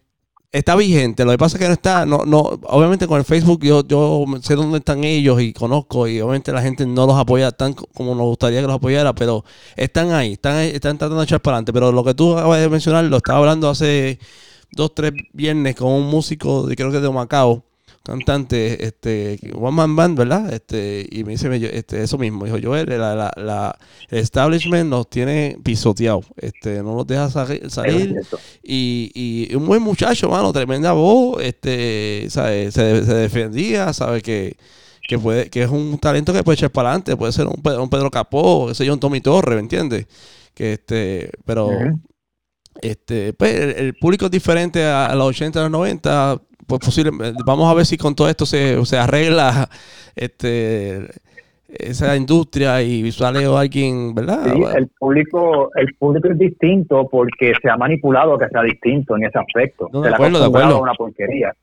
está vigente. Lo que pasa es que no está, no, no, obviamente con el Facebook yo, yo sé dónde están ellos y conozco y obviamente la gente no los apoya tan como nos gustaría que los apoyara, pero están ahí, están, están tratando de echar para adelante. Pero lo que tú acabas de mencionar, lo estaba hablando hace dos, tres viernes con un músico de creo que de Macao cantante, este, One Man Band, ¿verdad? Este, y me dice este, eso mismo, dijo yo, la, la, la, el establishment nos tiene pisoteado, este, no nos deja salir, y, y, un buen muchacho, mano, tremenda voz, este, ¿sabe? Se, defendía, sabe que, que puede, que es un talento que puede echar para adelante, puede ser un, un Pedro Capó, ese yo, un Tommy Torre, ¿me entiendes? Que este, pero este, pues el, público es diferente a, a los 80 a los 90, pues posible, vamos a ver si con todo esto se, se arregla este esa industria y sale alguien, ¿verdad? Sí, el público, el público es distinto porque se ha manipulado que sea distinto en ese aspecto. de acuerdo, de acuerdo. una porquería.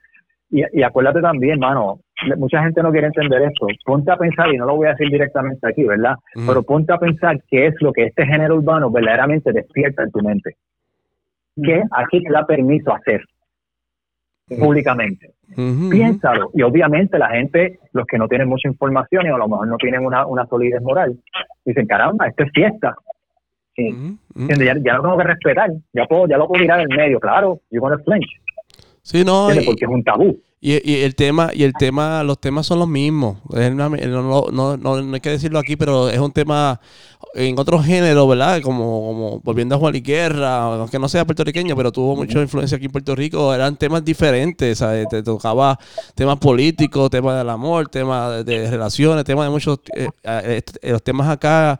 Y, y acuérdate también, mano, mucha gente no quiere entender esto. Ponte a pensar, y no lo voy a decir directamente aquí, ¿verdad? Pero ponte a pensar qué es lo que este género urbano verdaderamente despierta en tu mente. ¿Qué aquí te da permiso hacer? Públicamente. Piénsalo. Y obviamente la gente, los que no tienen mucha información y a lo mejor no tienen una, una solidez moral, dicen, caramba, esto es fiesta. Sí. Ya, ya, lo tengo que respetar. Ya puedo, ya lo puedo mirar en medio, claro. You're gonna flinch. Sí, no. Porque es un tabú. Y, y, el tema, y el tema, los temas son los mismos. no, no, no, hay que decirlo aquí, pero es un tema en otro género, ¿verdad? Como, como volviendo a Juan y Guerra, aunque no sea puertorriqueño, pero tuvo mucha influencia aquí en Puerto Rico, eran temas diferentes, ¿sabes? Te tocaba temas políticos, temas del amor, temas de, relaciones, temas de muchos... Eh, eh, eh, los temas acá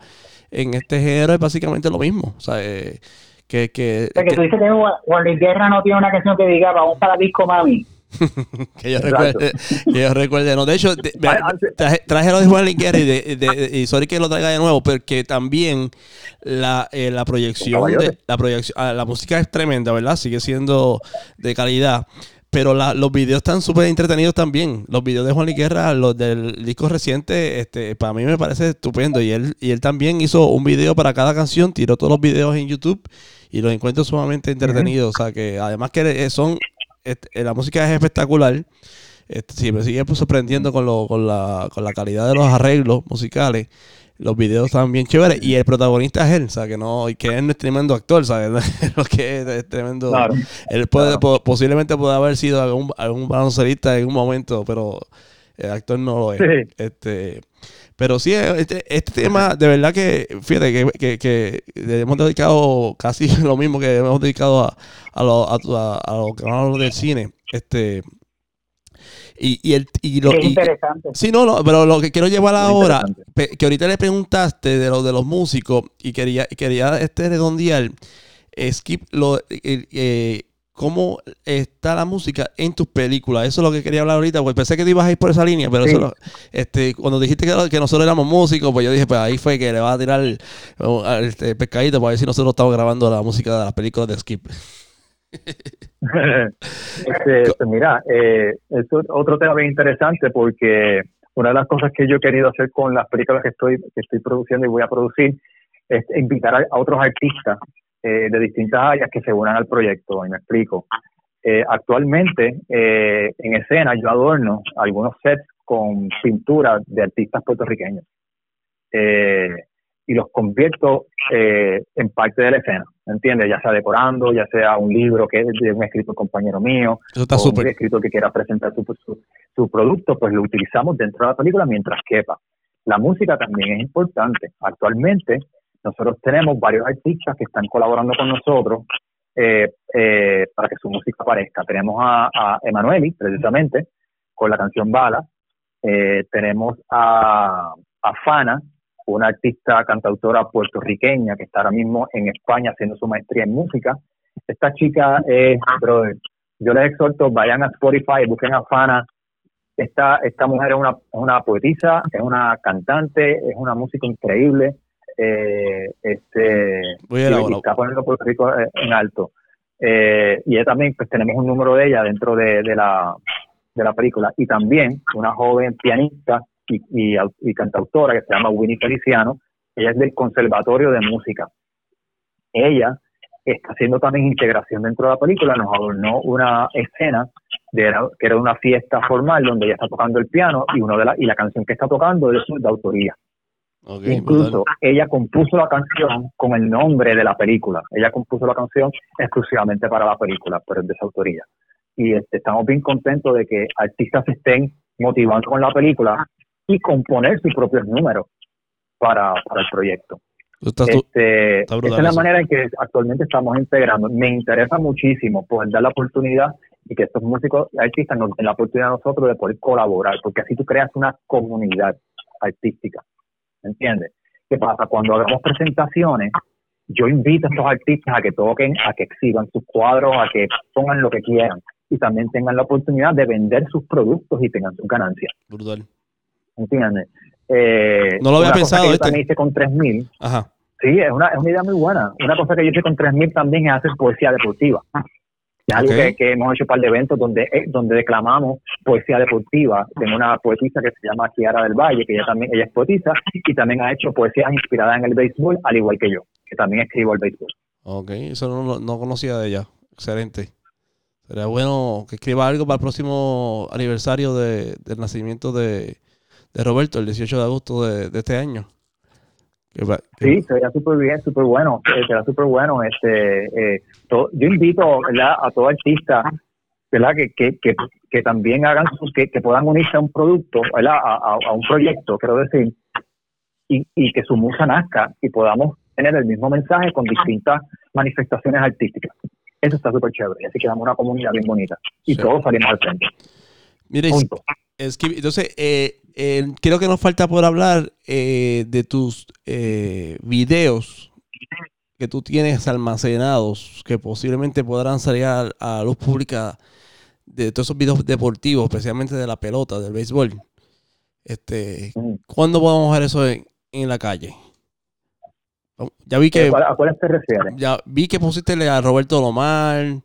en este género es básicamente lo mismo, ¿sabes? Que, que, o sea, que, tú dices que Juan y Guerra no tiene una canción que diga, vamos para disco mami. [LAUGHS] que yo recuerde, que yo recuerde. No, de hecho, traje, lo de Juan Liguera y, de, y sorry que lo traiga de nuevo, porque también la, eh, la proyección, de, la proyección, ah, la música es tremenda, ¿verdad? Sigue siendo de calidad. Pero los videos están súper entretenidos también. Los videos de Juan Liguerra, los del disco reciente, este, para mí me parece estupendo. Y él, y él también hizo un video para cada canción, tiró todos los videos en YouTube y los encuentro sumamente entretenidos. O sea que además que son este, la música es espectacular. Este, me sigue pues, sorprendiendo con, lo, con, la, con la calidad de los arreglos musicales. Los videos están bien chéveres. Y el protagonista es él, o sea, que no, que él no es tremendo actor, ¿sabes? [LAUGHS] Lo que es, tremendo. él puede, posiblemente puede haber sido algún, algún baloncerista en un momento, pero el actor no lo es. Este, pero sí, este, este, tema, de verdad que, fíjate, que, que, hemos dedicado casi [LAUGHS] lo mismo que hemos dedicado a, a, lo, a, a, lo que hablamos del cine. Este, y, y, el, y lo, interesante. Sí, no, no, pero lo que quiero llevar ahora, que ahorita le preguntaste de lo de los músicos y quería, quería este redondear, Skip, lo, eh, eh cómo está la música en tus películas. Eso es lo que quería hablar ahorita, porque pensé que te ibas a ir por esa línea, pero eso este, cuando dijiste que, nosotros éramos músicos, pues yo dije, pues ahí fue que le va a tirar el, este, pescadito para ver si nosotros estamos grabando la música de las películas de Skip. [LAUGHS] este, pues mira, eh, es otro tema bien interesante porque una de las cosas que yo he querido hacer con las películas que estoy, que estoy produciendo y voy a producir es invitar a otros artistas eh, de distintas áreas que se unan al proyecto, y me explico. Eh, actualmente, eh, en escena, yo adorno algunos sets con pinturas de artistas puertorriqueños y los convierto en parte de la escena, ¿entiendes? Ya sea decorando, ya sea un libro que es de un escritor compañero mío, o un escritor que quiera presentar su, su, su producto, pues lo utilizamos dentro de la película mientras quepa. La música también es importante. Actualmente, nosotros tenemos varios artistas que están colaborando con nosotros eh, eh, para que su música aparezca. Tenemos a, a Emanueli, precisamente, con la canción Bala. Eh, tenemos a, a Fana, una artista cantautora puertorriqueña que está ahora mismo en España haciendo su maestría en música. Esta chica es, brother, yo les exhorto, vayan a Spotify, busquen a Fana, esta, esta mujer es una, una poetisa, es una cantante, es una música increíble. Eh, este, Voy a y, está poniendo Puerto Rico en alto. Eh, y ella también, pues tenemos un número de ella dentro de, de, la, de la película. Y también una joven pianista y, y, y, cantautora que se llama Winnie Feliciano. Ella es del Conservatorio de Música. Ella está haciendo también integración dentro de la película. Nos adornó una escena de, que era una fiesta formal donde ella está tocando el piano y, uno de la, y la canción que está tocando es de autoría. Incluso ella compuso la canción con el nombre de la película. Ella compuso la canción exclusivamente para la película, pero es de su autoría. Y este, estamos bien contentos de que artistas estén motivando con la película y componer sus propios números para, para el proyecto. Este, esa es la manera en que actualmente estamos integrando. Me interesa muchísimo poder dar la oportunidad y que estos músicos artistas nos den la oportunidad a nosotros de poder colaborar, porque así tú creas una comunidad artística. ¿Entiendes? ¿Qué pasa? Cuando hagamos presentaciones, yo invito a estos artistas a que toquen, a que exhiban sus cuadros, a que pongan lo que quieran y también tengan la oportunidad de vender sus productos y tengan sus ganancias. Brutal. ¿Entiendes? Eh, no lo había pensado. Yo también hice con 3000. Ajá. Sí, es una, es una idea muy buena. Una cosa que yo hice con 3000 también es hacer poesía deportiva. Es algo que, hemos hecho un par de eventos donde, eh, donde declamamos poesía deportiva. Tengo una poetisa que se llama Kiara del Valle, que ella también ella es poetisa y también ha hecho poesías inspiradas en el béisbol, al igual que yo, que también escribo el béisbol. Ok, eso no, no conocía de ella. Excelente. Sería bueno que escriba algo para el próximo aniversario de, del nacimiento de, de Roberto, el 18 de agosto de, de este año. Sí, sería súper bien, súper bueno, eh, sería súper bueno. Este, eh, yo invito a todo artista ¿verdad? Que, que, que, que también hagan, que, que puedan unirse a un producto, ¿verdad? A, a, un proyecto, quiero decir, y, y que su musa nazca y podamos tener el mismo mensaje con distintas manifestaciones artísticas. Eso está súper chévere. Así que damos una comunidad bien bonita. Y todos salimos al frente. Mire, entonces, eh, eh, creo que nos falta por hablar eh, de tus eh, videos que tú tienes almacenados, que posiblemente podrán salir a, luz pública de todos esos videos deportivos, especialmente de la pelota, del béisbol. Este, mm. ¿Cuándo podemos ver eso en, la calle? Ya vi que. ¿A cuál te refieres? Ya vi que pusiste a Roberto Lomar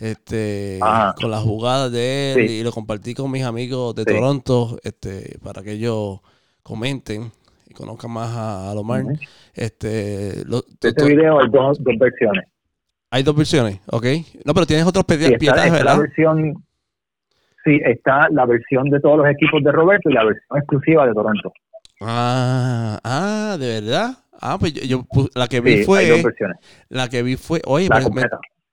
este con las jugadas de él y lo compartí con mis amigos de Toronto este para que ellos comenten y conozcan más a, Lomar. Este este video hay dos, versiones. Hay dos versiones ok. No pero tienes otros sí, la versión sí está la versión de todos los equipos de Roberto y la versión exclusiva de Toronto. Ah ah de verdad ah pues yo, la que vi fue la que vi fue oye la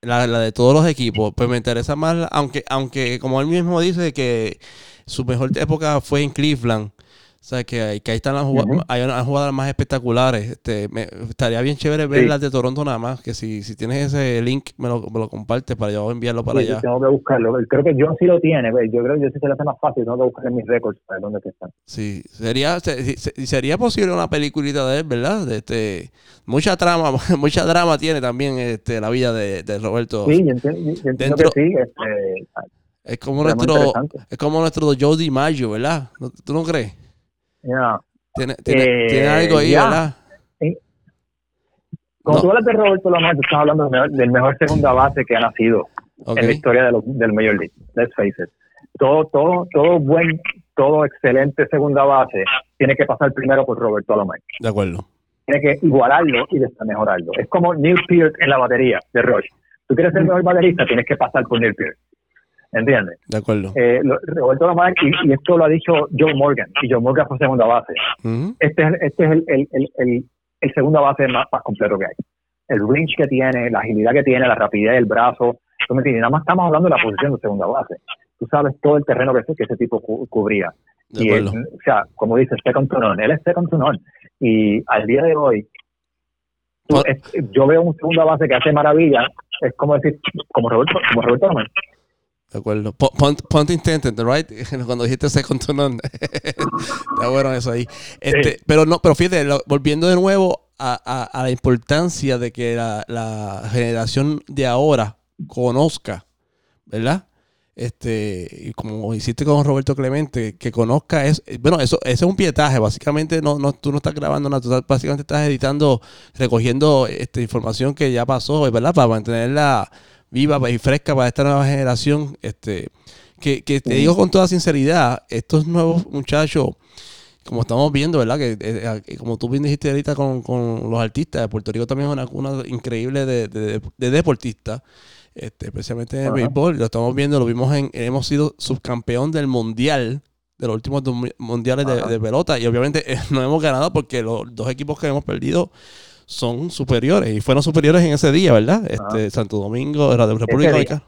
la, la, de todos los equipos, pues me interesa más, aunque, aunque como él mismo dice que su mejor época fue en Cleveland, o sea, que, que ahí están las jugadas, hay unas jugadas más espectaculares. Este, me, estaría bien chévere ver las de Toronto nada más, que si, si tienes ese link, me lo, me lo compartes para yo enviarlo para allá. Tengo que buscarlo. Creo que John sí lo tiene, yo creo que yo sí se le hace más fácil, tengo que buscar en mis récords para ver dónde están. Sí, sería, sería posible una peliculita de él, ¿verdad? De este, mucha trama, [LAUGHS] mucha drama tiene también este, la vida de, de Roberto. Sí, yo entiendo, que sí. Este, es como nuestro, es como nuestro Joe DiMaggio, ¿verdad? ¿Tú no crees? Tiene, tiene, algo ahí, ¿verdad? Cuando tú hablas de Roberto Lamar, tú estás hablando del mejor, segunda base que ha nacido en la historia de del Major League. Let's face it. Todo, todo, todo buen, todo excelente segunda base tiene que pasar primero por Roberto Alomar. De acuerdo. Tiene que igualarlo y mejorarlo. Es como Neil Peart en la batería de Rush. Tú quieres ser el mejor baterista, tienes que pasar por Neil Peart. ¿Entiendes? De acuerdo. Eh, Roberto Lamar, y, esto lo ha dicho Joe Morgan, y Joe Morgan fue segunda base. Este es, este es el, el, el, el, segunda base más, más, completo que hay. El range que tiene, la agilidad que tiene, la rapidez del brazo. ¿Tú me entiendes? Nada más estamos hablando de la posición de segunda base. Tú sabes todo el terreno que, que ese tipo cubría. y o sea, como dices, second to none. Él es second to none. Y al día de hoy, yo veo un segunda base que hace maravilla. Es como decir, como Roberto, como Roberto Lamar de acuerdo. Punt, intended, right? [LAUGHS] Cuando dijiste second to none. [LAUGHS] Está bueno eso ahí. Este, Pero no, pero fíjate, volviendo de nuevo a, la importancia de que la, generación de ahora conozca, ¿verdad? este, y como hiciste con Roberto Clemente, que conozca es, bueno, eso, ese es un pietaje, básicamente no, no, tú no estás grabando nada, tú básicamente estás editando, recogiendo esta información que ya pasó, ¿verdad? Para mantenerla viva y fresca para esta nueva generación, este, que, que te digo con toda sinceridad, estos nuevos muchachos, como estamos viendo, ¿verdad? Que eh, como tú bien dijiste ahorita con, con, los artistas, Puerto Rico también es una cuna increíble de, de, de deportistas este, especialmente en el béisbol. Lo estamos viendo, lo vimos en, hemos sido subcampeón del mundial, de los últimos dos mundiales de, pelota, y obviamente eh, [LAUGHS] no hemos ganado porque los dos equipos que hemos perdido son superiores, y fueron superiores en ese día, ¿verdad? Este, Santo Domingo, era de República Dominicana.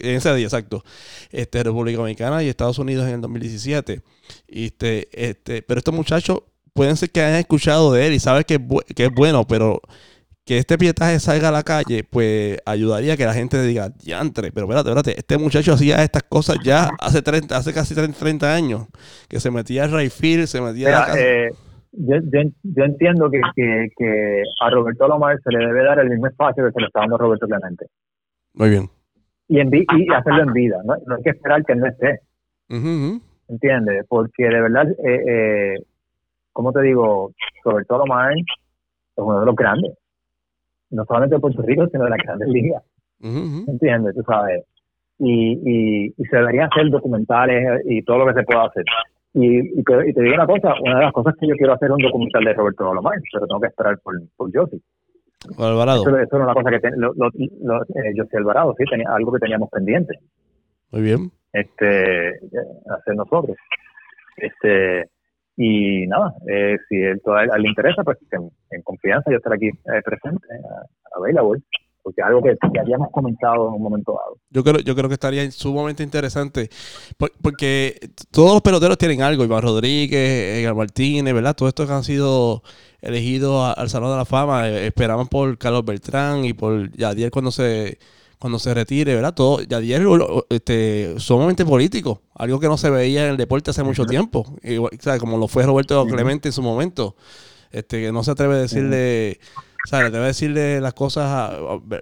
En ese día, exacto. Este, República Dominicana y Estados Unidos en el 2017. Este, este, pero estos muchachos pueden ser que hayan escuchado de él y saben que, que es bueno, pero que este pietaje salga a la calle, pues ayudaría a que la gente diga, diantre, pero espérate, espérate, este muchacho hacía estas cosas ya hace 30, hace casi 30, años, que se metía a Rayfield, se metía a... Eh, yo, yo, entiendo que, que, a Roberto Lomar se le debe dar el mismo espacio que se le está dando a Roberto Clemente. Muy bien. Y, en, y hacerlo en vida, ¿no? hay que esperar que no esté. ¿Entiendes? Porque de verdad, eh, eh, como te digo, Roberto Lomar es uno de los grandes no solamente de Puerto Rico, sino de la grandes ligas. ¿Entiendes? Tú sabes. Y, y, se deberían hacer documentales y todo lo que se pueda hacer. Y, te, digo una cosa, una de las cosas que yo quiero hacer es un documental de Roberto Dolomar, pero tengo que esperar por, por Josie. Alvarado. Eso, eso, era una cosa que lo, lo, eh, Alvarado, sí, tenía algo que teníamos pendiente. Muy bien. Este, hacer nosotros. Este, y nada, eh, si él, a le interesa, pues en, confianza yo estaré aquí eh, presente, a available, porque es algo que, que, habíamos comentado en un momento dado. Yo creo, yo creo que estaría sumamente interesante, porque todos los peloteros tienen algo, Iván Rodríguez, Edgar Martínez, ¿verdad? Todos estos que han sido elegidos al Salón de la Fama, eh, esperaban por Carlos Beltrán y por Yadier cuando se cuando se retire, ¿verdad? Todo, Yadier este, sumamente político, algo que no se veía en el deporte hace mucho tiempo, Igual, como lo fue Roberto Clemente en su momento, este, que no se atreve a decirle, o sea, atreve a decirle las cosas,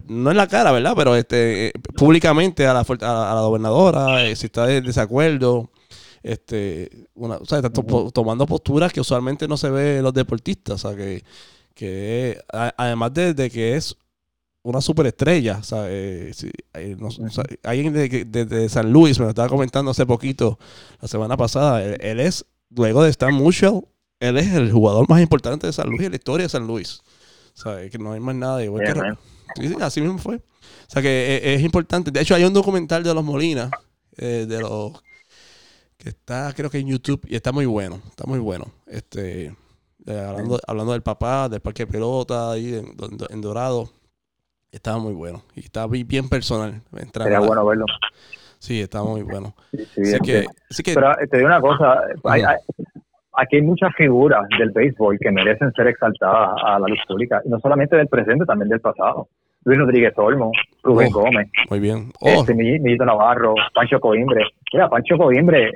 no en la cara, ¿verdad? Pero este, públicamente a la, a la gobernadora, eh, si está de desacuerdo, este, una, o sea, está tomando posturas que usualmente no se ve en los deportistas, o sea, que, que además de, que es una superestrella. O sea, eh, eh, alguien de, San Luis me lo estaba comentando hace poquito, la semana pasada. Él, es, luego de Stan Musial, él es el jugador más importante de San Luis en la historia de San Luis. O sea, que no hay más nada. Igual que, así mismo fue. O sea, que eh, es, importante. De hecho, hay un documental de los Molinas, de los que está, creo que en YouTube, y está muy bueno. Está muy bueno. Este. hablando, hablando del papá, del parque de pelota, ahí en Dorado. Estaba muy bueno. Y estaba bien personal. Sería bueno verlo. Sí, estaba muy bueno. que, Pero eh, te digo una cosa. Aquí hay muchas figuras del béisbol que merecen ser exaltadas a la luz pública. no solamente del presente, también del pasado. Luis Rodríguez Olmo, Rubén oh, Gómez. Muy bien. Este, oh. Navarro, Pancho Coimbre. Mira, Pancho Coimbre,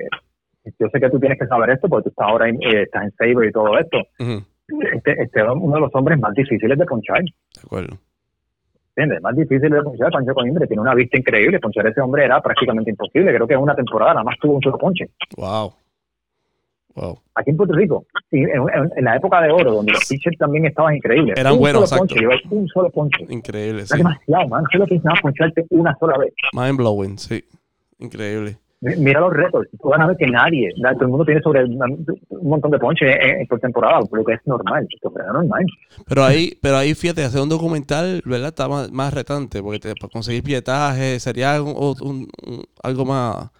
yo sé que tú tienes que saber esto porque tú estás ahora en, eh, estás en Saber y todo esto. este, este es uno de los hombres más difíciles de ponchar. De acuerdo. Es más difícil de ponchar. Pancho Coimbre tiene una vista increíble. Ponchar a ese hombre era prácticamente imposible. Creo que en una temporada nada más tuvo un solo ponche. Wow. Wow. Aquí en Puerto Rico, en, la época de oro, donde los pitchers también estaban increíbles. Eran un buenos, solo ponche, un solo ponche. Increíble, sí. demasiado, man. Solo pensaba poncharte una sola vez. Mind blowing, sí. Increíble. Mira los retos, tú vas a ver que nadie, todo el mundo tiene sobre un montón de ponches por temporada, por lo que es normal, normal. Pero ahí, pero ahí fíjate, hacer un documental, ¿verdad? Está más, retante, porque te, para conseguir pietaje sería algo, algo más...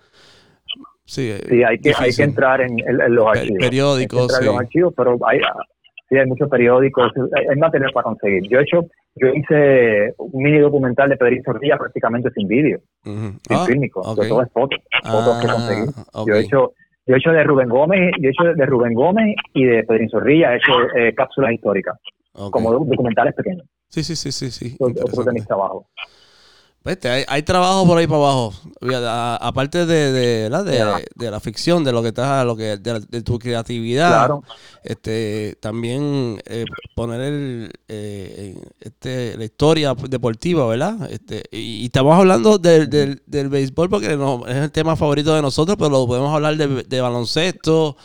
Sí, sí hay, que, hay que entrar en, los archivos. Periódicos, sí. en los archivos, pero hay, sí, hay muchos periódicos, hay material para conseguir. Yo he hecho yo hice un mini documental de Pedrín Zorrilla prácticamente sin vídeo, sin ah, fílmico, todo es fotos, fotos que ah, conseguí. Yo he hecho yo he hecho de Rubén Gómez, yo he hecho de Rubén Gómez y de Pedrín Zorrilla, he hecho eh, cápsulas históricas, como documentales pequeños. Sí, sí, sí, sí, sí. Otro de mis trabajos. Pues, hay, trabajo por ahí para abajo. aparte de, de, la, de, la ficción, de lo que está, lo que de, tu creatividad. Este, también eh, poner el, eh, este, la historia deportiva, ¿verdad? Este, y, estamos hablando del, del, béisbol porque no, es el tema favorito de nosotros, pero lo podemos hablar de, baloncesto,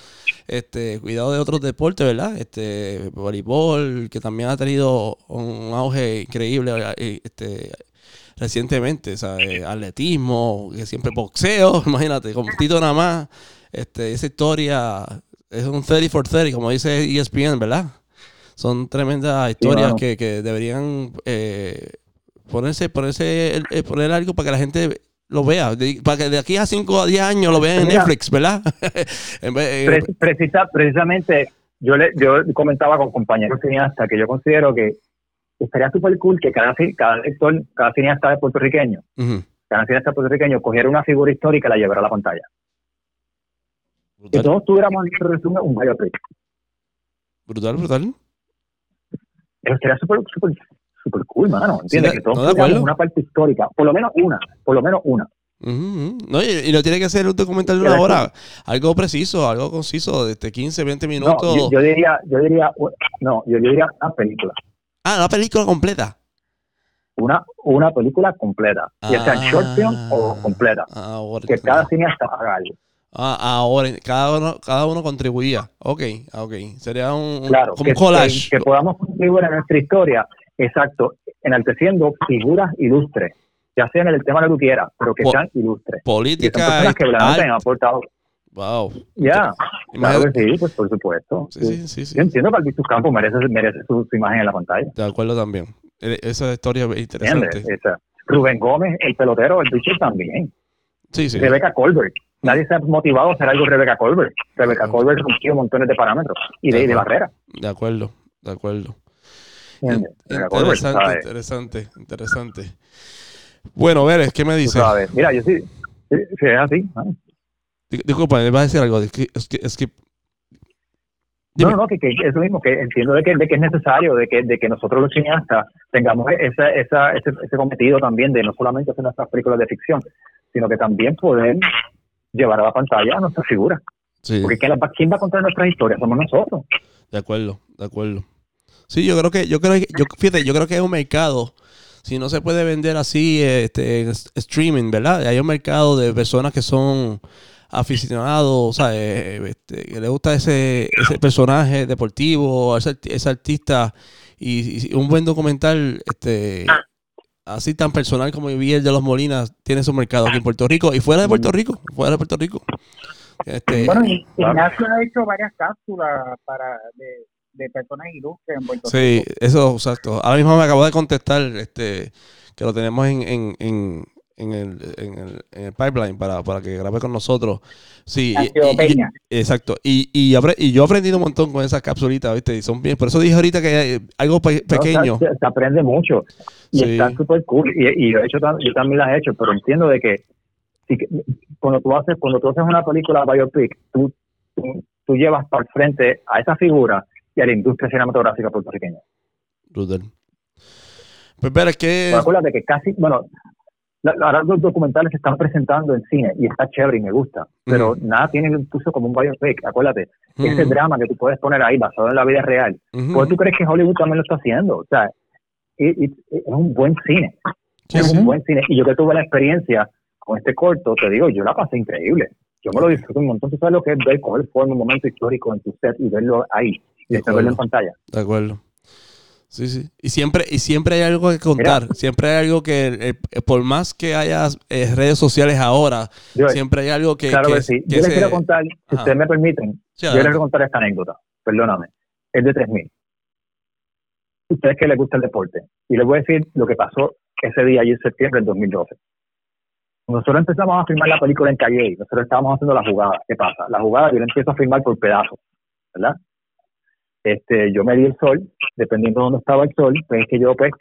este, cuidado de otros deportes, ¿verdad? Este, voleibol, que también ha tenido un auge increíble. Este, recientemente, ¿sabes? Atletismo, que siempre boxeo, [LAUGHS] imagínate, con Tito nada más. Este, esa historia es un 30 for 30, como dice ESPN, ¿verdad? Son tremendas historias que, que, deberían eh, ponerse, ponerse, eh, poner algo para que la gente lo vea, para que de aquí a 5 a 10 años lo vean en Netflix, ¿verdad? [LAUGHS] precisamente, yo, le, yo comentaba con compañeros cineastas que yo considero que estaría súper cool que cada, cada lector, cada cineasta puertorriqueño, cada cineasta puertorriqueño cogiera una figura histórica y la llevara a la pantalla. Que todos tuviéramos en resumen un biopic. Brutal, brutal. Eso sería súper, súper, súper cool, mano. ¿Entiendes? que todos tuviéramos una parte histórica, por lo menos una, por lo menos una. No, y, no tiene que ser un documental de una hora, algo preciso, algo conciso, de este 15, 20 minutos. No, yo, diría, yo diría, no, yo diría una película. Ah, una película completa. Una, una película completa, ya sea en short film o ah, completa. que cada cineasta haga algo. Ah, ahora, cada uno, cada uno contribuía. Ok, ok. Sería un, claro, como que, collage. Que, podamos contribuir a nuestra historia, exacto, enalteciendo figuras ilustres, ya sea en el tema que tú quieras, pero que sean ilustres. Política. Que, que han aportado Wow. Ya, claro que sí, pues por supuesto. Sí, sí, sí. sí, Yo entiendo que Albizu Campos merece, merece su, imagen en la pantalla. De acuerdo también. E, esa historia es interesante. Esa. Rubén Gómez, el pelotero, el bicho también. Sí, sí. Rebeca Colbert. Nadie se ha motivado a hacer algo Rebeca Colbert. Rebeca Colbert rompió montones de parámetros y de, de, barrera. De acuerdo, de acuerdo. Interesante, interesante, interesante. Bueno, Veres, ¿qué me dices? Mira, yo sí, sí, es así. Disculpa, me vas a decir algo. Es que, es que, No, no, que, que, eso mismo, que entiendo de que, de que es necesario, de que, de que nosotros los cineastas tengamos esa, esa, ese, ese cometido también de no solamente hacer nuestras películas de ficción, sino que también poder llevar a la pantalla a nuestra figura. Porque ¿quién va a contar nuestras historias? Somos nosotros. De acuerdo, de acuerdo. Sí, yo creo que, yo creo que, yo, fíjate, yo creo que es un mercado si no se puede vender así este, streaming, ¿verdad? Hay un mercado de personas que son aficionado, o sea, eh, este, que le gusta ese, ese personaje deportivo, ese, ese artista, y, un buen documental, este así tan personal como vi el de los Molinas, tiene su mercado aquí en Puerto Rico y fuera de Puerto Rico, fuera de Puerto Rico. Este, bueno, Ignacio ha hecho varias cápsulas para de, de personas ilustres en Puerto Rico. Sí, eso, exacto. Ahora mismo me acabo de contestar este que lo tenemos en, en en el, en el, en el pipeline para, para, que grabe con nosotros. Sí, exacto. Y, y, y, yo he aprendido un montón con esas capsulitas, ¿viste? Y son bien. Por eso dije ahorita que hay algo pequeño. se, aprende mucho. Y están súper cool. Y, y yo, hecho, yo también las he hecho, pero entiendo de que, si, cuando, tú haces, cuando tú haces una película biopic, tú, tú, llevas para frente a esa figura y a la industria cinematográfica puertorriqueña. Brutal. Pues, pero es que. acuérdate que casi, bueno, ahora los documentales se están presentando en cine y está chévere y me gusta, pero nada tiene incluso como un biopic, acuérdate, ese drama que tú puedes poner ahí basado en la vida real, ¿por tú crees que Hollywood también lo está haciendo? O sea, es, un buen cine, es un buen cine, y yo que tuve la experiencia con este corto, te digo, yo la pasé increíble, yo me lo disfruto un montón, tú sabes lo que es ver, coger forma un momento histórico en tu set y verlo ahí, y después verlo en pantalla. De acuerdo. Sí, sí. Y siempre, y siempre hay algo que contar. Siempre hay algo que, eh, por más que haya eh, redes sociales ahora, siempre hay algo que. Claro que, sí. yo les quiero contar, si ustedes me permiten, yo les quiero contar esta anécdota. Perdóname. Es de 3000. Ustedes que les gusta el deporte. Y les voy a decir lo que pasó ese día, allí en septiembre del 2012. Nosotros empezamos a filmar la película en Calle. Nosotros estábamos haciendo la jugada. ¿Qué pasa? La jugada yo la empiezo a filmar por pedazos. ¿Verdad? Este, yo me di el sol, dependiendo de dónde estaba el sol, pues es que yo pues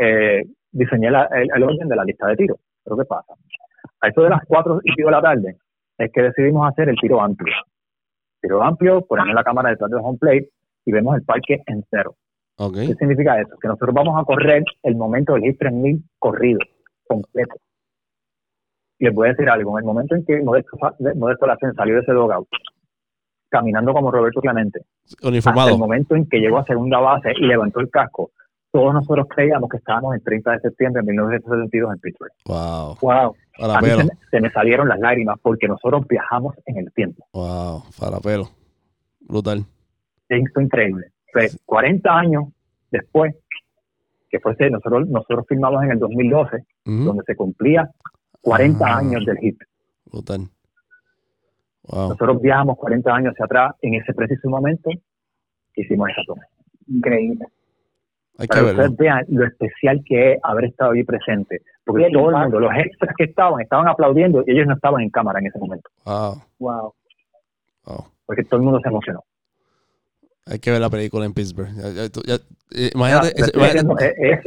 eh, diseñé el, orden de la lista de tiros. Pero ¿qué pasa? A eso de las 4 y pico de la tarde es que decidimos hacer el tiro amplio. Tiro amplio, ponemos la cámara detrás del home plate y vemos el parque entero. ¿Qué significa eso? Que nosotros vamos a correr el momento del Hit 3000 corrido. completo. Y les voy a decir algo, en el momento en que Modesto, Modesto salió de ese dogout, caminando como Roberto Clemente, Uniformado. hasta el momento en que llegó a segunda base y levantó el casco, todos nosotros creíamos que estábamos el 30 de septiembre de 1972 en Pittsburgh. Wow. Wow. A mí se, me, salieron las lágrimas porque nosotros viajamos en el tiempo. Wow, pelo. Brutal. Es increíble. 40 años después, que fue nosotros, nosotros filmamos en el 2012, donde se cumplía 40 ah. años del hit. Brutal. Nosotros viajamos 40 años hacia atrás, en ese preciso momento hicimos esa toma. Increíble. Hay Para que ustedes vean lo especial que es haber estado ahí presente. Porque todo el mundo, los extras que estaban, estaban aplaudiendo y ellos no estaban en cámara en ese momento. Wow. Wow. Porque todo el mundo se emocionó. Hay que ver la película en Pittsburgh. Eh, imagínate. Eh, eh.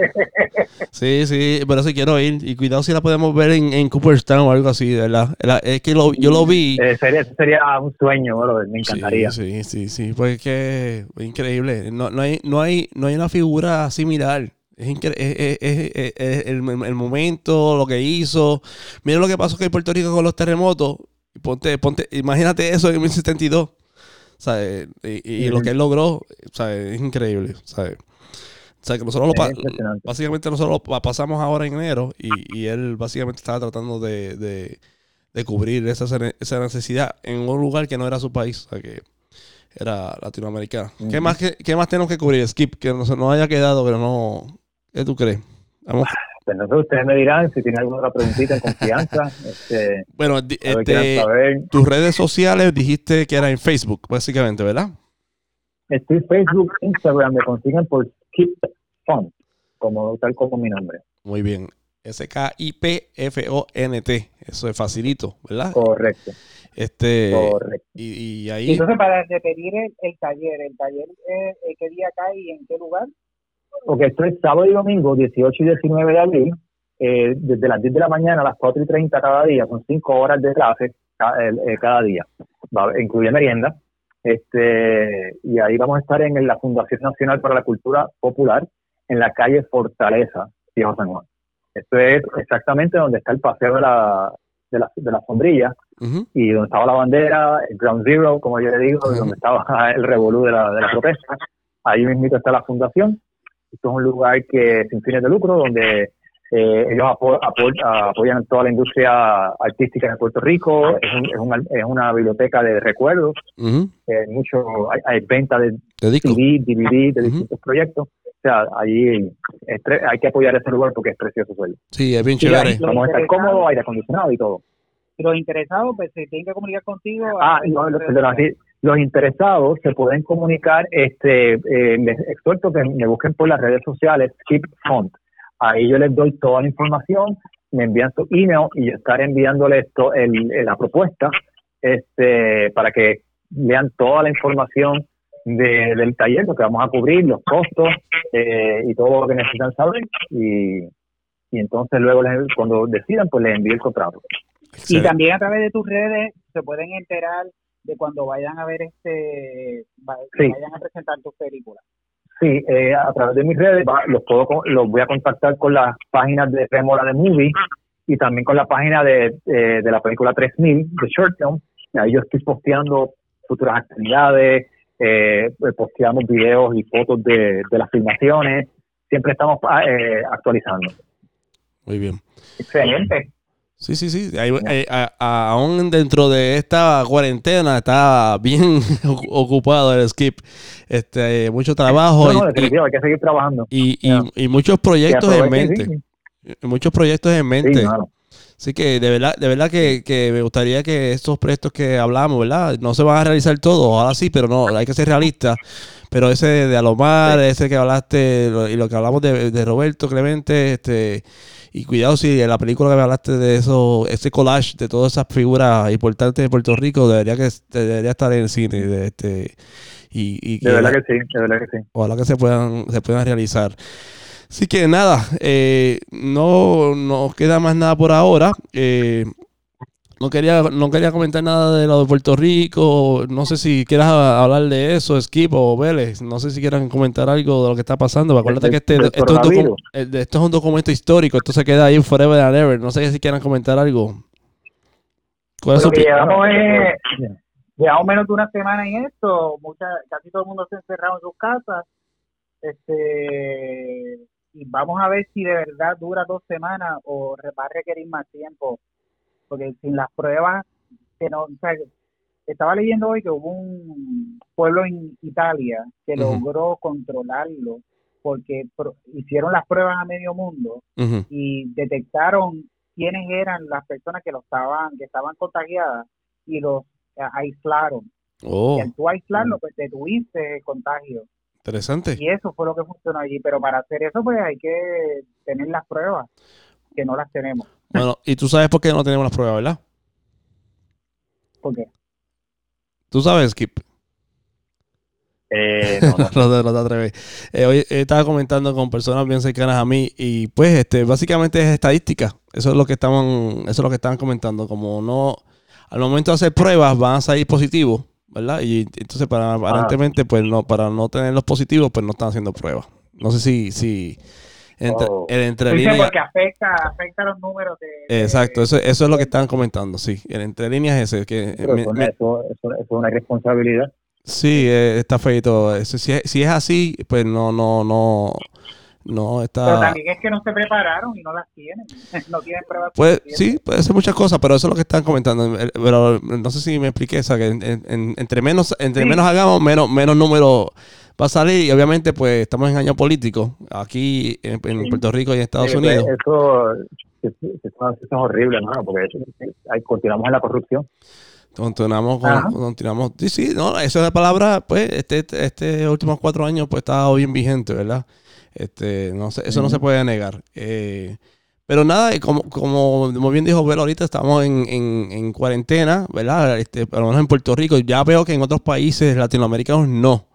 [LAUGHS] sí, sí, pero sí quiero ir. Y cuidado si la podemos ver en, en Cooperstown o algo así, ¿verdad? Es que yo lo vi. sería, sería un sueño, bro, me encantaría. Sí, sí, sí, pues es que increíble. No, no, hay, no, hay, no hay una figura similar. Es, es, es, es el, el, momento, lo que hizo. Mira lo que pasó que en Puerto Rico con los terremotos. Ponte, ponte, imagínate eso en 1972. Y, lo que él logró, es increíble, O sea, que nosotros lo básicamente nosotros lo pasamos ahora en enero y, él básicamente estaba tratando de, cubrir esa, esa, necesidad en un lugar que no era su país, o sea, que era latinoamericano. ¿Qué, más, qué, más tenemos que cubrir, Skip? Que nos, nos haya quedado, pero no... ¿Qué tú crees? Vamos. Pues no sé, ustedes me dirán si tienen alguna otra preguntita en confianza. [LAUGHS] Este, bueno, este, tus redes sociales dijiste que era en Facebook, básicamente, ¿verdad? Estoy en Facebook, Instagram, me consiguen por Skip Font, como, tal como mi nombre. Muy bien. S-K-I-P-F-O-N-T. Eso es facilito, ¿verdad? Correcto. Este, Correcto. Y, ahí... Entonces, para repetir el, taller, ¿el taller eh, qué día cae y en qué lugar? Porque esto es sábado y domingo, 18 y 19 de abril, eh, desde las 10 de la mañana a las 4 y 30 cada día, son 5 horas de clase eh, cada, día, incluye merienda. Este, y ahí vamos a estar en la Fundación Nacional para la Cultura Popular, en la calle Fortaleza, Viejo San Juan. Esto es exactamente donde está el paseo de la, de la, de la sombrilla y donde estaba la bandera, el Ground Zero, como yo le digo, donde estaba [LAUGHS] el revolú de la, de la protesta. Ahí mismo está la fundación esto es un lugar que sin fines de lucro, donde eh, ellos apoyan toda la industria artística de Puerto Rico. Es, es, una biblioteca de recuerdos. Eh, mucho hay, venta de, CD, DVD, de distintos proyectos. O sea, allí hay que apoyar ese lugar porque es precioso. Sí, es bien chévere. Vamos a estar cómodos, aire acondicionado y todo. Los interesados pues se tienen que comunicar contigo. Ah, no, perdón, los interesados se pueden comunicar, este, eh, les exhorto que me busquen por las redes sociales Keep Font. Ahí yo les doy toda la información, me envían su email y yo estaré enviándoles esto, el, la propuesta este, para que vean toda la información del taller, lo que vamos a cubrir, los costos eh, y todo lo que necesitan saber. Y, y entonces luego cuando decidan, pues les envío el contrato. Y también a través de tus redes se pueden enterar de cuando vayan a ver este, vayan a presentar tus películas. Sí, eh, a través de mis redes los puedo los voy a contactar con las páginas de Remora de Movie y también con la página de, eh, de la película 3000 de Short Film. Ahí yo estoy posteando futuras actividades, eh, posteamos videos y fotos de, de las filmaciones. Siempre estamos eh, actualizando. Muy bien. Excelente. Sí, sí, sí. Eh, aún dentro de esta cuarentena está bien [LAUGHS] ocupado el skip. Este, mucho trabajo. No, y, hay que seguir trabajando. Y, y, muchos proyectos en mente. Muchos proyectos en mente. Así que de verdad, de verdad que, me gustaría que estos proyectos que hablamos, ¿verdad? No se van a realizar todos, ahora sí, pero no, hay que ser realistas. Pero ese de Alomar, ese que hablaste, y lo que hablamos de, de Roberto Clemente, este y cuidado si la película que me hablaste de eso, ese collage de todas esas figuras importantes de Puerto Rico, debería que debería estar en el cine. De este, y, de verdad que sí, de verdad que sí. Ojalá que se puedan, se puedan realizar. Así que nada, eh, no nos queda más nada por ahora. Eh, no quería, no quería comentar nada de lo de Puerto Rico. No sé si quieras hablar de eso, Skip o Vélez. No sé si quieran comentar algo de lo que está pasando. Acuérdate que este, esto, es un documento histórico. Esto se queda ahí forever and ever. No sé si quieran comentar algo. ¿Cuál es llevamos, llevamos menos de una semana en esto. Mucha, casi todo el mundo se ha encerrado en sus casas. Este, y vamos a ver si de verdad dura dos semanas o va a requerir más tiempo porque sin las pruebas que no, estaba leyendo hoy que hubo un pueblo en Italia que logró controlarlo porque hicieron las pruebas a medio mundo y detectaron quiénes eran las personas que lo estaban que estaban contagiadas y los aislaron. Oh. Y al tú aislarlo, pues detuviste el contagio. Interesante. Y eso fue lo que funcionó allí. Pero para hacer eso, pues hay que tener las pruebas, que no las tenemos. Bueno, y tú sabes por qué no tenemos las pruebas, ¿verdad? ¿Por qué? ¿Tú sabes, Skip? Eh, [LAUGHS] no, no. te atreves. Eh, hoy estaba comentando con personas bien cercanas a mí y pues este básicamente es estadística. Eso es lo que estaban, eso es lo que estaban comentando. Como no, al momento de hacer pruebas van a salir positivos, ¿verdad? Y entonces para aparentemente pues no, para no tener los positivos pues no están haciendo pruebas. No sé si, si entre, oh. el entre porque afecta, afecta los números de... Exacto, eso, eso es lo que están comentando, sí. El entre líneas es ese. Que eso, es una responsabilidad. Sí, eh, está feito. Si, si es así, pues no, no, no, no está. Pero también es que no se prepararon y no las tienen. [LAUGHS] no tienen pruebas. Pues, sí, puede ser muchas cosas, pero eso es lo que están comentando. Pero no sé si me expliqué esa, que entre menos, entre menos hagamos, menos, menos número va a salir y obviamente pues estamos en año político aquí en, Puerto Rico y en Estados pues, Unidos. Eso, es horrible, ¿no? Porque ahí continuamos en la corrupción. Continuamos con, continuamos, sí, sí, no, esa es la palabra, pues, este, este, este últimos cuatro años, pues, está bien vigente, ¿verdad? Este, no sé, eso no se puede negar. Eh, pero nada, como, como bien dijo Velo ahorita, estamos en, en, cuarentena, ¿verdad? Este, por lo menos en Puerto Rico. Ya veo que en otros países latinoamericanos no.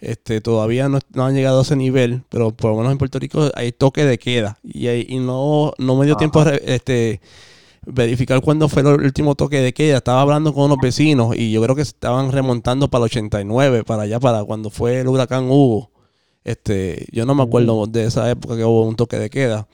Este, todavía no, han llegado a ese nivel, pero por lo menos en Puerto Rico hay toque de queda. Y, y no, no me dio tiempo este, verificar cuándo fue el último toque de queda. Estaba hablando con unos vecinos y yo creo que estaban remontando para el 89, para allá, para cuando fue el huracán Hugo. Este, yo no me acuerdo de esa época que hubo un toque de queda.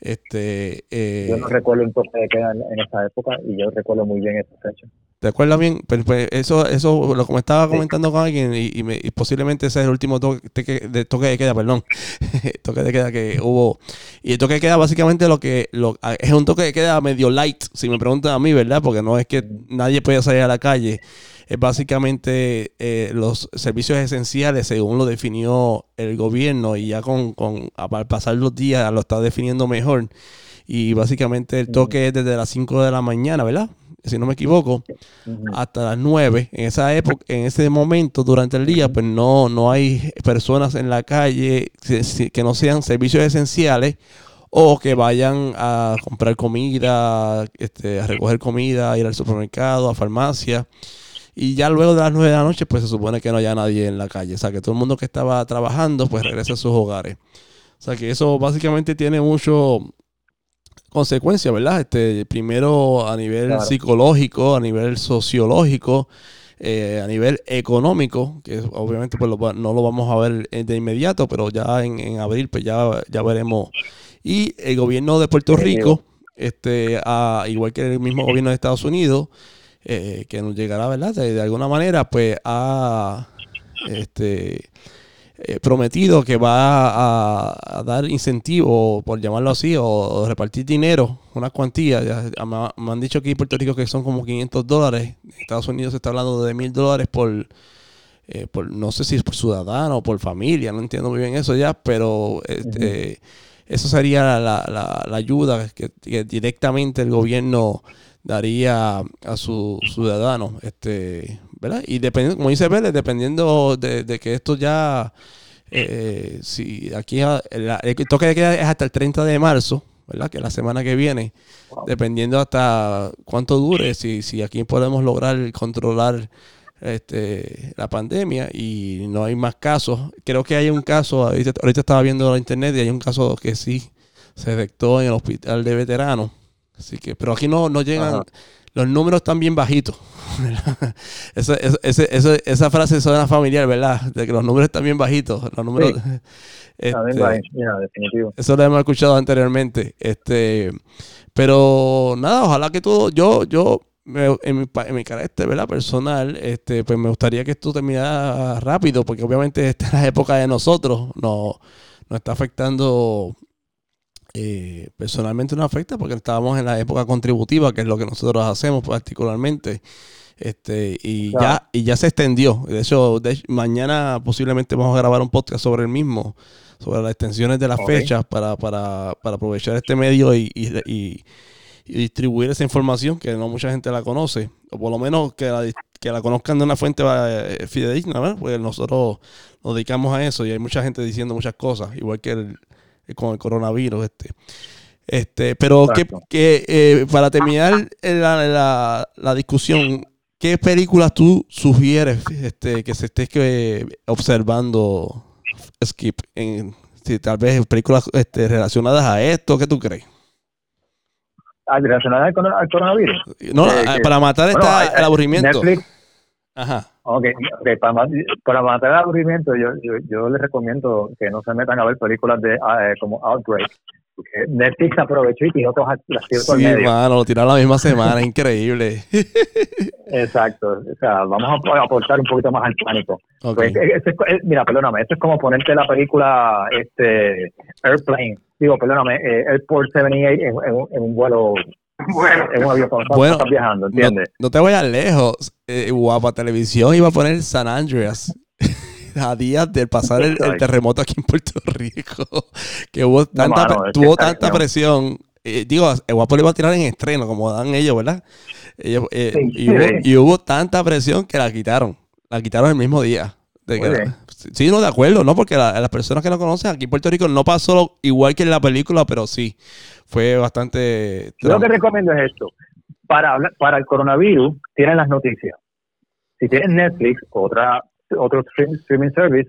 Este, eh, yo no recuerdo un toque de queda en, esa época y yo recuerdo muy bien esa fecha. ¿Te acuerdas bien? Pues, pues, eso, eso lo como estaba comentando con alguien y, posiblemente ese es el último toque de, toque de queda, perdón. [LAUGHS] toque de queda que hubo. Y el toque de queda básicamente lo que lo, es un toque de queda medio light, si me preguntan a mí, ¿verdad? Porque no es que nadie pueda salir a la calle. Es básicamente eh, los servicios esenciales según lo definió el gobierno y ya con, con al pasar los días lo está definiendo mejor. Y básicamente el toque es desde las 5 de la mañana, ¿verdad? Si no me equivoco, hasta las 9. En esa época, en ese momento, durante el día, pues no, no hay personas en la calle que no sean servicios esenciales o que vayan a comprar comida, este, a recoger comida, ir al supermercado, a farmacia. Y ya luego de las 9 de la noche, pues se supone que no haya nadie en la calle. O sea, que todo el mundo que estaba trabajando, pues regresa a sus hogares. O sea, que eso básicamente tiene mucho, consecuencias, ¿verdad? Este, primero a nivel psicológico, a nivel sociológico, eh, a nivel económico, que obviamente pues no lo vamos a ver de inmediato, pero ya en, abril pues ya, ya veremos. Y el gobierno de Puerto Rico, este, igual que el mismo gobierno de Estados Unidos, eh, que nos llegará, ¿verdad? De, de, alguna manera, pues ha este, eh, prometido que va a, dar incentivo, por llamarlo así, o, repartir dinero, una cuantía. me, han dicho aquí en Puerto Rico que son como 500 dólares. En Estados Unidos se está hablando de mil dólares por, eh, por, no sé si es por ciudadano o por familia, no entiendo muy bien eso ya, pero este, eso sería la, la, ayuda que, directamente el gobierno daría a su ciudadano. Este, ¿verdad? Y dependiendo, como dice Vélez, dependiendo de, que esto ya, eh, si aquí el, toque de queda es hasta el 30 de marzo, ¿verdad? Que la semana que viene, dependiendo hasta cuánto dure, si, si aquí podemos lograr controlar este, la pandemia y no hay más casos. Creo que hay un caso, ahorita, estaba viendo la internet y hay un caso que sí se detectó en el hospital de veteranos. Así que, pero aquí no, no llegan, los números están bien bajitos. [LAUGHS] esa, esa, frase suena familiar, ¿verdad? De que los números están bien bajitos. Los números. [LAUGHS] Este, definitivo. Eso lo hemos escuchado anteriormente. Este, pero nada, ojalá que todo. Yo, yo, en mi, en mi carácter, ¿verdad? Personal, este, pues me gustaría que esto terminara rápido, porque obviamente esta es la época de nosotros. No, nos está afectando eh, personalmente no afecta porque estábamos en la época contributiva, que es lo que nosotros hacemos particularmente. Este, y ya, y ya se extendió. De hecho, mañana posiblemente vamos a grabar un podcast sobre el mismo, sobre las extensiones de las fechas para, para, para, aprovechar este medio y, y, distribuir esa información que no mucha gente la conoce, o por lo menos que la, que la conozcan de una fuente eh, fidedigna, ¿verdad? Porque nosotros nos dedicamos a eso y hay mucha gente diciendo muchas cosas, igual que el, con el coronavirus. Este. Este, pero que, eh, para terminar la, la, discusión, ¿qué películas tú sugieres este, que se esté que, observando Skip? En, si tal vez películas este, relacionadas a esto, ¿qué tú crees? Ah, ¿Relacionadas al, coronavirus? No, eh, para matar el aburrimiento. Ajá. Ok, okay para, para, matar el aburrimiento, yo, yo, yo les recomiendo que no se metan a ver películas de ah, eh, como Outbreak. Porque Netflix aprovechó y tiró todas las Sí, medio. mano, lo tiraron la misma semana, [LAUGHS] increíble. Exacto, o sea, vamos a aportar un poquito más al pánico. Pues, mira, perdóname, esto es como ponerte la película este Airplane, digo, perdóname, eh, Airport 78 en, en, en un vuelo [LAUGHS] bueno, en un avión bueno, viajando, ¿entiendes? No, te vayas lejos. Eh, guapa Televisión iba a poner San Andreas [LAUGHS] a días de pasar el, terremoto aquí en Puerto Rico. [LAUGHS] que hubo tanta, tuvo tanta presión. Eh, digo, el guapo le iba a tirar en estreno, como dan ellos, ¿verdad? Eh, y, hubo, y, hubo, tanta presión que la quitaron. La quitaron el mismo día. sí, no, de acuerdo, ¿no? Porque las personas que no conocen, aquí en Puerto Rico no pasó igual que en la película, pero sí fue bastante... Yo lo que recomiendo es esto. Para, para el coronavirus, tienen las noticias. Si tienes Netflix o otra, otro streaming service,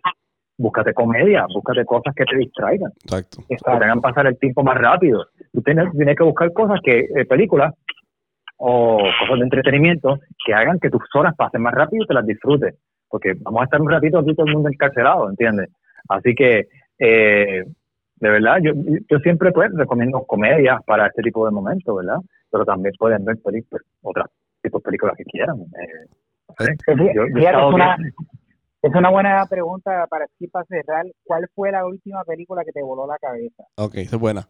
búscate comedia, búscate cosas que te distraigan. Exacto. Que te hagan pasar el tiempo más rápido. Tú tienes, tienes que buscar cosas que, eh, películas o cosas de entretenimiento que hagan que tus horas pasen más rápido y te las disfrutes. Porque vamos a estar un ratito aquí todo el mundo encarcelado, ¿entiendes? Así que eh, de verdad, yo, yo siempre pues recomiendo comedias para este tipo de momentos, ¿verdad? Pero también pueden ver películas, otras tipos de películas que quieran. Eh, es, una, buena pregunta para ti para cerrar. ¿Cuál fue la última película que te voló la cabeza? Ok, es buena.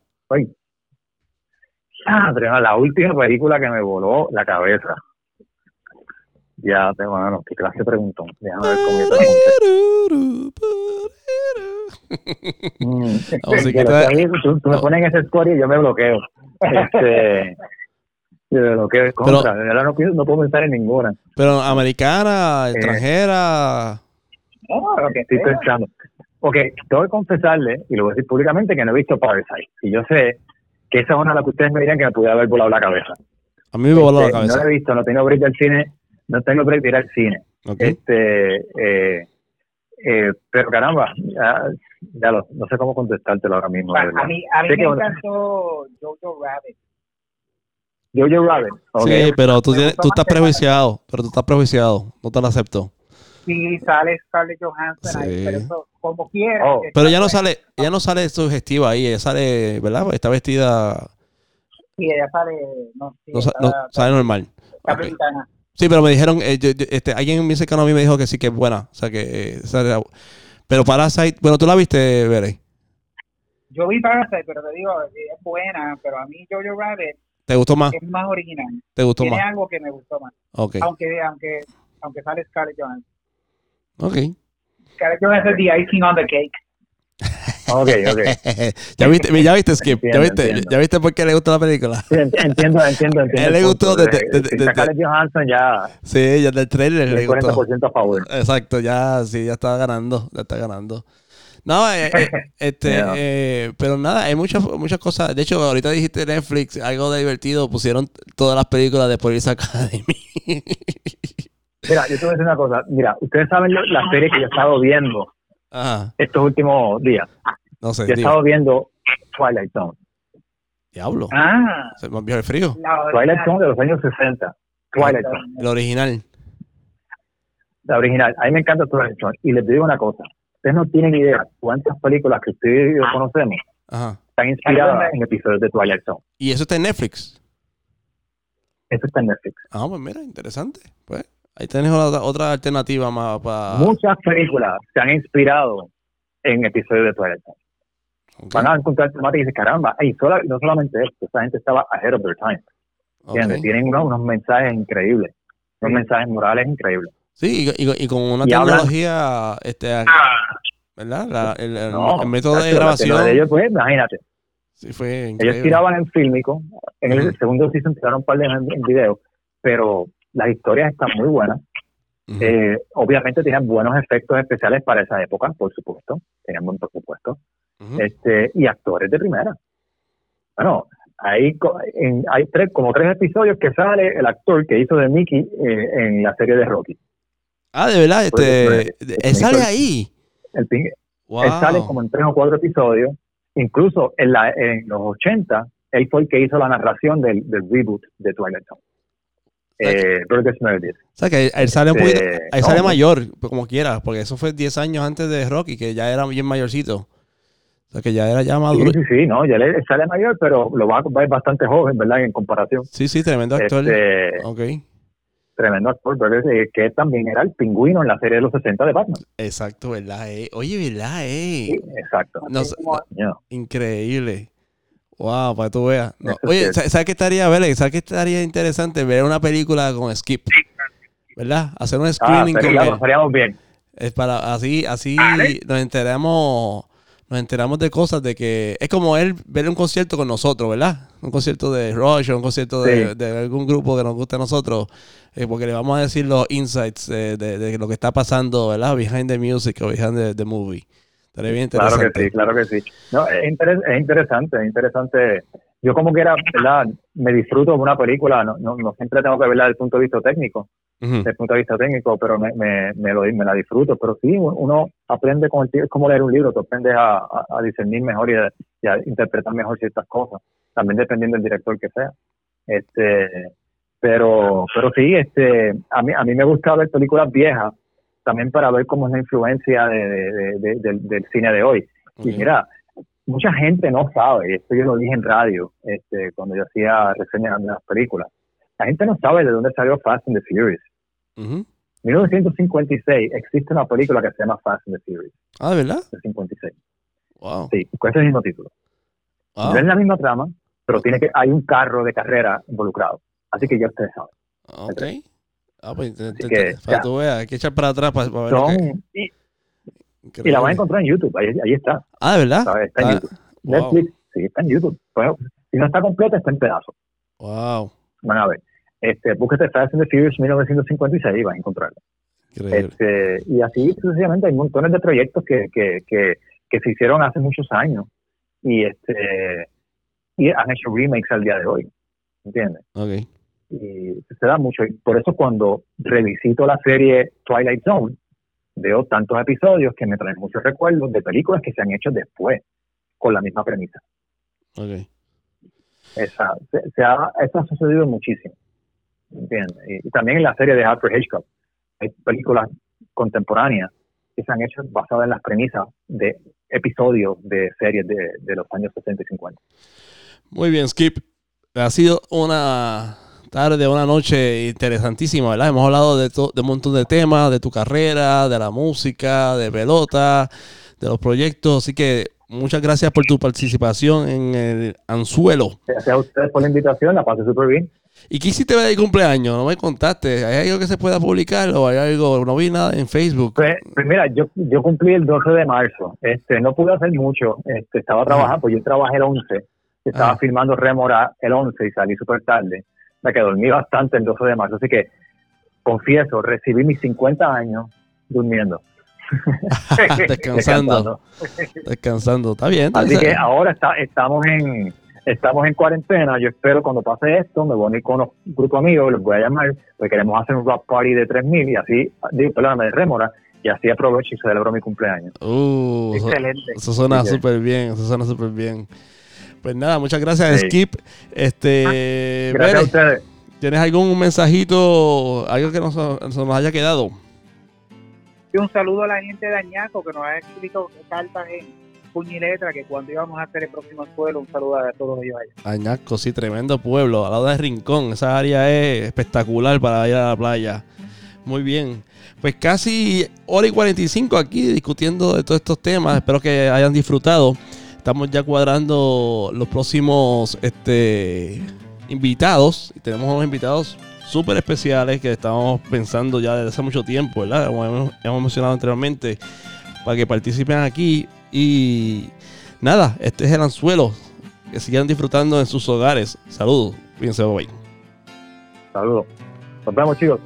Ah, la última película que me voló la cabeza. Ya, tengo, bueno, qué clase preguntón. Déjame ver cómo mm, tú, tú, me pones en ese score y yo me bloqueo. Este, yo me bloqueo contra. Pero, no, no, puedo pensar en ninguna. Pero americana, eh, extranjera. No, lo que estoy pensando. Ok, tengo que confesarle, y lo voy a decir públicamente, que no he visto Parasite. Y yo sé que esa es una de las que ustedes me dirían que me pudiera haber volado la cabeza. A mí me voló la este, cabeza. No la he visto, no tengo brillo al cine no tengo que ir al cine. Este, eh, eh, pero caramba, ya, lo, no sé cómo contestártelo ahora mismo. A, mí, a mí me encantó Jojo Rabbit. Jojo Rabbit. Sí, pero tú, tienes, tú estás prejuiciado, pero tú estás prejuiciado, no te lo acepto. Sí, sale Scarlett Johansson ahí, pero eso, como quiera. Oh. Pero ya no sale, ella no sale sugestiva ahí, ella sale, ¿verdad? Está vestida. Sí, ella sale, no, sí, no, sale normal. Sí, pero me dijeron, eh, este, alguien muy cercano a mí me dijo que sí que es buena. O sea que. Eh, pero Parasite, bueno, ¿tú la viste, Bere? Yo vi Parasite, pero te digo, es buena, pero a mí Jojo Rabbit. ¿Te gustó más? Es más original. ¿Te gustó Tiene más? algo que me gustó más. Okay. Aunque, aunque, aunque sale Scarlett Johansson. Ok. Scarlett Johansson es the icing on the cake. [LAUGHS] Ok, ok. [LAUGHS] ¿Ya viste, ya viste Skip? ¿Ya viste, ¿Ya viste por qué le gustó la película? Sí, entiendo, entiendo, [LAUGHS] entiendo. Él le gustó de, de, de, de Johansson ya. Sí, ya del trailer le gustó. 40% a favor. Exacto, ya, sí, ya está ganando, ya está ganando. No, eh, eh [LAUGHS] este, eh, pero nada, hay muchas, muchas cosas. De hecho, ahorita dijiste Netflix, algo de divertido, pusieron todas las películas de Police Academy. Mira, yo te voy a decir una cosa. Mira, ustedes saben la serie que yo he estado viendo estos últimos días. No sé. Yo he estado viendo Twilight Zone. Diablo. Ah. Se me el frío. Twilight Zone de los años 60. Twilight Zone. La original. La original. A mí me encanta Twilight Zone. Y les digo una cosa. Ustedes no tienen idea cuántas películas que ustedes y yo conocemos están inspiradas en episodios de Twilight Zone. ¿Y eso está en Netflix? Eso está en Netflix. Ah, pues mira, interesante. Pues ahí tenés otra, otra alternativa más para... Muchas películas se han inspirado en episodios de Twilight Zone. Van a encontrar temáticas y dicen, caramba, y no solamente esto, esa gente estaba ahead of their time. Tienen unos, mensajes increíbles, unos mensajes morales increíbles. Sí, y, con una tecnología, este, ah. ¿verdad? el, método de grabación. De ellos, pues, imagínate. Sí, fue ellos tiraban en fílmico, en el segundo season tiraron un par de en, video, pero las historias están muy buenas. Eh, obviamente tenían buenos efectos especiales para esa época, por supuesto, tenían buen presupuesto este, y actores de primera. Bueno, hay, hay tres, como tres episodios que sale el actor que hizo de Mickey eh, en la serie de Rocky. Ah, de verdad, este, él sale ahí. El, Él sale como en tres o cuatro episodios. Incluso en, la, en los 80, él fue el que hizo la narración del, reboot de Twilight Zone. Eh, O sea, que él sale un poquito, él sale mayor, como quiera, porque eso fue 10 años antes de Rocky, que ya era bien mayorcito. O sea, que ya era ya maduro. Sí, sí, sí, no, ya le sale mayor, pero lo va a ver bastante joven, ¿verdad? En comparación. Sí, sí, tremendo actor. Este, ok. Tremendo actor, pero que también era el pingüino en la serie de los 60 de Batman. Exacto, ¿verdad? Eh? Oye, ¿verdad? Eh? Sí, exacto. Increíble. Wow, para que tú veas. Oye, ¿sabes qué estaría, ver? ¿Sabes qué estaría interesante? Ver una película con Skip. ¿Verdad? Hacer un ah, screening ah, con él. Bien. Es para así, así nos enteramos nos enteramos de cosas de que es como él ver un concierto con nosotros, ¿verdad? Un concierto de Rush, un concierto de, algún grupo que nos guste a nosotros, eh, porque le vamos a decir los insights eh, de, lo que está pasando, ¿verdad? Behind the music o behind the, movie. Estaría bien interesante. Claro que sí, claro que sí. No, es, es interesante, es interesante. Yo como quiera, ¿verdad? Me disfruto de una película, no, no, no siempre tengo que verla desde el punto de vista técnico desde el punto de vista técnico, pero me, me, me, lo, me la disfruto. Pero sí, uno aprende con el tiempo, es como leer un libro, tú aprendes a, a, discernir mejor y a, interpretar mejor ciertas cosas, también dependiendo del director que sea. Este, pero, pero sí, este, a mí, a mí me gusta ver películas viejas también para ver cómo es la influencia de, del, cine de hoy. Y mira, mucha gente no sabe, esto yo lo dije en radio, este, cuando yo hacía reseñas de las películas, la gente no sabe de dónde salió Fast and the Furious. En 1956 existe una película que se llama Fast and the Furious. Ah, ¿de verdad? De 56. Wow. Sí, con ese mismo título. No es la misma trama, pero tiene que hay un carro de carrera involucrado. Así que ya ustedes saben. Ok. Ah, pues que, para tú veas, hay que echar para atrás para, ver. Son, y, y, la van a encontrar en YouTube, ahí, ahí está. Ah, ¿de verdad? Está en ah, YouTube. Netflix, sí, está en YouTube. Pues, si no está completa, está en pedazos. Wow. Van a ver este, búsquete Fast and the Furious 1956 y vas a encontrarlo. Este, y así sucesivamente hay montones de proyectos que, que, que, que, se hicieron hace muchos años y este y han hecho remakes al día de hoy, ¿entiendes? Okay. Y se da mucho. Y por eso cuando revisito la serie Twilight Zone, veo tantos episodios que me traen muchos recuerdos de películas que se han hecho después con la misma premisa. Okay. Esa, se, ha, eso ha sucedido muchísimo. Y, también en la serie de Alfred Hitchcock hay películas contemporáneas que se han hecho basadas en las premisas de episodios de series de, los años 60 y 50. Muy bien, Skip. Ha sido una tarde, una noche interesantísima, ¿verdad? Hemos hablado de, de un montón de temas, de tu carrera, de la música, de pelota, de los proyectos. Así que muchas gracias por tu participación en el Anzuelo. Gracias a ustedes por la invitación, la pasé súper bien. ¿Y qué hiciste de cumpleaños? No me contaste. ¿Hay algo que se pueda publicar o hay algo? No vi nada en Facebook. Pues, pues, mira, yo, yo cumplí el 12 de marzo. Este, no pude hacer mucho. Este, estaba trabajando, pues yo trabajé el 11. Estaba filmando Remora el 11 y salí súper tarde. Me quedé dormí bastante el 12 de marzo. Así que, confieso, recibí mis 50 años durmiendo. [LAUGHS] [LAUGHS] Descansando. Descansando. Está bien. Así que ahora está, estamos en estamos en cuarentena, yo espero cuando pase esto, me voy a unir con unos grupos amigos, los voy a llamar, porque queremos hacer un rock party de 3000 y así, digo, perdóname, de rémora, y así aprovecho y celebro mi cumpleaños. Uh, Excelente. Eso, suena súper bien, eso suena súper bien. Pues nada, muchas gracias, Skip. Este, ah, gracias a ustedes. ¿Tienes algún mensajito, algo que nos, nos haya quedado? Y un saludo a la gente de Añaco que nos ha escrito cartas en puño y letra que cuando íbamos a hacer el próximo suelo, un saludo a todos ellos allá. Añasco, sí, tremendo pueblo, al lado de Rincón. Esa área es espectacular para ir a la playa. Muy bien. Pues casi hora y 45 aquí discutiendo de todos estos temas. Espero que hayan disfrutado. Estamos ya cuadrando los próximos este, invitados. Tenemos unos invitados súper especiales que estamos pensando ya desde hace mucho tiempo, ¿verdad? Como hemos, hemos mencionado anteriormente, para que participen aquí. Y nada, este es el anzuelo. Que sigan disfrutando en sus hogares. Saludos. Cuídense, bye. Saludos. Nos vemos, chicos.